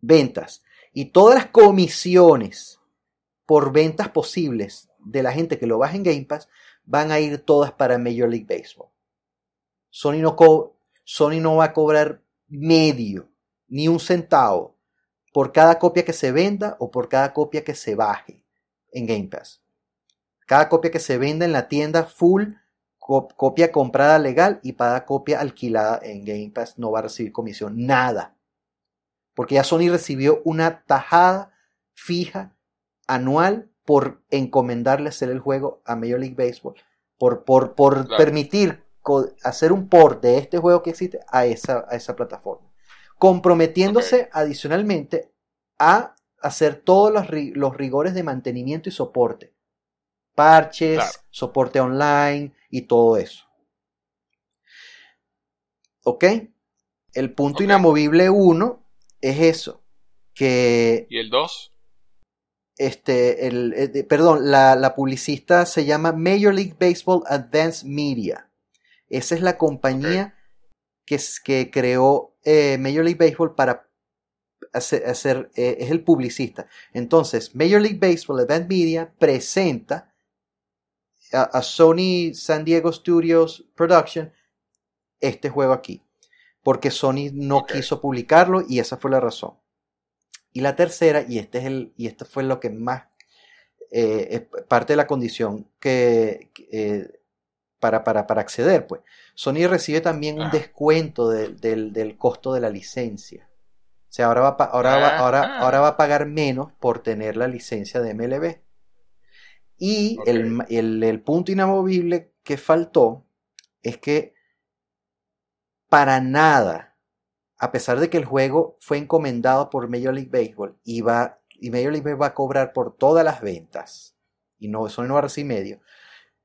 ventas, y todas las comisiones por ventas posibles de la gente que lo baja en Game Pass, van a ir todas para Major League Baseball. Sony no, Sony no va a cobrar medio, ni un centavo, por cada copia que se venda o por cada copia que se baje en Game Pass. Cada copia que se venda en la tienda full, co- copia comprada legal y cada copia alquilada en Game Pass no va a recibir comisión, nada. Porque ya Sony recibió una tajada fija anual por encomendarle hacer el juego a Major League Baseball, por, por, por Claro. permitir hacer un port de este juego que existe a esa, a esa plataforma. Comprometiéndose adicionalmente a hacer todos los, los rigores de mantenimiento y soporte. Parches, Claro. soporte online y todo eso. ¿Ok? El punto inamovible 1 es eso. Que ¿Y el 2? este, el, eh, perdón, la, la publicista se llama Major League Baseball Advanced Media. Esa es la compañía que, que creó eh, Major League Baseball para hacer, hacer, eh, es el publicista. Entonces, Major League Baseball Advanced Media presenta a, a Sony San Diego Studios Production este juego aquí. Porque Sony no quiso publicarlo y esa fue la razón. Y la tercera, y este es el, y esto fue lo que más eh, es parte de la condición que, eh, para, para, para acceder, pues. Sony recibe también un descuento de- del, del costo de la licencia. O sea, ahora va, ahora, va, ahora, ahora va a pagar menos por tener la licencia de MLB. Y el, ma- el- el punto inamovible que faltó es que para nada, a pesar de que el juego fue encomendado por Major League Baseball y, va, y Major League Baseball va a cobrar por todas las ventas, y no, Sony no recibir medio,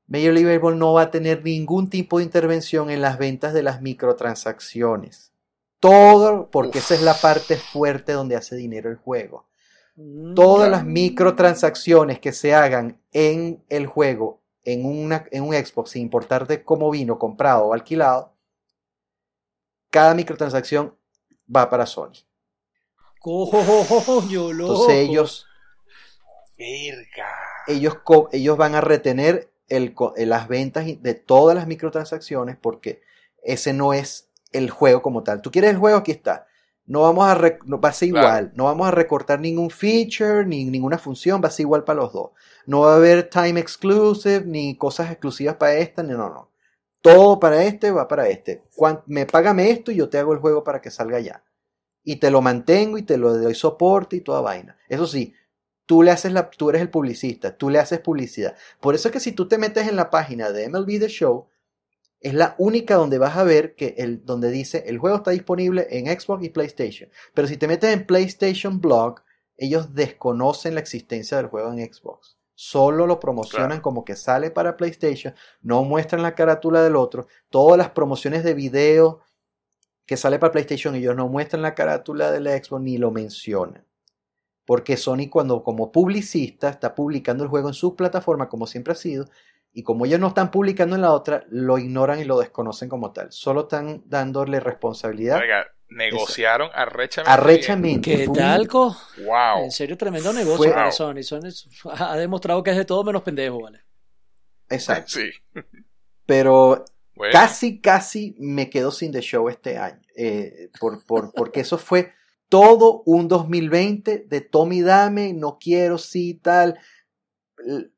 Major League Baseball no va a tener ningún tipo de intervención en las ventas de las microtransacciones. Todo, porque Uf. esa es la parte fuerte donde hace dinero el juego. Todas las microtransacciones que se hagan en el juego, en, una, en un Xbox, sin importar de cómo vino, comprado o alquilado, cada microtransacción va para Sony. Coño, loco. Entonces ellos, Verga. ellos, ellos van a retener el las ventas de todas las microtransacciones porque ese no es el juego como tal. Tú quieres el juego, aquí está. No vamos a, rec- no, va a ser Claro. igual. No vamos a recortar ningún feature ni ninguna función. Va a ser igual para los dos. No va a haber time exclusive ni cosas exclusivas para esta. ni- No, no. Todo para este va para este. Cuan- me págame esto y yo te hago el juego para que salga ya. Y te lo mantengo y te lo doy soporte y toda vaina. Eso sí, tú le haces la, tú eres el publicista, tú le haces publicidad. Por eso es que si tú te metes en la página de MLB The Show, es la única donde vas a ver que el, donde dice el juego está disponible en Xbox y PlayStation. Pero si te metes en PlayStation Blog, ellos desconocen la existencia del juego en Xbox. Solo lo promocionan Claro. como que sale para PlayStation, no muestran la carátula del otro. Todas las promociones de video que sale para PlayStation, ellos no muestran la carátula del Xbox ni lo mencionan. Porque Sony cuando como publicista está publicando el juego en su plataforma como siempre ha sido y como ellos no están publicando en la otra, lo ignoran y lo desconocen como tal. Solo están dándole responsabilidad Verga, negociaron arrechamente. arrechamente. ¿Qué tal, co? Wow. En serio, tremendo negocio Fue- para Sony. Sony ha demostrado que es de todo menos pendejo, ¿vale? Exacto. Sí. Pero Bueno, casi, casi me quedo sin The Show este año. eh, por, por, porque eso fue todo un 2020 de Tommy Dame, no quiero, sí, tal,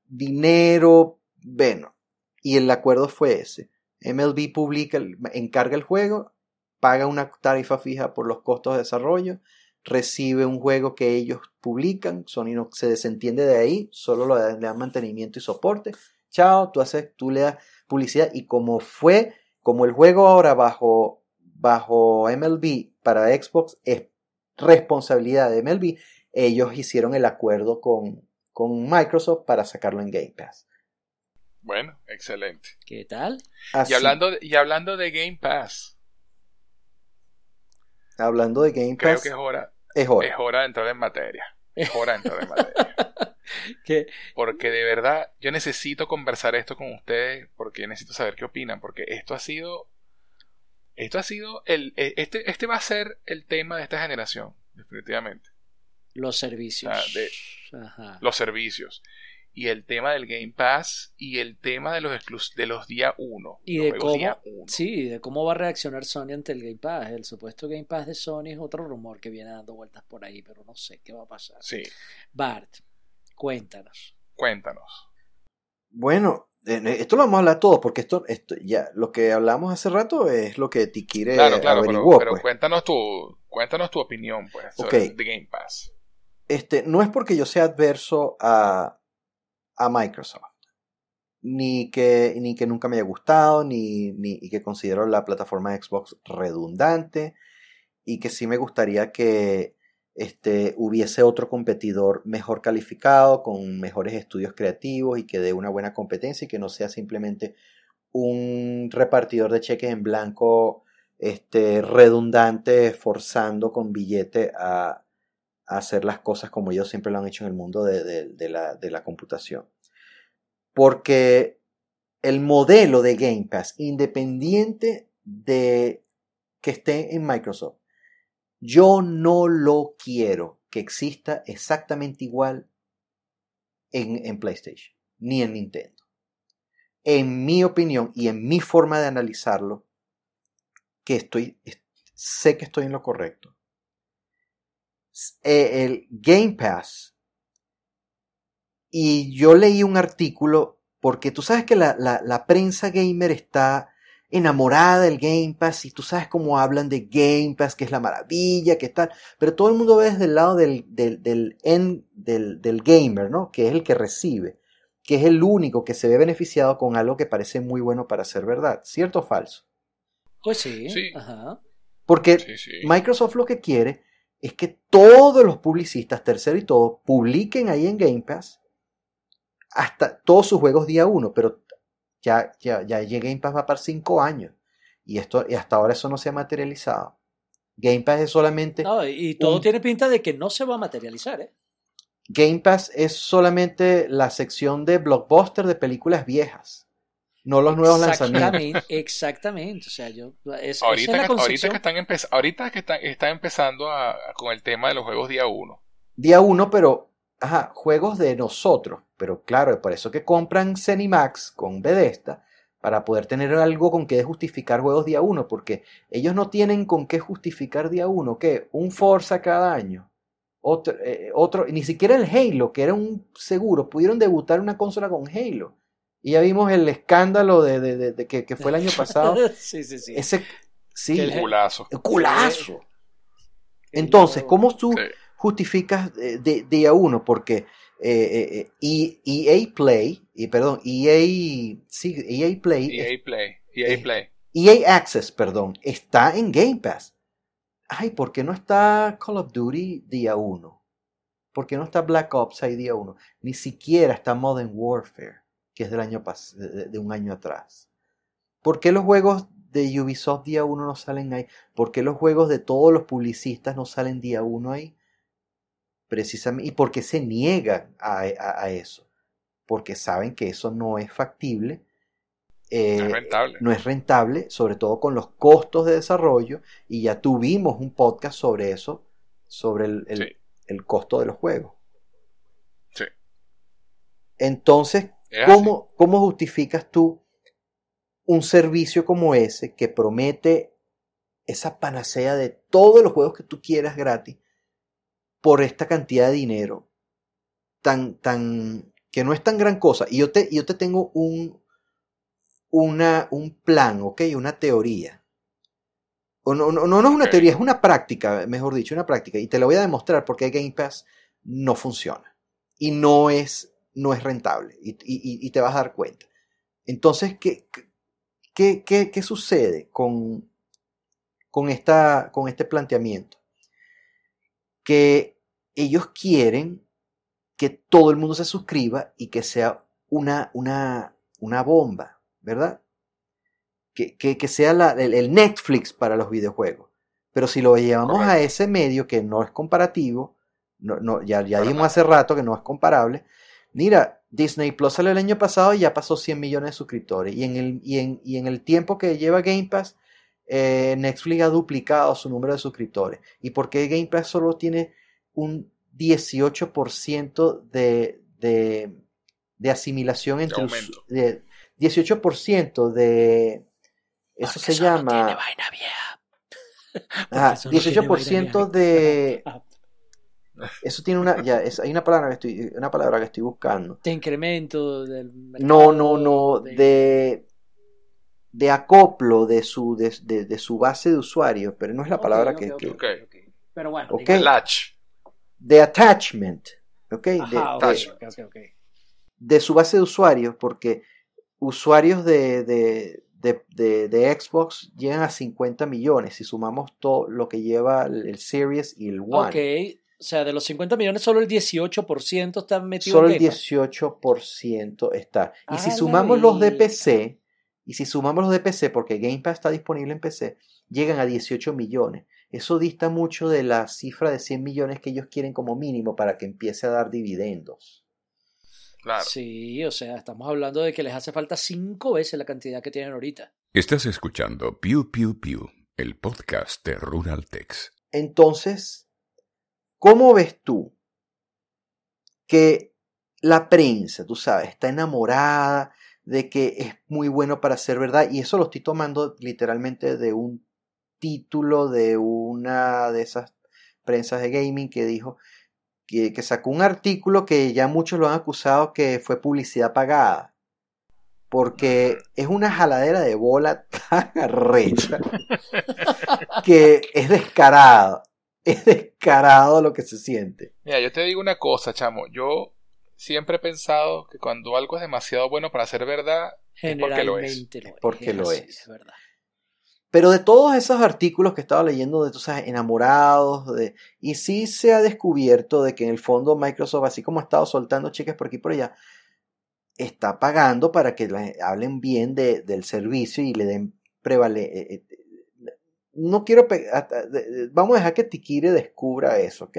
dinero, bueno. Y el acuerdo fue ese. MLB publica, encarga el juego, paga una tarifa fija por los costos de desarrollo, recibe un juego que ellos publican, Sony no se desentiende de ahí, solo lo dan- le dan mantenimiento y soporte. Chao, tú haces, tú le das publicidad y como fue, como el juego ahora bajo, bajo MLB para Xbox es responsabilidad de MLB, ellos hicieron el acuerdo con, con Microsoft para sacarlo en Game Pass. Bueno, excelente. ¿Qué tal? Así- Y hablando, de, y hablando de Game Pass, hablando de Game creo Pass, que es hora, es hora. es hora de entrar en materia. Es hora de entrar en materia. ¿Qué? Porque de verdad yo necesito conversar esto con ustedes porque necesito saber qué opinan. Porque esto ha sido. Esto ha sido. El, eh, este, este va a ser el tema de esta generación, definitivamente. Los servicios. Ah, de- Ajá. Los servicios. Y el tema del Game Pass y el tema de los, exclus- de los día 1. Y de cómo, sí, de cómo va a reaccionar Sony ante el Game Pass. El supuesto Game Pass de Sony es otro rumor que viene dando vueltas por ahí, pero no sé qué va a pasar. Sí, Bart, cuéntanos. cuéntanos. Bueno, eh, esto lo vamos a hablar todo, porque esto, esto ya, lo que hablamos hace rato es lo que Tikire Claro, claro, pero, averiguó. pero pues. cuéntanos tu cuéntanos tu opinión pues sobre Ok. el Game Pass. este, no es porque yo sea adverso a, a Microsoft, ni que, ni que nunca me haya gustado, ni, ni y que considero la plataforma Xbox redundante, y que sí me gustaría que este, hubiese otro competidor mejor calificado, con mejores estudios creativos y que dé una buena competencia y que no sea simplemente un repartidor de cheques en blanco este, redundante, forzando con billete a, hacer las cosas como ellos siempre lo han hecho en el mundo de, la, computación. Porque el modelo de Game Pass, independiente de que esté en Microsoft, yo no lo quiero que exista exactamente igual en, en PlayStation, ni en Nintendo. En mi opinión y en mi forma de analizarlo, que estoy, es- sé que estoy en lo correcto. Eh, el Game Pass, y yo leí un artículo, porque tú sabes que la, la- la prensa gamer está enamorada del Game Pass y tú sabes cómo hablan de Game Pass, que es la maravilla, que tal, pero todo el mundo ve desde el lado del, del, del, end- del, del gamer, ¿no? Que es el que recibe, que es el único que se ve beneficiado con algo que parece muy bueno para ser verdad, ¿cierto o falso? Pues sí. Sí. Ajá. Porque Sí, sí. Microsoft lo que quiere es que todos los publicistas, tercero y todo, publiquen ahí en Game Pass hasta todos sus juegos día uno, pero ya, ya, ya Game Pass va para cinco años y, esto, y hasta ahora eso no se ha materializado. Game Pass es solamente No, y todo un- tiene pinta de que no se va a materializar, ¿eh? Game Pass es solamente la sección de blockbuster de películas viejas, no los nuevos lanzamientos. Exactamente. O sea, yo. es- esa Ahorita, es la que, ahorita que están empez- ahorita que están, están empezando a- con el tema de los juegos día 1. Día uno, pero, ajá, juegos de nosotros. Pero claro, por eso que compran Cenimax con Bethesda para poder tener algo con que justificar juegos día uno, porque ellos no tienen con qué justificar día uno, ¿qué? Un Forza cada año. Otro, eh, otro, ni siquiera el Halo, que era un seguro, pudieron debutar una consola con Halo. Y ya vimos el escándalo de, de- de- de que, que fue el año pasado. sí, sí, sí. Ese, sí, el- Culazo. culazo. Entonces, ¿cómo tú Sí. justificas de, día uno? Porque eh, eh, eh, E- EA Play, y perdón, EA, sí, EA Play, EA Play. EA Play. EA Access, perdón, está en Game Pass. Ay, ¿por qué no está Call of Duty día uno? ¿Por qué no está Black Ops ahí día uno? Ni siquiera está Modern Warfare, que es del año pas de, de- un año atrás. ¿Por qué los juegos de Ubisoft día uno no salen ahí? ¿Por qué los juegos de todos los publicistas no salen día uno ahí? Precisamente, ¿y por qué se niegan a, a- a eso? Porque saben que eso no es factible. eh, No es rentable. no es rentable, sobre todo con los costos de desarrollo, y ya tuvimos un podcast sobre eso, sobre el, el- Sí. el costo de los juegos. Sí. Entonces. ¿Cómo, ¿cómo justificas tú un servicio como ese que promete esa panacea de todos los juegos que tú quieras gratis por esta cantidad de dinero tan, tan, que no es tan gran cosa? Y yo te, yo te tengo un, una, un plan, ¿ok? Una teoría. O no, no, no, no es una teoría, es una práctica, mejor dicho, una práctica. Y te la voy a demostrar porque Game Pass no funciona. Y no es, no es rentable. Y, y- y te vas a dar cuenta. Entonces, ¿qué, qué, qué, qué sucede con, con, esta, con este planteamiento? que ellos quieren que todo el mundo se suscriba y que sea una, una, una bomba, ¿verdad? Que, que, que sea la- el, el Netflix para los videojuegos. Pero si lo llevamos a ese medio que no es comparativo, no, no, ya, ya nada. hace rato que no es comparable. Mira, Disney Plus salió el año pasado y ya pasó 100 millones de suscriptores. Y en el, y en, y en el tiempo que lleva Game Pass, eh, Netflix ha duplicado su número de suscriptores. ¿Y por qué Game Pass solo tiene un 18% de, de, de asimilación entre los- aumento. de 18% de eso Porque se solo tiene llama vaina vieja. ah, solo tiene vaina 18% vieja. de Ah, eso tiene una ya es- hay una palabra que estoy una palabra que estoy buscando De incremento del no mercado, no no de de acoplo de su de, de- de su base de usuarios pero no es la palabra que, ok, que-. Pero bueno, Ok. digamos- Latch. de attachment ¿ok? De- Ajá, ok, de- de su base de usuarios, porque usuarios de, de, de, de- de Xbox llegan a 50 millones si sumamos todo lo que lleva el, el Series y el One. Ok, o sea, de los 50 millones, solo el 18% está metido Solo en el Game Pass. 18% está. Y Ah, si la sumamos los de. PC, y si sumamos los de PC, porque Game Pass está disponible en PC, llegan a 18 millones. Eso dista mucho de la cifra de 100 millones que ellos quieren como mínimo para que empiece a dar dividendos. Claro. Sí, o sea, estamos hablando de que les hace falta cinco veces la cantidad que tienen ahorita. Estás escuchando Pew Pew Pew, el podcast de Rural Tex. Entonces, ¿cómo ves tú que la prensa, tú sabes, está enamorada de que es muy bueno para ser verdad? Y eso lo estoy tomando literalmente de un título de una de esas prensas de gaming que dijo que, que sacó un artículo que ya muchos lo han acusado que fue publicidad pagada. Porque es una jaladera de bola tan arrecha que es descarado. Es descarado lo que se siente. Mira, yo te digo una cosa, chamo. Yo siempre he pensado que cuando algo es demasiado bueno para ser verdad, Es porque lo es. Generalmente lo es. Porque lo es. verdad. Pero de todos esos artículos que estaba leyendo de, tú sabes, enamorados, de, y sí se ha descubierto de que en el fondo Microsoft, así como ha estado soltando cheques por aquí y por allá, está pagando para que hablen bien de- del servicio y le den prevale. No quiero. vamos a dejar que Tikire descubra eso, ¿ok?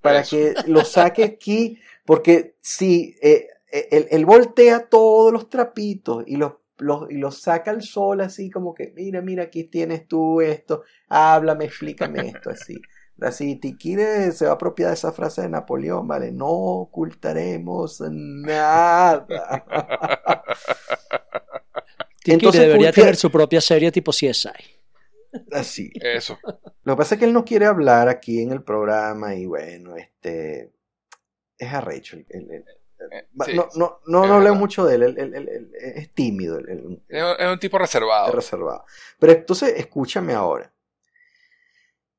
Para Eso. que lo saque aquí, porque si eh, eh, él, él voltea todos los trapitos y los, los, y los saca al sol así como que, mira, mira, aquí tienes tú esto, háblame, explícame esto, así. Así, Tikire se va a apropiar de esa frase de Napoleón, ¿vale? No ocultaremos nada. Tiki Entonces, debería tener su propia serie tipo CSI. Así. eso. Lo que pasa es que él no quiere hablar aquí en el programa y bueno, este es arrecho. el- el- el- Eh, sí, no, no, no, no mucho de él, es tímido, Es un- tipo es reservado. reservado. Pero entonces, escúchame ahora.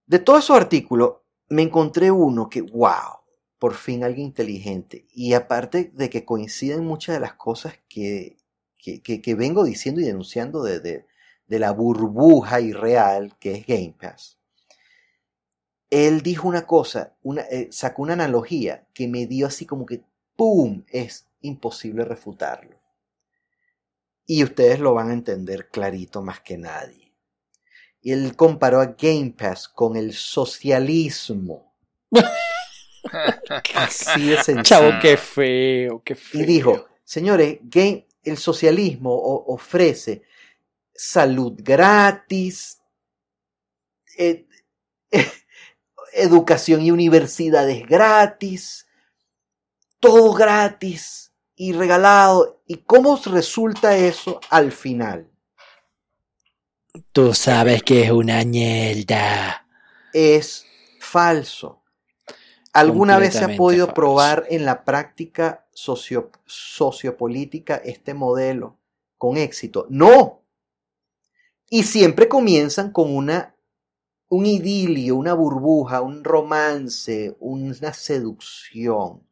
De todos esos artículos, me encontré uno que, wow, por fin alguien inteligente. Y aparte de que coinciden muchas de las cosas que, que, que- que vengo diciendo y denunciando de, de- la burbuja irreal que es Game Pass. Él dijo una cosa, una, eh, sacó una analogía que me dio así como que, ¡pum! Es imposible refutarlo. Y ustedes lo van a entender clarito más que nadie. Y él comparó a Game Pass con el socialismo. Así de sencillo. Chavo, qué feo, qué feo. Y dijo, señores, game, el socialismo ofrece salud gratis, ed- educación y universidades gratis, todo gratis y regalado. ¿Y cómo resulta eso al final? Tú sabes que es una mierda. es falso. ¿Alguna vez se ha podido falso. probar en la práctica socio- sociopolítica este modelo con éxito? No. Y siempre comienzan con una, un idilio, una burbuja, un romance, una seducción.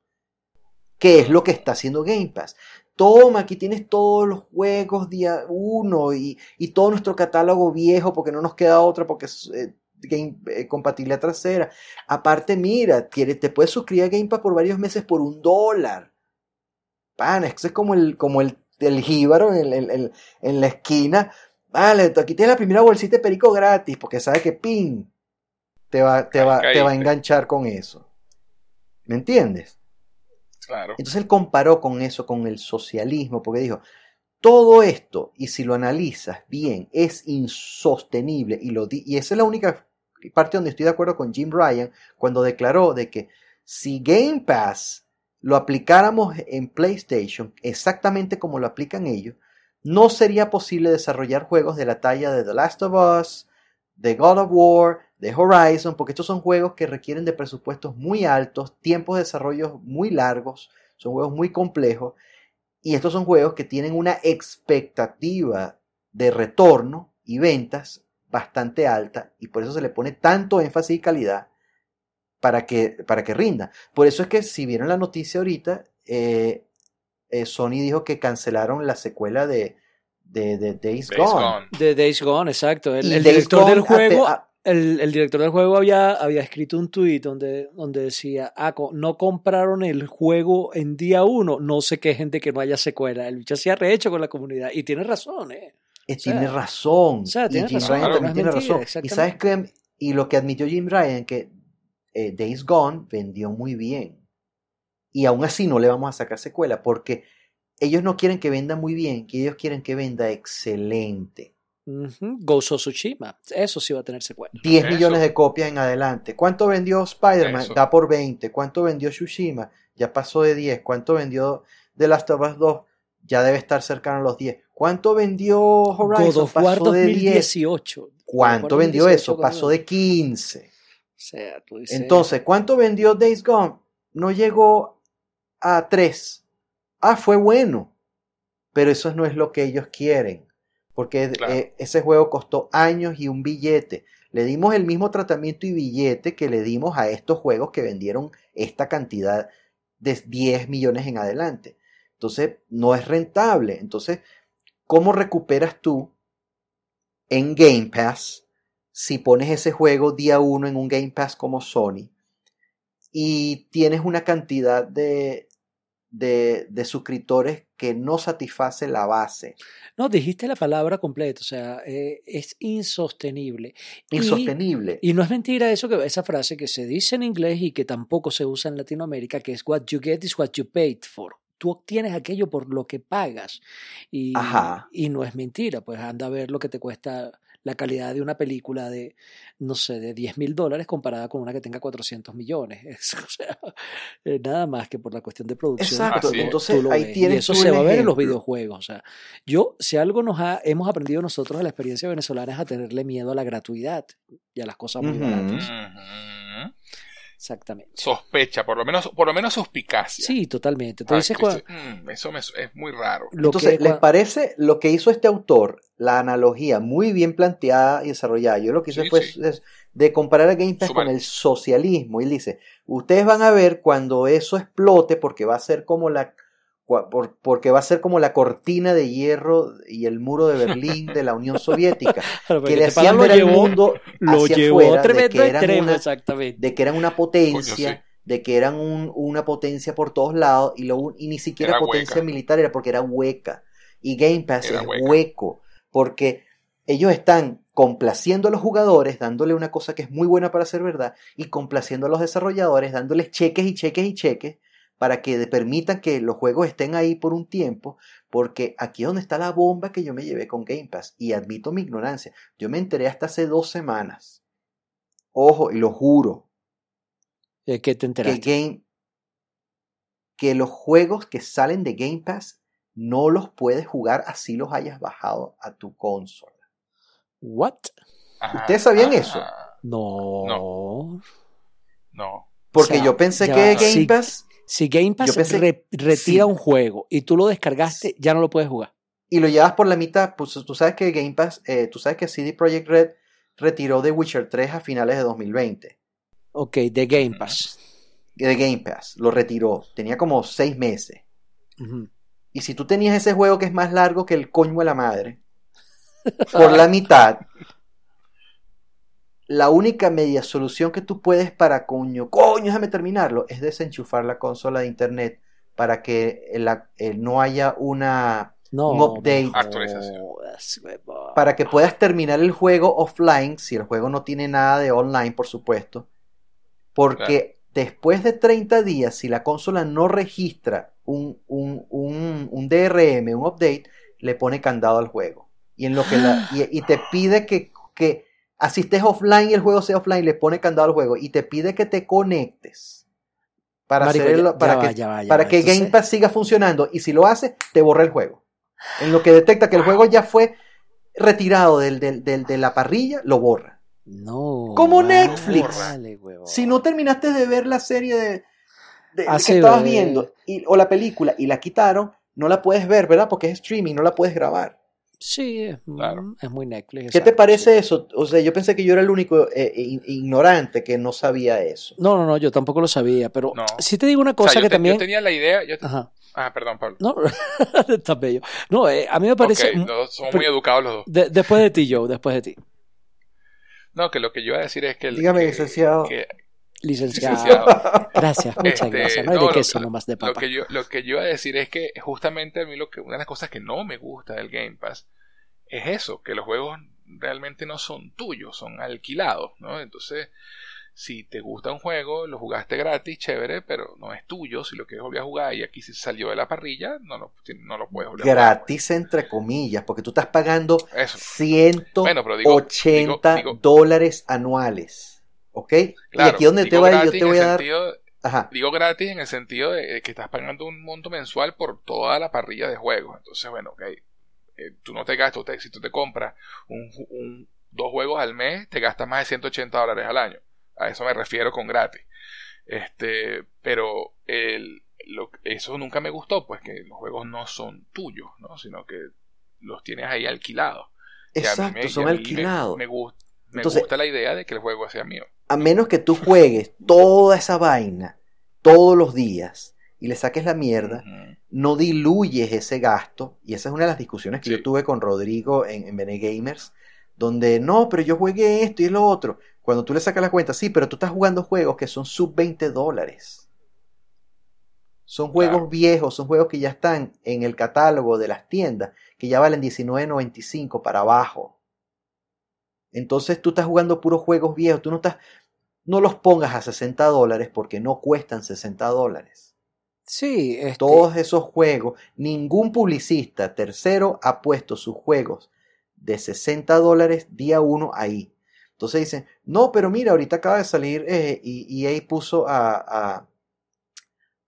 ¿Qué es lo que está haciendo Game Pass? Toma, aquí tienes todos los juegos día uno y, y todo nuestro catálogo viejo porque no nos queda otra porque eh, game, eh, compatibilidad trasera. Aparte, mira, te puedes suscribir a Game Pass por varios meses por un dólar. Pana, es como el, como el, el jíbaro en, en la esquina. Vale, aquí tienes la primera bolsita de perico gratis, porque sabe que pin te va, te va, te va a enganchar con eso. ¿Me entiendes? Claro. Entonces él comparó con eso, con el socialismo, porque dijo, todo esto, y si lo analizas bien, es insostenible. Y, lo y esa es la única parte donde estoy de acuerdo con Jim Ryan, cuando declaró de que si Game Pass lo aplicáramos en PlayStation exactamente como lo aplican ellos, no sería posible desarrollar juegos de la talla de The Last of Us, de God of War, de Horizon, porque estos son juegos que requieren de presupuestos muy altos, tiempos de desarrollo muy largos, son juegos muy complejos, y estos son juegos que tienen una expectativa de retorno y ventas bastante alta y por eso se le pone tanto énfasis y calidad para que, para que rinda. Por eso es que si vieron la noticia ahorita, eh, eh, Sony dijo que cancelaron la secuela de, de, Days, Gone. De Days Gone, exacto. El, director del juego... El, director del juego había, había escrito un tuit donde, donde decía, ah, no compraron el juego en día uno, no sé qué gente que no haya secuela. El bicho se ha rehecho con la comunidad y tiene razón, ¿eh? tiene razón. y Jim Ryan también tiene razón. Y sabes que, y lo que admitió Jim Ryan, que eh, Days Gone vendió muy bien. Y aún así no le vamos a sacar secuela, porque ellos no quieren que venda muy bien, que ellos quieren que venda excelente. Gozo Tsushima, eso sí va a tener secuela. 10 millones de copias en adelante. ¿Cuánto vendió Spider-Man? Da por 20. ¿Cuánto vendió Tsushima? Ya pasó de 10. ¿Cuánto vendió The Last of Us 2? Ya debe estar cercano a los 10. ¿Cuánto vendió Horizon? pasó de 2018. ¿Cuánto vendió eso? Pasó de 15. Entonces, ¿cuánto vendió Days Gone? No llegó a 3. Ah, fue bueno. Pero eso no es lo que ellos quieren porque eh, ese juego costó años y un billete. Le dimos el mismo tratamiento y billete que le dimos a estos juegos que vendieron esta cantidad de 10 millones en adelante. Entonces, no es rentable. Entonces, ¿cómo recuperas tú en Game Pass si pones ese juego día uno en un Game Pass como Sony y tienes una cantidad de, de, de suscriptores que no satisface la base? No, dijiste la palabra completa, o sea, eh, es insostenible. Insostenible. Y, no es mentira eso que esa frase que se dice en inglés y que tampoco se usa en Latinoamérica, que es what you get is what you paid for. Tú obtienes aquello por lo que pagas. Y, y no es mentira, pues anda a ver lo que te cuesta la calidad de una película de, no sé, de 10 mil dólares comparada con una que tenga 400 millones. o sea, eh, nada más que por la cuestión de producción. Exacto, entonces ahí tienes Y eso se va a ver en los videojuegos. O sea, yo, si algo nos ha, hemos aprendido nosotros de la experiencia venezolana es a tenerle miedo a la gratuidad y a las cosas muy baratas. Exactamente. Sospecha, por lo menos, por lo menos suspicacia. Sí, totalmente. Entonces, mm, eso es muy raro. Entonces, ¿les parece lo que hizo este autor, la analogía muy bien planteada y desarrollada? Yo lo que hice fue de comparar a Game Pass con el socialismo. Y él dice, ustedes van a ver cuando eso explote, porque va a ser como la porque va a ser como la cortina de hierro y el muro de Berlín de la Unión Soviética, que le hacían ver al mundo hacia afuera de que, eran una, de que eran una potencia, de que eran una potencia por todos lados y, lo, y ni siquiera potencia militar era porque era hueca. Y Game Pass es hueco, porque ellos están complaciendo a los jugadores, dándole una cosa que es muy buena para ser verdad, y complaciendo a los desarrolladores, dándoles cheques y cheques y cheques, para que permitan que los juegos estén ahí por un tiempo, porque aquí es donde está la bomba que yo me llevé con Game Pass, y admito mi ignorancia, yo me enteré hasta hace dos semanas, ojo, y lo juro, ¿De qué te enteraste? Que, Game, que los juegos que salen de Game Pass no los puedes jugar así los hayas bajado a tu consola. ¿What? ¿Ustedes sabían eso? No. No. no. Porque yo pensé que Game Pass si Game Pass retira un juego y tú lo descargaste, ya no lo puedes jugar. Y lo llevas por la mitad, pues tú sabes que Game Pass, eh, tú sabes que CD Projekt Red retiró The Witcher 3 a finales de 2020. Ok, de Game Pass. De Game Pass, lo retiró. Tenía como seis meses. Y si tú tenías ese juego que es más largo que el coño de la madre, por la mitad, la única media solución que tú puedes para coño, coño, déjame terminarlo, es desenchufar la consola de internet para que la- eh, no haya una No, un update. no Actualización. para que puedas terminar el juego offline, si el juego no tiene nada de online, por supuesto, porque después de 30 días, si la consola no registra un, un, un, un DRM, un update, le pone candado al juego. Y, en lo que la- y, y te pide que, que así estés offline y el juego sea offline, le pone candado al juego y te pide que te conectes para, Marico, hacer el- ya- para ya que, va, ya va, ya para va. que Entonces- Game Pass siga funcionando. Y si lo hace, te borra el juego. En lo que detecta que el juego ya fue retirado del, del- del- de la parrilla, lo borra. No. Como Netflix. Si no terminaste de ver la serie de, que estabas viendo y- o la película y la quitaron, no la puedes ver, ¿verdad? Porque es streaming, no la puedes grabar. Sí, es, Claro. mm, es muy Netflix. ¿Qué te parece sí. eso? O sea, yo pensé que yo era el único eh, ignorante que no sabía eso. No, no, no, yo tampoco lo sabía, pero No. sí te digo una O sea, cosa yo, que te- yo también... tenía la idea. yo te- Ajá. Ah, perdón, Pablo. No, está bello. No, eh, a mí me parece... Ok, no, somos pero- muy educados los dos. de- después de ti, Joe, después de ti. No, que lo que yo iba a decir es que. el- Dígame, que- licenciado. que- Licenciado. licenciado. Gracias, muchas Este, gracias. No hay no, de lo- queso lo- nomás de Lo papa. que, yo, lo que yo iba a decir es que justamente a mí lo que, una de las cosas que no me gusta del Game Pass es eso, que los juegos realmente no son tuyos, son alquilados, ¿no? Entonces, si te gusta un juego, lo jugaste gratis, chévere, pero no es tuyo, si lo quieres volver a jugar y aquí si salió de la parrilla, no lo, no lo puedes volver a jugar. Gratis, entre comillas, porque tú estás pagando Eso. 180 Bueno, pero digo- digo- digo- dólares anuales. ¿Ok? Claro, y aquí donde te voy, yo te voy a dar. sentido- Ajá. Digo gratis en el sentido de que estás pagando un monto mensual por toda la parrilla de juegos. Entonces, bueno, ok. eh, tú no te gastas, te- si tú te compras un, dos juegos al mes, te gastas más de 180 dólares al año. A eso me refiero con gratis. Este, pero el, lo- eso nunca me gustó, pues que los juegos no son tuyos, ¿no? Sino que los tienes ahí alquilados. Exacto, me- son me- alquilados. Me, gust- me Entonces- gusta la idea de que el juego sea mío. a menos que tú juegues toda esa vaina todos los días y le saques la mierda, no diluyes ese gasto. Y esa es una de las discusiones que Sí. yo tuve con Rodrigo en, en Bene Gamers, donde no, pero yo jugué esto y lo otro. Cuando tú le sacas la cuenta, sí, pero tú estás jugando juegos que son sub 20 dólares. Son juegos Claro. viejos, son juegos que ya están en el catálogo de las tiendas, que ya valen 19.95 para abajo. Entonces tú estás jugando puros juegos viejos, tú no estás, no los pongas a 60 dólares porque no cuestan 60 dólares. Sí, este, Todos esos juegos, ningún publicista tercero ha puesto sus juegos de 60 dólares día uno ahí. Entonces dicen, no, pero mira, ahorita acaba de salir eh, y EA puso a, a,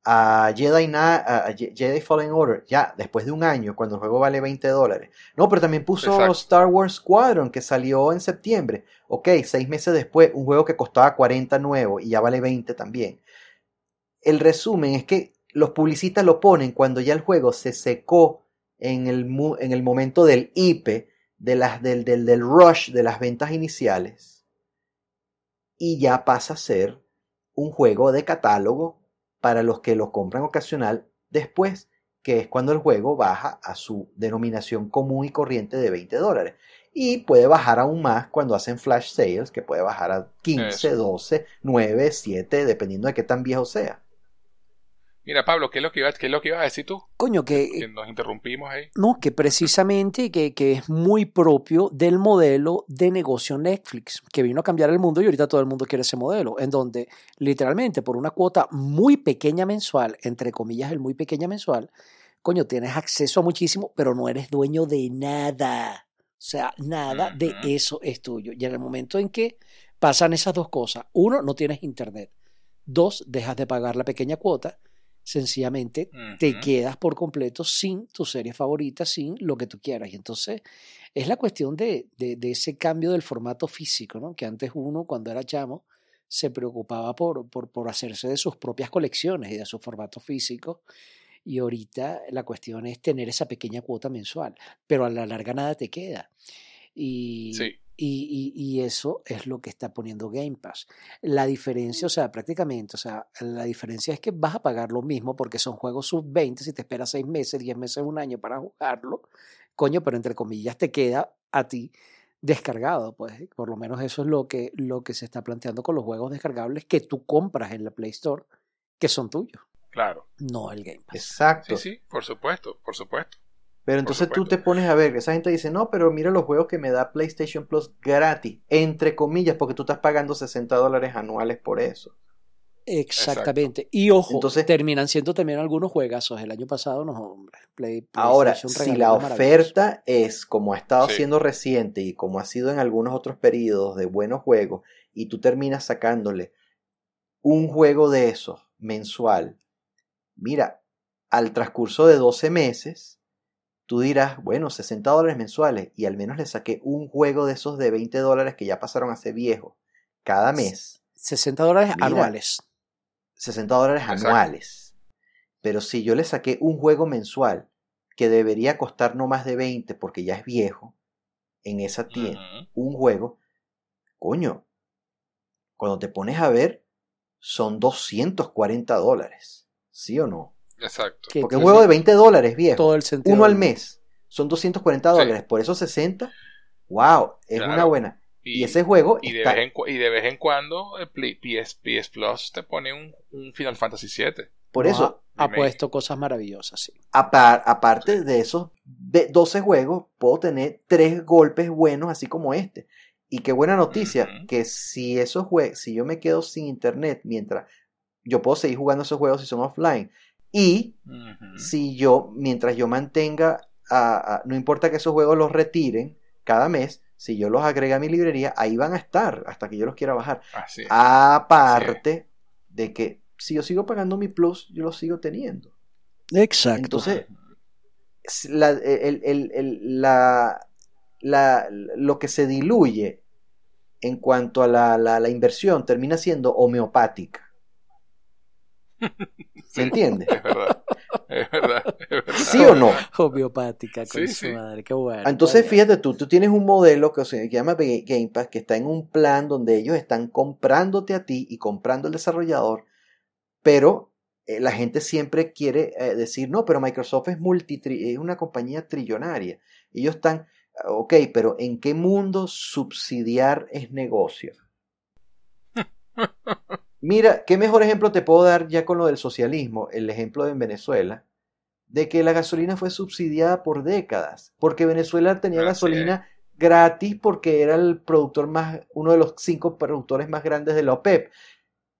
a Jedi, Na- a- Jedi Fallen Order, ya, después de un año, cuando el juego vale 20 dólares. No, pero también puso Exacto. Star Wars Squadron, que salió en septiembre. Ok, seis meses después, un juego que costaba 40 nuevo y ya vale 20 también. El resumen es que los publicistas lo ponen cuando ya el juego se secó en el, mu- en el momento del IP, de las, del, del, del rush de las ventas iniciales, y ya pasa a ser un juego de catálogo para los que lo compran ocasional después, que es cuando el juego baja a su denominación común y corriente de 20 dólares. Y puede bajar aún más cuando hacen flash sales, que puede bajar a 15, Eso. 12, 9, 7, dependiendo de qué tan viejo sea. Mira, Pablo, ¿qué es lo que ibas, qué es lo que ibas a decir tú? coño, que, Que nos interrumpimos ahí. No, que precisamente que, que es muy propio del modelo de negocio Netflix, que vino a cambiar el mundo y ahorita todo el mundo quiere ese modelo, en donde literalmente por una cuota muy pequeña mensual, entre comillas el muy pequeña mensual, coño, tienes acceso a muchísimo, pero no eres dueño de nada. O sea, nada de eso es tuyo. Y en el momento en que pasan esas dos cosas, uno, no tienes internet. Dos, dejas de pagar la pequeña cuota, sencillamente te quedas por completo sin tu serie favorita, sin lo que tú quieras. Y entonces es la cuestión de, de, de ese cambio del formato físico, ¿no? Que antes uno, cuando era chamo, se preocupaba por, por, por hacerse de sus propias colecciones y de su formato físico. Y ahorita la cuestión es tener esa pequeña cuota mensual, pero a la larga nada te queda. Y, Sí. Y, y, y eso es lo que está poniendo Game Pass. La diferencia, o sea, prácticamente, o sea, la diferencia es que vas a pagar lo mismo porque son juegos sub-20, si te esperas seis meses, diez meses, un año para jugarlo, coño, pero entre comillas te queda a ti descargado, pues. Por lo menos eso es lo que, lo que se está planteando con los juegos descargables que tú compras en la Play Store, que son tuyos, Claro. no el Game Pass. Exacto. Sí, sí, por supuesto, por supuesto. Pero entonces tú te pones a ver, esa gente dice, no, pero mira los juegos que me da PlayStation Plus gratis, entre comillas, porque tú estás pagando 60 dólares anuales por eso. Exactamente. Y ojo, Entonces- terminan siendo también algunos juegazos. El año pasado, no, hombre. Play, Ahora, si la oferta es como ha estado Sí. siendo reciente y como ha sido en algunos otros periodos de buenos juegos, y tú terminas sacándole un juego de esos mensual, mira, al transcurso de 12 meses, tú dirás, bueno, 60 dólares mensuales, y al menos le saqué un juego de esos de 20 dólares que ya pasaron a ser viejos cada mes. 60 dólares Mira. anuales. 60 dólares Exacto. anuales. Pero si yo le saqué un juego mensual que debería costar no más de 20 porque ya es viejo, en esa tienda, un juego, coño, cuando te pones a ver, son 240 dólares. ¿Sí o no? Exacto. Que Porque un juego de 20 dólares viejo, todo el sentido. uno al mes, son 240 Sí. dólares. Por esos 60, wow, es Claro. una buena. Y, Y, ese juego y, de vez en, cu- y de vez en cuando el Pli- PS, PS Plus te pone un, un Final Fantasy VII. por eso, ha, ha puesto cosas maravillosas, sí. Apar- aparte de esos de 12 juegos, puedo tener tres golpes buenos, así como este. Y qué buena noticia, que si esos juegos, si yo me quedo sin internet mientras yo puedo seguir jugando esos juegos si son offline. Y si yo, mientras yo mantenga, a- a- no importa que esos juegos los retiren cada mes, si yo los agrego a mi librería, ahí van a estar hasta que yo los quiera bajar. Así es. Aparte de que si yo sigo pagando mi plus, yo los sigo teniendo. Exacto. Entonces, s- la, el- el- el- la- la- lo que se diluye en cuanto a la, la- la inversión termina siendo homeopática. ¿Se entiende? Es verdad. Es verdad. Es verdad. ¿Sí o no? Homeopática, con Sí, su sí. madre, qué bueno. Entonces, fíjate tú, tú tienes un modelo que se llama Ga- Game Pass, que está en un plan donde ellos están comprándote a ti y comprando al desarrollador, pero eh, la gente siempre quiere eh, decir, no, pero Microsoft es, multitri- es una compañía trillonaria. Ellos están, ah, ok, pero ¿en qué mundo subsidiar es negocio? Mira, ¿qué mejor ejemplo te puedo dar ya con lo del socialismo? El ejemplo de en Venezuela, de que la gasolina fue subsidiada por décadas, porque Venezuela tenía gasolina gratis porque era el productor más, uno de los cinco productores más grandes de la OPEP.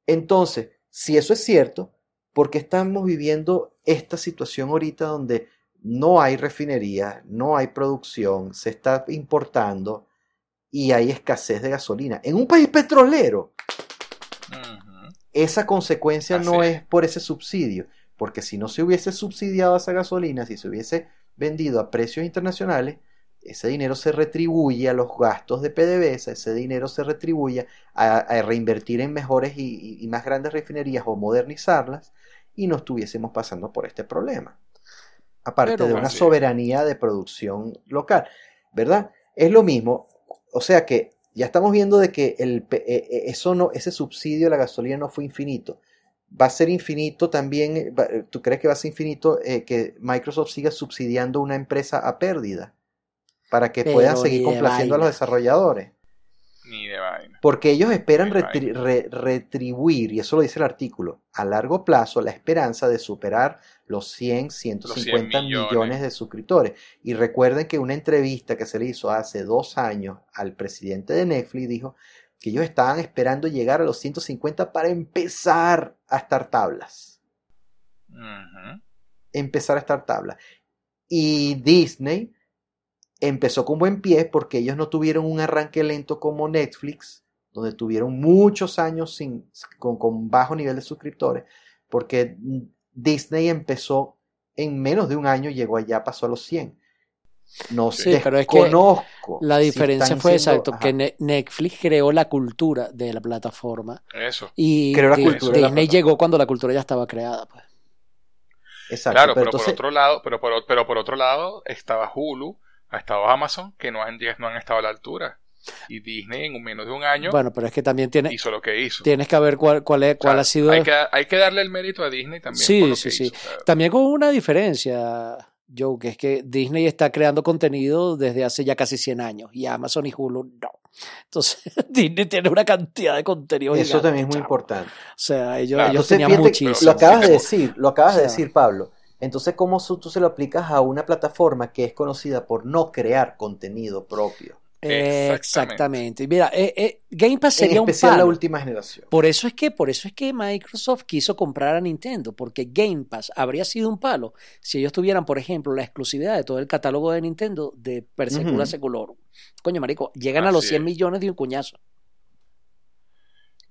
Entonces, si eso es cierto, ¿por qué estamos viviendo esta situación ahorita donde no hay refinería, no hay producción, se está importando y hay escasez de gasolina? En un país petrolero. Esa consecuencia Así no es. es por ese subsidio, porque si no se hubiese subsidiado esa gasolina, si se hubiese vendido a precios internacionales, ese dinero se retribuye a los gastos de PDVSA, ese dinero se retribuye a, a reinvertir en mejores y, más grandes refinerías o modernizarlas y no estuviésemos pasando por este problema. Aparte Pero de una soberanía de producción local, ¿verdad? Es lo mismo, o sea que ya estamos viendo de que el, eh, eh, eso no, ese subsidio a la gasolina no fue infinito. Va a ser infinito también, eh, ¿tú crees que va a ser infinito eh, que Microsoft siga subsidiando una empresa a pérdida? Para que Pero pueda seguir complaciendo a los desarrolladores. Ni de vaina. Porque ellos esperan retri- re- retribuir, y eso lo dice el artículo, a largo plazo la esperanza de superar los 100, 150 millones. millones. de suscriptores. Y recuerden que una entrevista que se le hizo hace dos años al presidente de Netflix dijo que ellos estaban esperando llegar a los 150 para empezar a estar tablas. Empezar a estar tablas. Y Disney empezó con buen pie porque ellos no tuvieron un arranque lento como Netflix, donde tuvieron muchos años sin, con, con bajo nivel de suscriptores, porque Disney empezó en menos de un año, llegó allá, pasó a los 100. No Sí, pero es que desconozco La diferencia fue siendo- exacto, ajá. que Ne- Netflix creó la cultura de la plataforma Eso. y Creó la Di- cultura la Disney plataforma. llegó cuando la cultura ya estaba creada. Pues. Exacto, Claro, pero pero, entonces- por otro lado, pero por, pero por otro lado estaba Hulu, ha estado Amazon, que no han, no han estado a la altura. Y Disney en un menos de un año Bueno, pero es que también tiene, hizo lo que hizo. tienes que ver cuál, cuál, es, O sea, cuál ha sido... hay, que, hay que darle el mérito a Disney también. Sí, por lo sí, que sí. hizo, También con una diferencia, Joe, que es que Disney está creando contenido desde hace ya casi 100 años y Amazon y Hulu no. Entonces, Disney tiene una cantidad de contenido. Eso gigante, también es muy importante. O sea, ellos, Claro. ellos Entonces, tenían fíjate, muchísimo. lo acabas de decir, lo acabas O de decir, Pablo. Entonces, ¿cómo tú se lo aplicas a una plataforma que es conocida por no crear contenido propio? Exactamente. Exactamente. Y Mira, eh, eh, Game Pass En sería un especial la palo. última generación. Por eso es que, por eso es que Microsoft quiso comprar a Nintendo, porque Game Pass habría sido un palo si ellos tuvieran, por ejemplo, la exclusividad de todo el catálogo de Nintendo de per secula Ujú. seculorum. Coño, marico, llegan a los Así 100 es. millones de un cuñazo.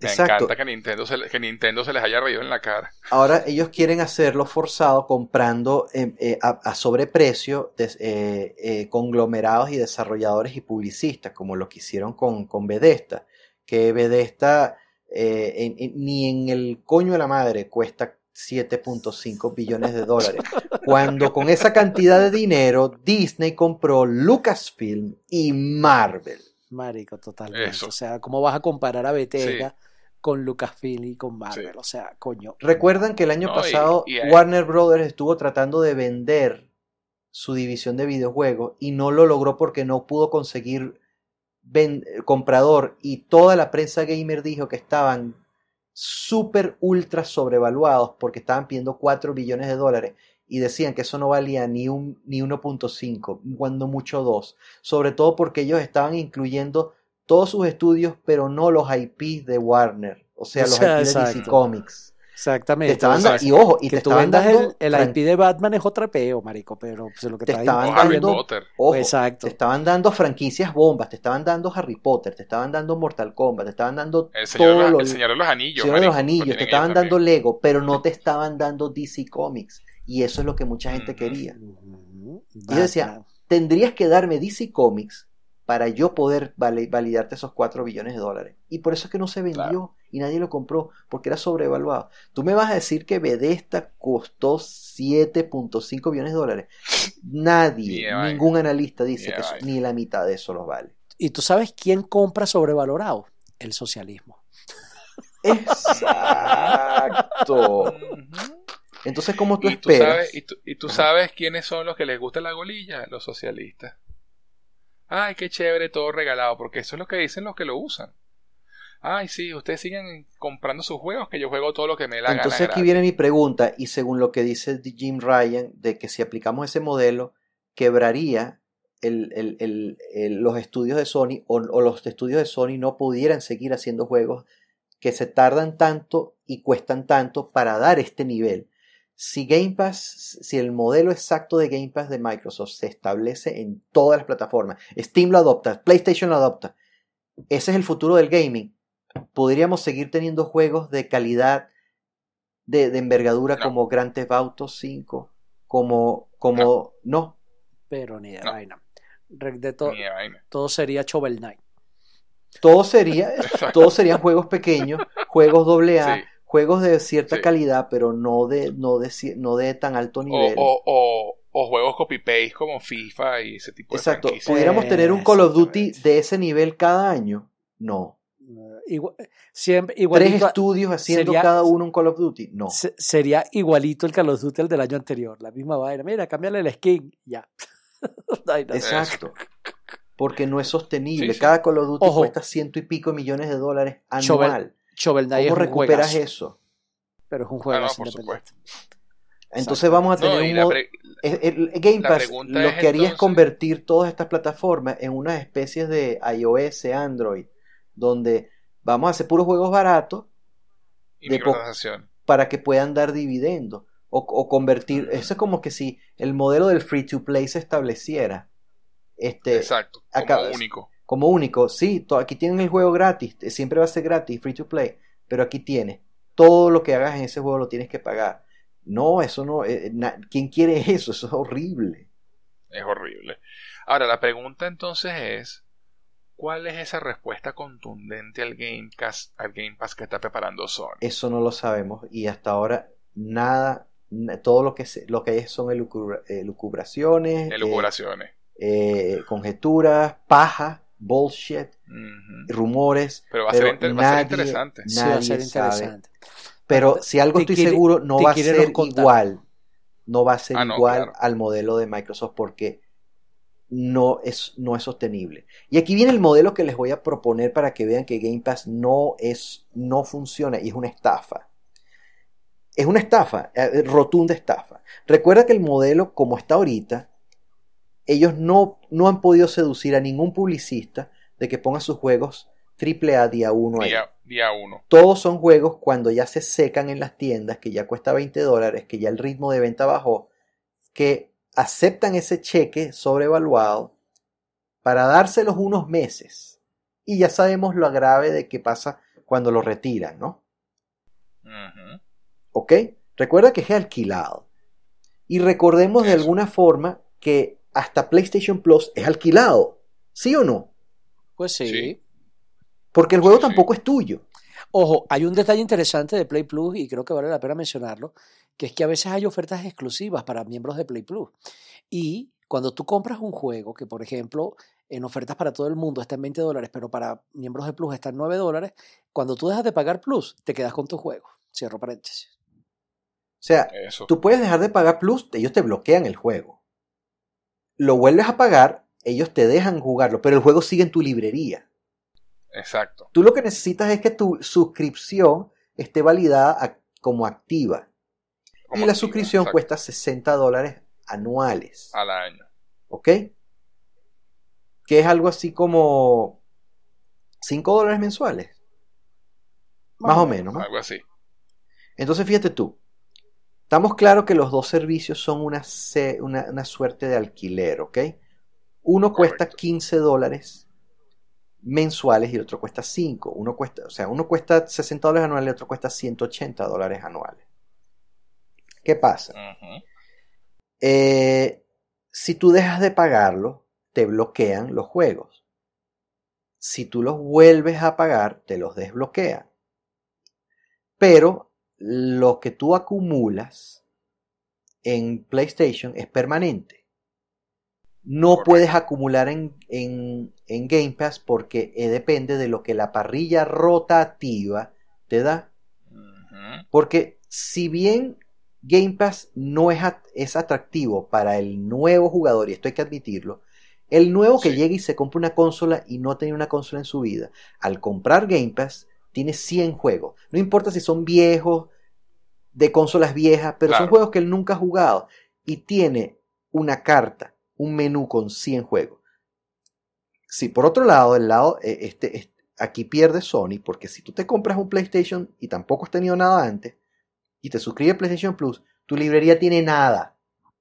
Me Exacto. encanta que Nintendo, se, le- que Nintendo se les haya reído en la cara. Ahora ellos quieren hacerlo forzado comprando eh, eh, a, a sobreprecio des- eh, eh, conglomerados y desarrolladores y publicistas, como lo que hicieron con, con Bethesda, que Bethesda eh, en- en- ni en el coño de la madre cuesta 7.5 billones de dólares, cuando con esa cantidad de dinero Disney compró Lucasfilm y Marvel. Marico, totalmente. Eso. O sea, ¿cómo vas a comparar a Bethesda con Lucasfilm y con Marvel? Sí. O sea, coño. Recuerdan que el año No, y- pasado y hay- Warner Brothers estuvo tratando de vender su división de videojuegos y no lo logró porque no pudo conseguir ven- comprador y toda la prensa gamer dijo que estaban súper ultra sobrevaluados porque estaban pidiendo 4 billones de dólares y decían que eso no valía ni un ni 1.5, cuando mucho 2, sobre todo porque ellos estaban incluyendo todos sus estudios pero no los IP de Warner, o sea, O los sea, IP de DC. Comics. Te Exactamente. estaban o sea, da- y ojo, y que te estaban dando, el, IP de Batman es otra peo, marico, pero pues, lo que Te está estaban dando- Potter. ojo, Exacto. te estaban dando franquicias bombas, te estaban dando Harry Potter, te estaban dando Mortal Kombat, te estaban dando El señor, de todo los- lo- el señor de los anillos. Señor de los Anillos, lo te estaban dando también. Lego, pero no te estaban dando DC Comics. Y eso es lo que mucha gente quería. Y yo decía. Tendrías que darme DC Comics para yo poder vali- validarte esos 4 billones de dólares. Y por eso es que no se vendió Claro. y nadie lo compró, porque era sobrevaluado. Tú me vas a decir que Bethesda costó 7.5 billones de dólares. Nadie, ningún analista dice que eso- ni la mitad de eso los vale. ¿Y tú sabes quién compra sobrevalorado? El socialismo. Exacto. Entonces, ¿cómo tú Y tú, esperas? sabes, y, tú, y tú sabes quiénes son los que les gusta la golilla, los socialistas. Ay, qué chévere, todo regalado, porque eso es lo que dicen los que lo usan. Ay, sí, ustedes siguen comprando sus juegos, que yo juego todo lo que me dé la Entonces gana. aquí gratis. viene mi pregunta, y según lo que dice Jim Ryan, de que si aplicamos ese modelo, quebraría el- el- el- el- los estudios de Sony, o, o los estudios de Sony no pudieran seguir haciendo juegos que se tardan tanto y cuestan tanto para dar este nivel. Si Game Pass, si el modelo exacto de Game Pass de Microsoft se establece en todas las plataformas, Steam lo adopta, PlayStation lo adopta, ese es el futuro del gaming. Podríamos seguir teniendo juegos de calidad, de, de envergadura No. como Grand Theft Auto 5, como, como, no, Pero ni de No. vaina. De to- Ni de vaina. todo sería Shovel Knight. todo sería, todos serían juegos pequeños, juegos doble A, Sí. Juegos de cierta Sí. calidad, pero no de, no de, no de tan alto nivel. o, o, o juegos copy-paste como FIFA y ese tipo de Exacto. franquicias. ¿Pudiéramos Eh, tener un Call of Duty de ese nivel cada año? No. Eh, igua- siempre, ¿Tres estudios haciendo sería- cada uno un Call of Duty? No. se- sería igualito el Call of Duty al del año anterior. La misma vaina. Mira, cámbiale el skin. Ya. Exacto. Porque no es sostenible. Sí, sí. Cada Call of Duty Ojo. cuesta ciento y pico millones de dólares anual. Shovel Knight ¿Cómo es un recuperas juegazo, eso? Pero es un Ah, juego no, por independiente. Entonces vamos a tener No, un pre- el, el Game Pass lo que haría es convertir todas estas plataformas en unas especies de iOS, Android, donde vamos a hacer puros juegos baratos y de po- microtransacciones. para que puedan dar dividendos. O, o convertir, eso es como que si el modelo del free to play se estableciera este, Exacto, como acá- único. Como único. Sí, aquí tienen el juego gratis, eh, siempre va a ser gratis, free to play, pero aquí tienes. Todo lo que hagas en ese juego lo tienes que pagar. No, eso no. eh, na- ¿Quién quiere eso? Eso es horrible. Es horrible. Ahora, la pregunta entonces es, ¿cuál es esa respuesta contundente al Game Pass, al Game Pass que está preparando Sony? Eso no lo sabemos y hasta ahora nada, na- todo lo que se, lo que hay son elucubra- elucubraciones, eh, Elucubraciones. eh, conjeturas, paja, bullshit, rumores. Pero va a ser, inter- va a ser nadie- interesante. Sí, va a ser sabe. interesante. Pero si algo estoy quiere- seguro, no va a ser contar. igual. no va a ser Ah, no, igual claro. al modelo de Microsoft porque no es, no es sostenible. Y aquí viene el modelo que les voy a proponer para que vean que Game Pass no es, no funciona y es una estafa. Es una estafa, eh, rotunda estafa. Recuerda que el modelo como está ahorita, ellos no, no han podido seducir a ningún publicista de que ponga sus juegos AAA día 1 ahí. Día, día uno. Todos son juegos cuando ya se secan en las tiendas, que ya cuesta 20 dólares, que ya el ritmo de venta bajó, que aceptan ese cheque sobrevaluado para dárselos unos meses. Y ya sabemos lo grave de qué pasa cuando lo retiran, ¿no? Ujú. ¿Ok? Recuerda que es alquilado. Y recordemos de alguna forma que hasta PlayStation Plus es alquilado. ¿Sí o no? Pues sí. Sí. Porque el juego Sí, sí. tampoco es tuyo. Ojo, hay un detalle interesante de Play Plus y creo que vale la pena mencionarlo, que es que a veces hay ofertas exclusivas para miembros de Play Plus. Y cuando tú compras un juego que, por ejemplo, en ofertas para todo el mundo está en 20 dólares, pero para miembros de Plus está en 9 dólares, cuando tú dejas de pagar Plus, te quedas con tu juego. Cierro paréntesis. O sea, Eso. Tú puedes dejar de pagar Plus, ellos te bloquean el juego. Lo vuelves a pagar, ellos te dejan jugarlo, pero el juego sigue en tu librería. Exacto. Tú lo que necesitas es que tu suscripción esté validada como activa. Como y la activa, suscripción exacto. cuesta 60 dólares anuales. Al año. ¿Ok? Que es algo así como 5 dólares mensuales. Más o menos, ¿no? Algo así. Entonces fíjate tú, estamos claros que los dos servicios son una, una, una suerte de alquiler, ¿ok? Uno cuesta Correcto. 15 dólares mensuales y el otro cuesta 5. Uno cuesta, o sea, uno cuesta 60 dólares anuales y el otro cuesta 180 dólares anuales. ¿Qué pasa? Eh, si tú dejas de pagarlo, te bloquean los juegos. Si tú los vuelves a pagar, te los desbloquean. Pero lo que tú acumulas en PlayStation es permanente. No Correcto. puedes acumular en, en- en Game Pass porque eh, depende de lo que la parrilla rotativa te da. Porque si bien Game Pass no es, at- es atractivo para el nuevo jugador, y esto hay que admitirlo, el nuevo que llega y se compra una consola y no tiene una consola en su vida, al comprar Game Pass, tiene 100 juegos. No importa si son viejos, de consolas viejas, pero son juegos que él nunca ha jugado. Y tiene una carta, un menú con 100 juegos. Si por otro lado, el lado, eh, este, este- aquí pierde Sony, porque si tú te compras un PlayStation y tampoco has tenido nada antes, y te suscribes a PlayStation Plus, tu librería tiene nada,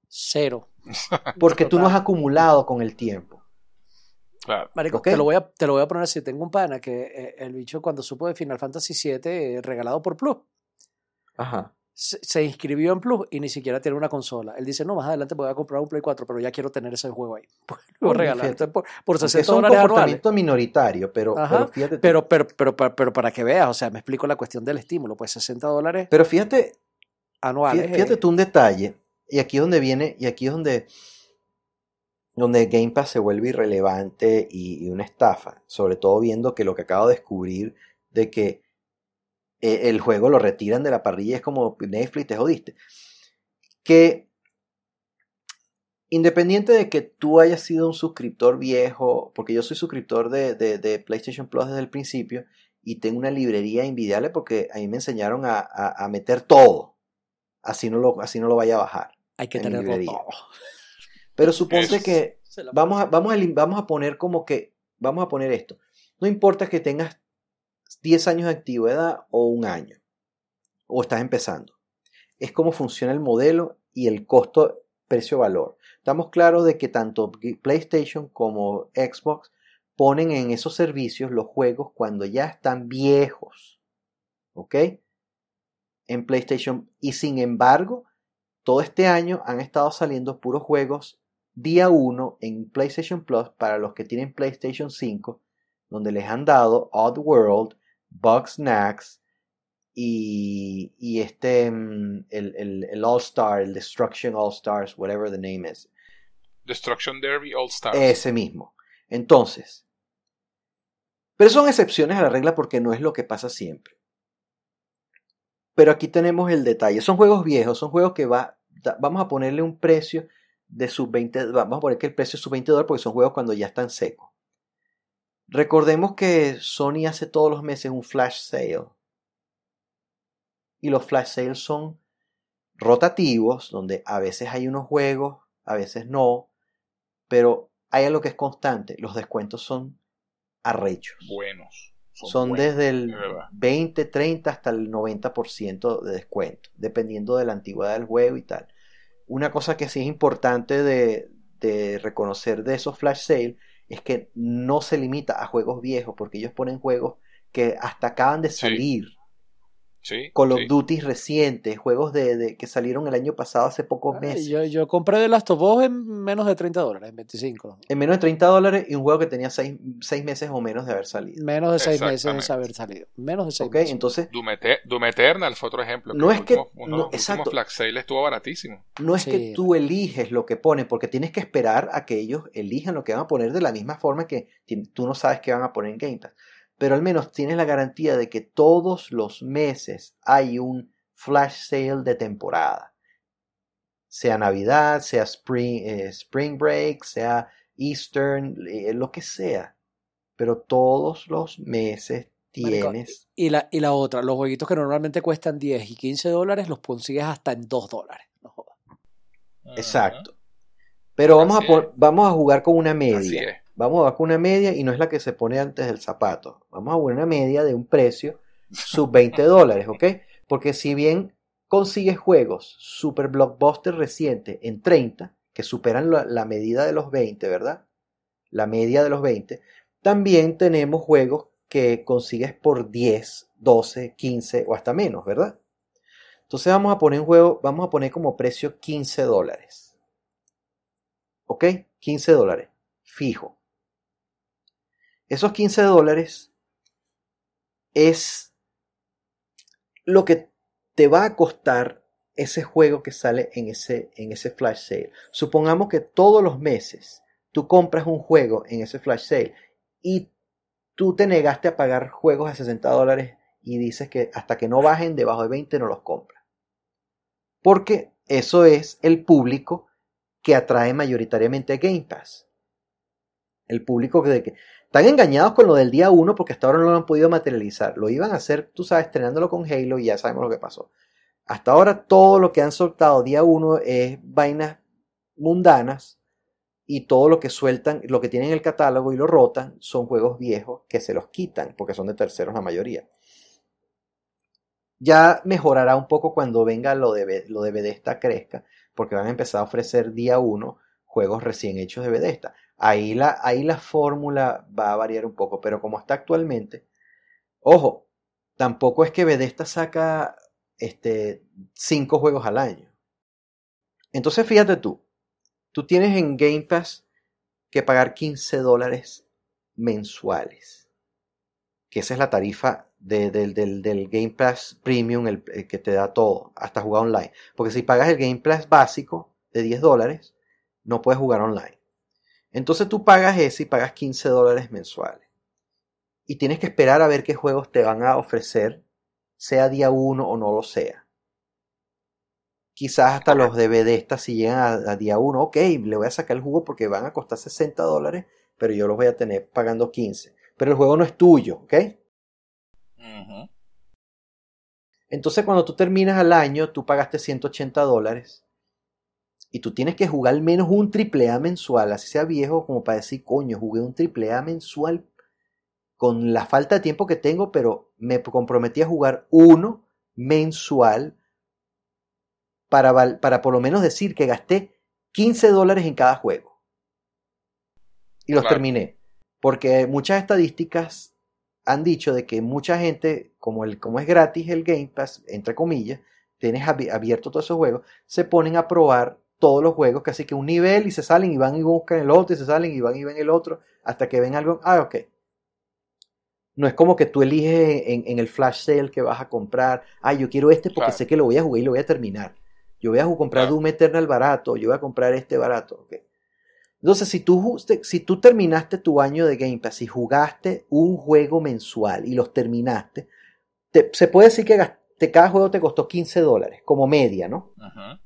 Cero. porque tú no has acumulado con el tiempo. Claro. Marico, Ok. te, lo voy a, te lo voy a poner así. Tengo un pana que eh, el bicho cuando supo de Final Fantasy VII eh, regalado por Plus, Ajá. se, se inscribió en Plus y ni siquiera tiene una consola. Él dice, no, más adelante voy a comprar un Play 4, pero ya quiero tener ese juego ahí. Pues, lo regalar. fíjate. Entonces, por, por Aunque 60 es un dólares anuales. comportamiento minoritario, pero, Ajá, pero fíjate. Pero, pero, pero, pero, pero para que veas, o sea, me explico la cuestión del estímulo. Pues 60 dólares Pero fíjate, anuales. Fí- Fíjate eh, tú un detalle, y aquí es donde viene, y aquí es donde, donde Game Pass se vuelve irrelevante y, y una estafa, sobre todo viendo que lo que acabo de descubrir de que eh, el juego lo retiran de la parrilla es como Netflix, te jodiste. Que independiente de que tú hayas sido un suscriptor viejo, porque yo soy suscriptor de, de- de PlayStation Plus desde el principio y tengo una librería invidiable porque a mí me enseñaron a, a- a meter todo, así no, lo, así no lo vaya a bajar. hay que en tenerlo todo. Pero suponte que vamos a, vamos, a, vamos a poner como que, vamos a poner esto, no importa que tengas 10 años de antigüedad o un año, o estás empezando, es cómo funciona el modelo y el costo precio-valor. Estamos claros de que tanto PlayStation como Xbox ponen en esos servicios los juegos cuando ya están viejos. ¿Ok? En PlayStation. Y sin embargo, todo este año han estado saliendo puros juegos día 1 en PlayStation Plus para los que tienen PlayStation 5, donde les han dado Oddworld, Bugsnax y, y este, mm, el, el, el All Star, el Destruction All Stars, whatever the name is. Destruction Derby All Stars. Ese mismo. Entonces, pero son excepciones a la regla porque no es lo que pasa siempre. Pero aquí tenemos el detalle. Son juegos viejos, son juegos que va, vamos a ponerle un precio de sub 20, vamos a poner que el precio es sub 20 dólares porque son juegos cuando ya están secos. Recordemos que Sony hace todos los meses un flash sale. Y los flash sales son rotativos, donde a veces hay unos juegos, a veces no, pero hay algo que es constante, los descuentos son arrechos. Buenos. Son buenos, desde el es verdad. 20, 30 hasta el 90% de descuento, dependiendo de la antigüedad del juego y tal. Una cosa que sí es importante de, de reconocer de esos flash sale es que no se limita a juegos viejos, porque ellos ponen juegos que hasta acaban de salir. Sí, Call of sí. Duty recientes, juegos de, de- que salieron el año pasado hace pocos Ay, meses. Yo, yo compré de Last of Us en menos de 30 dólares, en 25. En menos de 30 dólares y un juego que tenía 6 meses o menos de haber salido. Menos de 6 meses de haber salido. Menos de 6 ¿Ok? meses. Entonces, Doom, Doom Eternal fue otro ejemplo. No es que- uno de los exacto. Flag Sale estuvo baratísimo. No es Sí, que tú eliges lo que ponen, porque tienes que esperar a que ellos elijan lo que van a poner de la misma forma que tú no sabes qué van a poner en Game Pass. Pero al menos tienes la garantía de que todos los meses hay un flash sale de temporada. Sea Navidad, sea Spring, eh, spring Break, sea Eastern, eh, lo que sea. Pero todos los meses Marico, tienes... Y la, y la otra, los jueguitos que normalmente cuestan 10 y 15 dólares los consigues hasta en 2 dólares. No jodas. Exacto. Pero vamos a, vamos a jugar con una Así media. Vamos a una media y no es la que se pone antes del zapato. Vamos a jugar una media de un precio sub 20 dólares, ¿ok? Porque si bien consigues juegos super blockbuster recientes en 30, que superan la, la medida de los 20, ¿verdad? La media de los 20, también tenemos juegos que consigues por 10, 12, 15 o hasta menos, ¿verdad? Entonces vamos a poner un juego, vamos a poner como precio 15 dólares. ¿Ok? 15 dólares. Fijo. Esos 15 dólares es lo que te va a costar ese juego que sale en ese, en ese flash sale. Supongamos que todos los meses tú compras un juego en ese flash sale y tú te negaste a pagar juegos a 60 dólares y dices que hasta que no bajen debajo de 20 no los compras. Porque eso es el público que atrae mayoritariamente a Game Pass. El público que, están engañados con lo del día 1 porque hasta ahora no lo han podido materializar. Lo iban a hacer, tú sabes, estrenándolo con Halo y ya sabemos lo que pasó. Hasta ahora todo lo que han soltado día 1 es vainas mundanas y todo lo que sueltan, lo que tienen en el catálogo y lo rotan son juegos viejos que se los quitan porque son de terceros la mayoría. Ya mejorará un poco cuando venga lo de, lo de Bethesda crezca porque van a empezar a ofrecer día 1 juegos recién hechos de Bethesda. Ahí la, ahí la fórmula va a variar un poco, pero como está actualmente, ojo, tampoco es que Bethesda saca este, cinco juegos al año. Entonces fíjate tú, tú tienes en Game Pass que pagar 15 dólares mensuales, que esa es la tarifa de- del, del- Game Pass Premium, el que te da todo, hasta jugar online. Porque si pagas el Game Pass básico de 10 dólares, no puedes jugar online. Entonces tú pagas ese y pagas 15 dólares mensuales. Y tienes que esperar a ver qué juegos te van a ofrecer, sea día 1 o no lo sea. Quizás hasta los de Bethesda si llegan a, a día 1, ok, le voy a sacar el jugo porque van a costar 60 dólares, pero yo los voy a tener pagando 15. Pero el juego no es tuyo, ¿ok? Entonces cuando tú terminas al año, tú pagaste 180 dólares y tú tienes que jugar al menos un triple A mensual, así sea viejo, como para decir, coño, jugué un triple A mensual con la falta de tiempo que tengo, pero me comprometí a jugar uno mensual para, para por lo menos decir que gasté 15 dólares en cada juego. Y los Claro. terminé. Porque muchas estadísticas han dicho de que mucha gente, como, el, como es gratis el Game Pass, entre comillas, tienes abi- abierto todos esos juegos, se ponen a probar todos los juegos, casi que un nivel y se salen y van y buscan el otro y se salen y van y ven el otro hasta que ven algo. Ah, ok. No es como que tú eliges en, en el flash sale que vas a comprar. Ah, yo quiero este porque Claro. sé que lo voy a jugar y lo voy a terminar. Yo voy a comprar Claro. Doom Eternal barato, yo voy a comprar este barato. ok. Entonces, si tú, si tú terminaste tu año de Game Pass y jugaste un juego mensual y los terminaste, te- se puede decir que gaste- cada juego te costó 15 dólares, como media, ¿no? Ujú.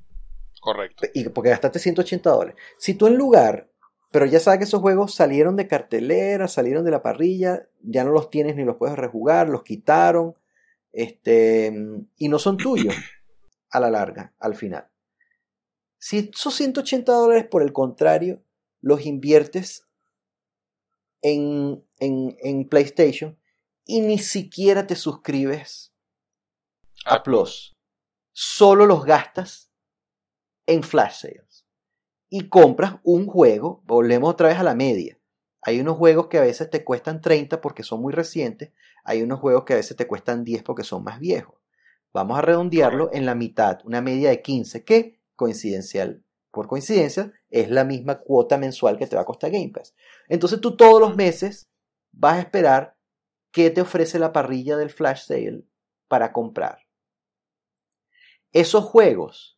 Correcto. y porque gastaste 180 dólares. Si tú en lugar, pero ya sabes que esos juegos salieron de cartelera, salieron de la parrilla, ya no los tienes ni los puedes rejugar, los quitaron, este, y no son tuyos a la larga, al final. Si esos 180 dólares, por el contrario, los inviertes en, en, en PlayStation y ni siquiera te suscribes a Ah, Plus, solo los gastas en flash sales y compras un juego, volvemos otra vez a la media. Hay unos juegos que a veces te cuestan 30 porque son muy recientes, hay unos juegos que a veces te cuestan 10 porque son más viejos. Vamos a redondearlo en la mitad, una media de 15, que coincidencial, por coincidencia, es la misma cuota mensual que te va a costar Game Pass. Entonces tú todos los meses vas a esperar qué te ofrece la parrilla del flash sale para comprar. Esos juegos,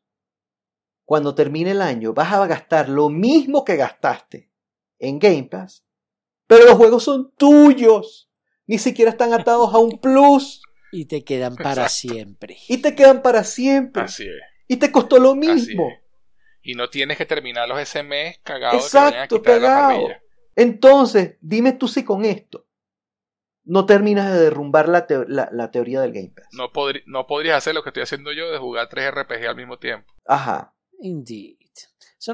cuando termine el año, vas a gastar lo mismo que gastaste en Game Pass, pero los juegos son tuyos. Ni siquiera están atados a un plus Y te quedan para Exacto. siempre. y te quedan para siempre. Así es. Y te costó lo mismo. Y no tienes que terminar los SMS cagados de que vayan a Exacto, cagado. Entonces, dime tú si con esto no terminas de derrumbar la, teo- la- la teoría del Game Pass. No, podri- no podrías hacer lo que estoy haciendo yo de jugar tres RPG al mismo tiempo. Ajá. Indeed.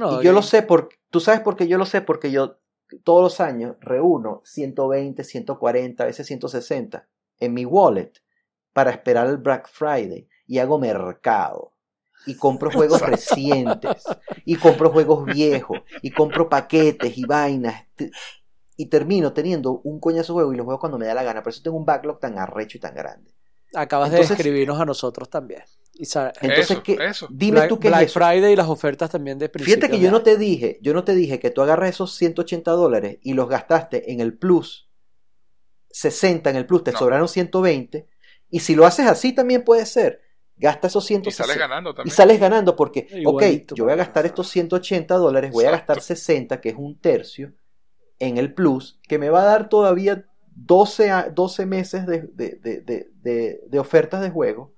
No, Y yo lo sé por, tú sabes por qué yo lo sé, porque yo todos los años reúno 120, 140, a veces 160 en mi wallet para esperar el Black Friday y hago mercado. Y compro juegos recientes, y compro juegos viejos, y compro paquetes y vainas. Y termino teniendo un coñazo de juego y los juego cuando me da la gana. Por eso tengo un backlog tan arrecho y tan grande. Acabas Entonces- de escribirnos a nosotros también. Y Entonces, Eso, ¿qué? eso. dime Black, tú qué Black es eso. Friday y las ofertas también de principio Fíjate que yo no te dije, yo no te dije que tú agarras esos 180 dólares y los gastaste en el plus 60 en el plus, te No. sobraron 120 y si lo haces así también puede ser, gasta esos Y 160 sales ganando y también. sales ganando porque, Igualito, ok, yo voy a gastar estos 180 dólares, voy a gastar 60, que es un tercio, en el plus, que me va a dar todavía 12, a- 12 meses de, de- de- de- de- de ofertas de juego.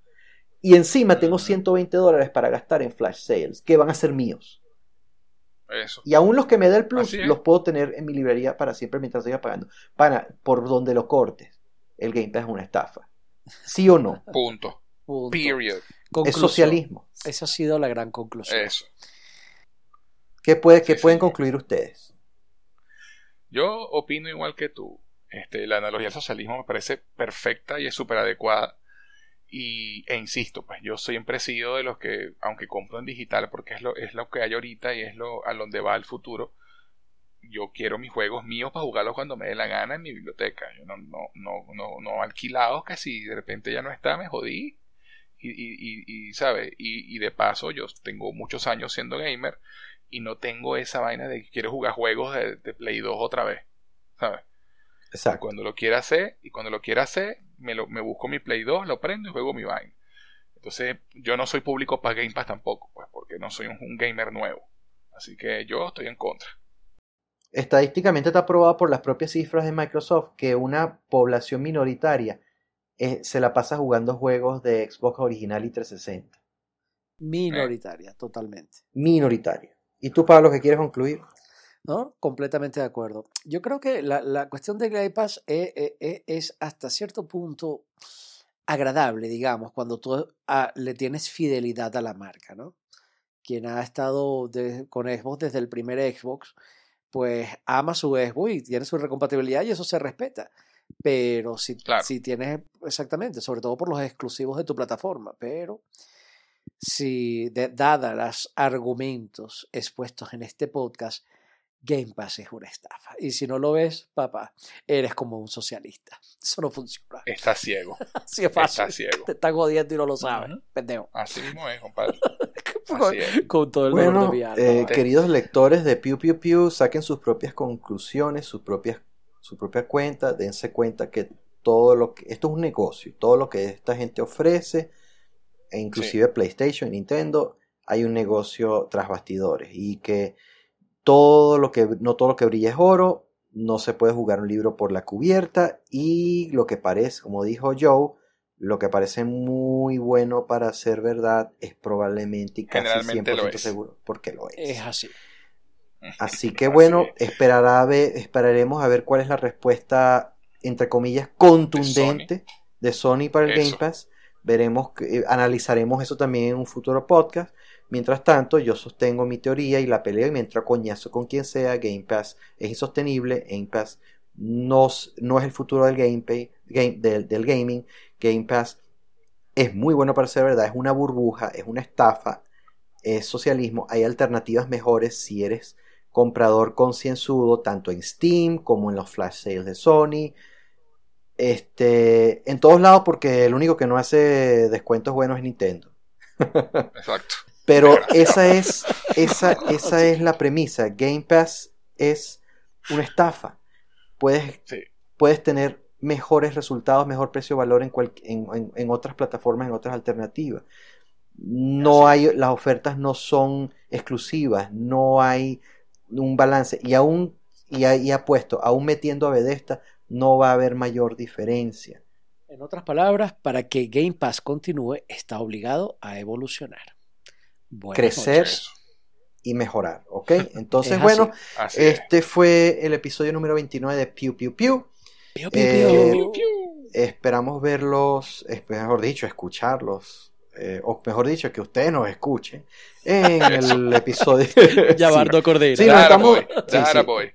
Y encima tengo Ujú. 120 dólares para gastar en flash sales, que van a ser míos. Eso. Y aún los que me da el plus, los puedo tener en mi librería para siempre mientras siga pagando. Para, por donde lo cortes, el Game Pass es una estafa. ¿Sí o no? Punto. Punto. Period. Es socialismo. Esa ha sido la gran conclusión. Eso. ¿Qué, puede, qué Sí, pueden sí. concluir ustedes? Yo opino igual que tú. Este, la analogía al socialismo me parece perfecta y es súper adecuada. Y, e insisto, pues yo siempre he sido de los que, aunque compro en digital, porque es lo, es lo que hay ahorita y es lo a donde va el futuro, yo quiero mis juegos míos para jugarlos cuando me dé la gana en mi biblioteca. Yo no, no, no, no, no alquilados que si de repente ya no está, me jodí. Y, y, y, y ¿sabes? Y, y de paso, yo tengo muchos años siendo gamer y no tengo esa vaina de que quiero jugar juegos de, de Play 2 otra vez. ¿Sabes? Exacto. Cuando lo quiera hacer, y cuando lo quiera hacer, me, lo, me busco mi Play 2, lo prendo y juego mi vaina. Entonces, yo no soy público para Game Pass tampoco, pues, porque no soy un, un gamer nuevo. Así que yo estoy en contra. Estadísticamente está probado por las propias cifras de Microsoft que una población minoritaria eh, se la pasa jugando juegos de Xbox original y 360. Minoritaria, totalmente. Minoritaria. ¿Y tú, Pablo, qué quieres concluir? ¿No? Completamente de acuerdo. Yo creo que la, la cuestión del Game Pass es, es- es hasta cierto punto agradable, digamos, cuando tú le tienes fidelidad a la marca, ¿no? Quien ha estado de- con Xbox desde el primer Xbox, pues ama su Xbox y tiene su recompatibilidad y eso se respeta. Pero si, Claro. si tienes, exactamente, sobre todo por los exclusivos de tu plataforma, pero si, de, dada los argumentos expuestos en este podcast, Game Pass es una estafa. Y si no lo ves, papá, eres como un socialista. Eso no funciona. Está ciego. Así es fácil. Está ciego. Te están jodiendo y no lo sabes. Pendejo. Así mismo es, compadre. con, Así es. con todo el Bueno, de mi alma. eh, queridos lectores de Pew Pew Pew, saquen sus propias conclusiones, sus propias, su propia cuenta, dense cuenta que todo lo que esto es un negocio, todo lo que esta gente ofrece, e inclusive PlayStation, Nintendo, hay un negocio tras bastidores y que todo lo que no todo lo que brilla es oro, no se puede jugar un libro por la cubierta y lo que parece, como dijo Joe, lo que parece muy bueno para ser verdad es probablemente y casi Generalmente 100% lo es. seguro porque lo es. Es así. Así que bueno, esperará a ver- esperaremos a ver cuál es la respuesta, entre comillas, contundente de Sony, para el Eso. Game Pass. Veremos, que- eh, analizaremos eso también en un futuro podcast. Mientras tanto, yo sostengo mi teoría y la peleo y me entro a coñazo con quien sea. Game Pass es insostenible. Game Pass no, es el futuro del, game, del gaming. Game Pass es muy bueno para ser verdad. Es una burbuja, es una estafa, es socialismo. Hay alternativas mejores si eres comprador concienzudo, tanto en Steam como en los flash sales de Sony. Este, en todos lados, porque el único que no hace descuentos buenos es Nintendo. Exacto. Pero esa es, esa, esa es la premisa. Game Pass es una estafa. Puedes, Sí. puedes tener mejores resultados, mejor precio-valor en, en, en- en otras plataformas, en otras alternativas. No hay, las ofertas no son exclusivas, no hay un balance. Y aún, y, ha- y apuesto, aún metiendo a Bethesda, no va a haber mayor diferencia. En otras palabras, para que Game Pass continúe, está obligado a evolucionar. Buenas Crecer. noches. Y mejorar, ¿ok? Entonces, así. bueno, Así es. Este fue el episodio número 29 de Pew Pew Pew. Piu, piu, Eh, piu. Piu, piu. Esperamos verlos, mejor dicho, escucharlos, eh, o mejor dicho, que ustedes nos escuchen en el episodio. Yabardo Cordero. Sí, estamos- boy, sí, Dara sí. boy.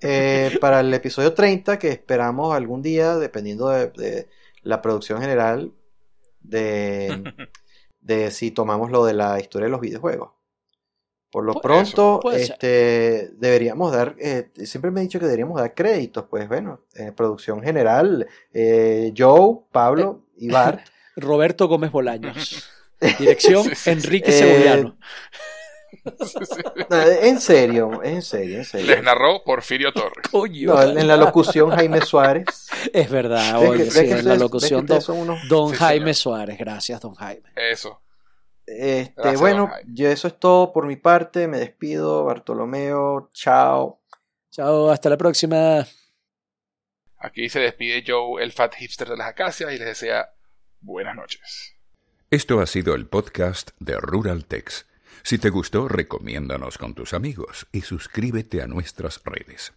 Eh, para el episodio 30, que esperamos algún día, dependiendo de, de la producción general, de, de si tomamos lo de la historia de los videojuegos. Por lo pronto, eso, este, deberíamos dar, eh, siempre me he dicho que deberíamos dar créditos, pues bueno, en producción general, eh, Joe, Pablo y Bart. Roberto Gómez Bolaños. Dirección. Enrique Eh, Segoviano. No, en serio, en serio, en serio. Les narró Porfirio Torres. Coño, No, en la locución Jaime Suárez. Es verdad, Ves que- oye, ves sí, que en la locución don, unos- don Sí, Jaime señor. Suárez. Gracias, don Jaime. Eso. Este, Gracias, bueno, yo eso es todo por mi parte. Me despido, Bartolomeo. Chao. Chao, hasta la próxima. Aquí se despide Joe, el fat hipster de las acacias, y les desea buenas noches. Esto ha sido el podcast de Rural Tex. Si te gustó, recomiéndanos con tus amigos y suscríbete a nuestras redes.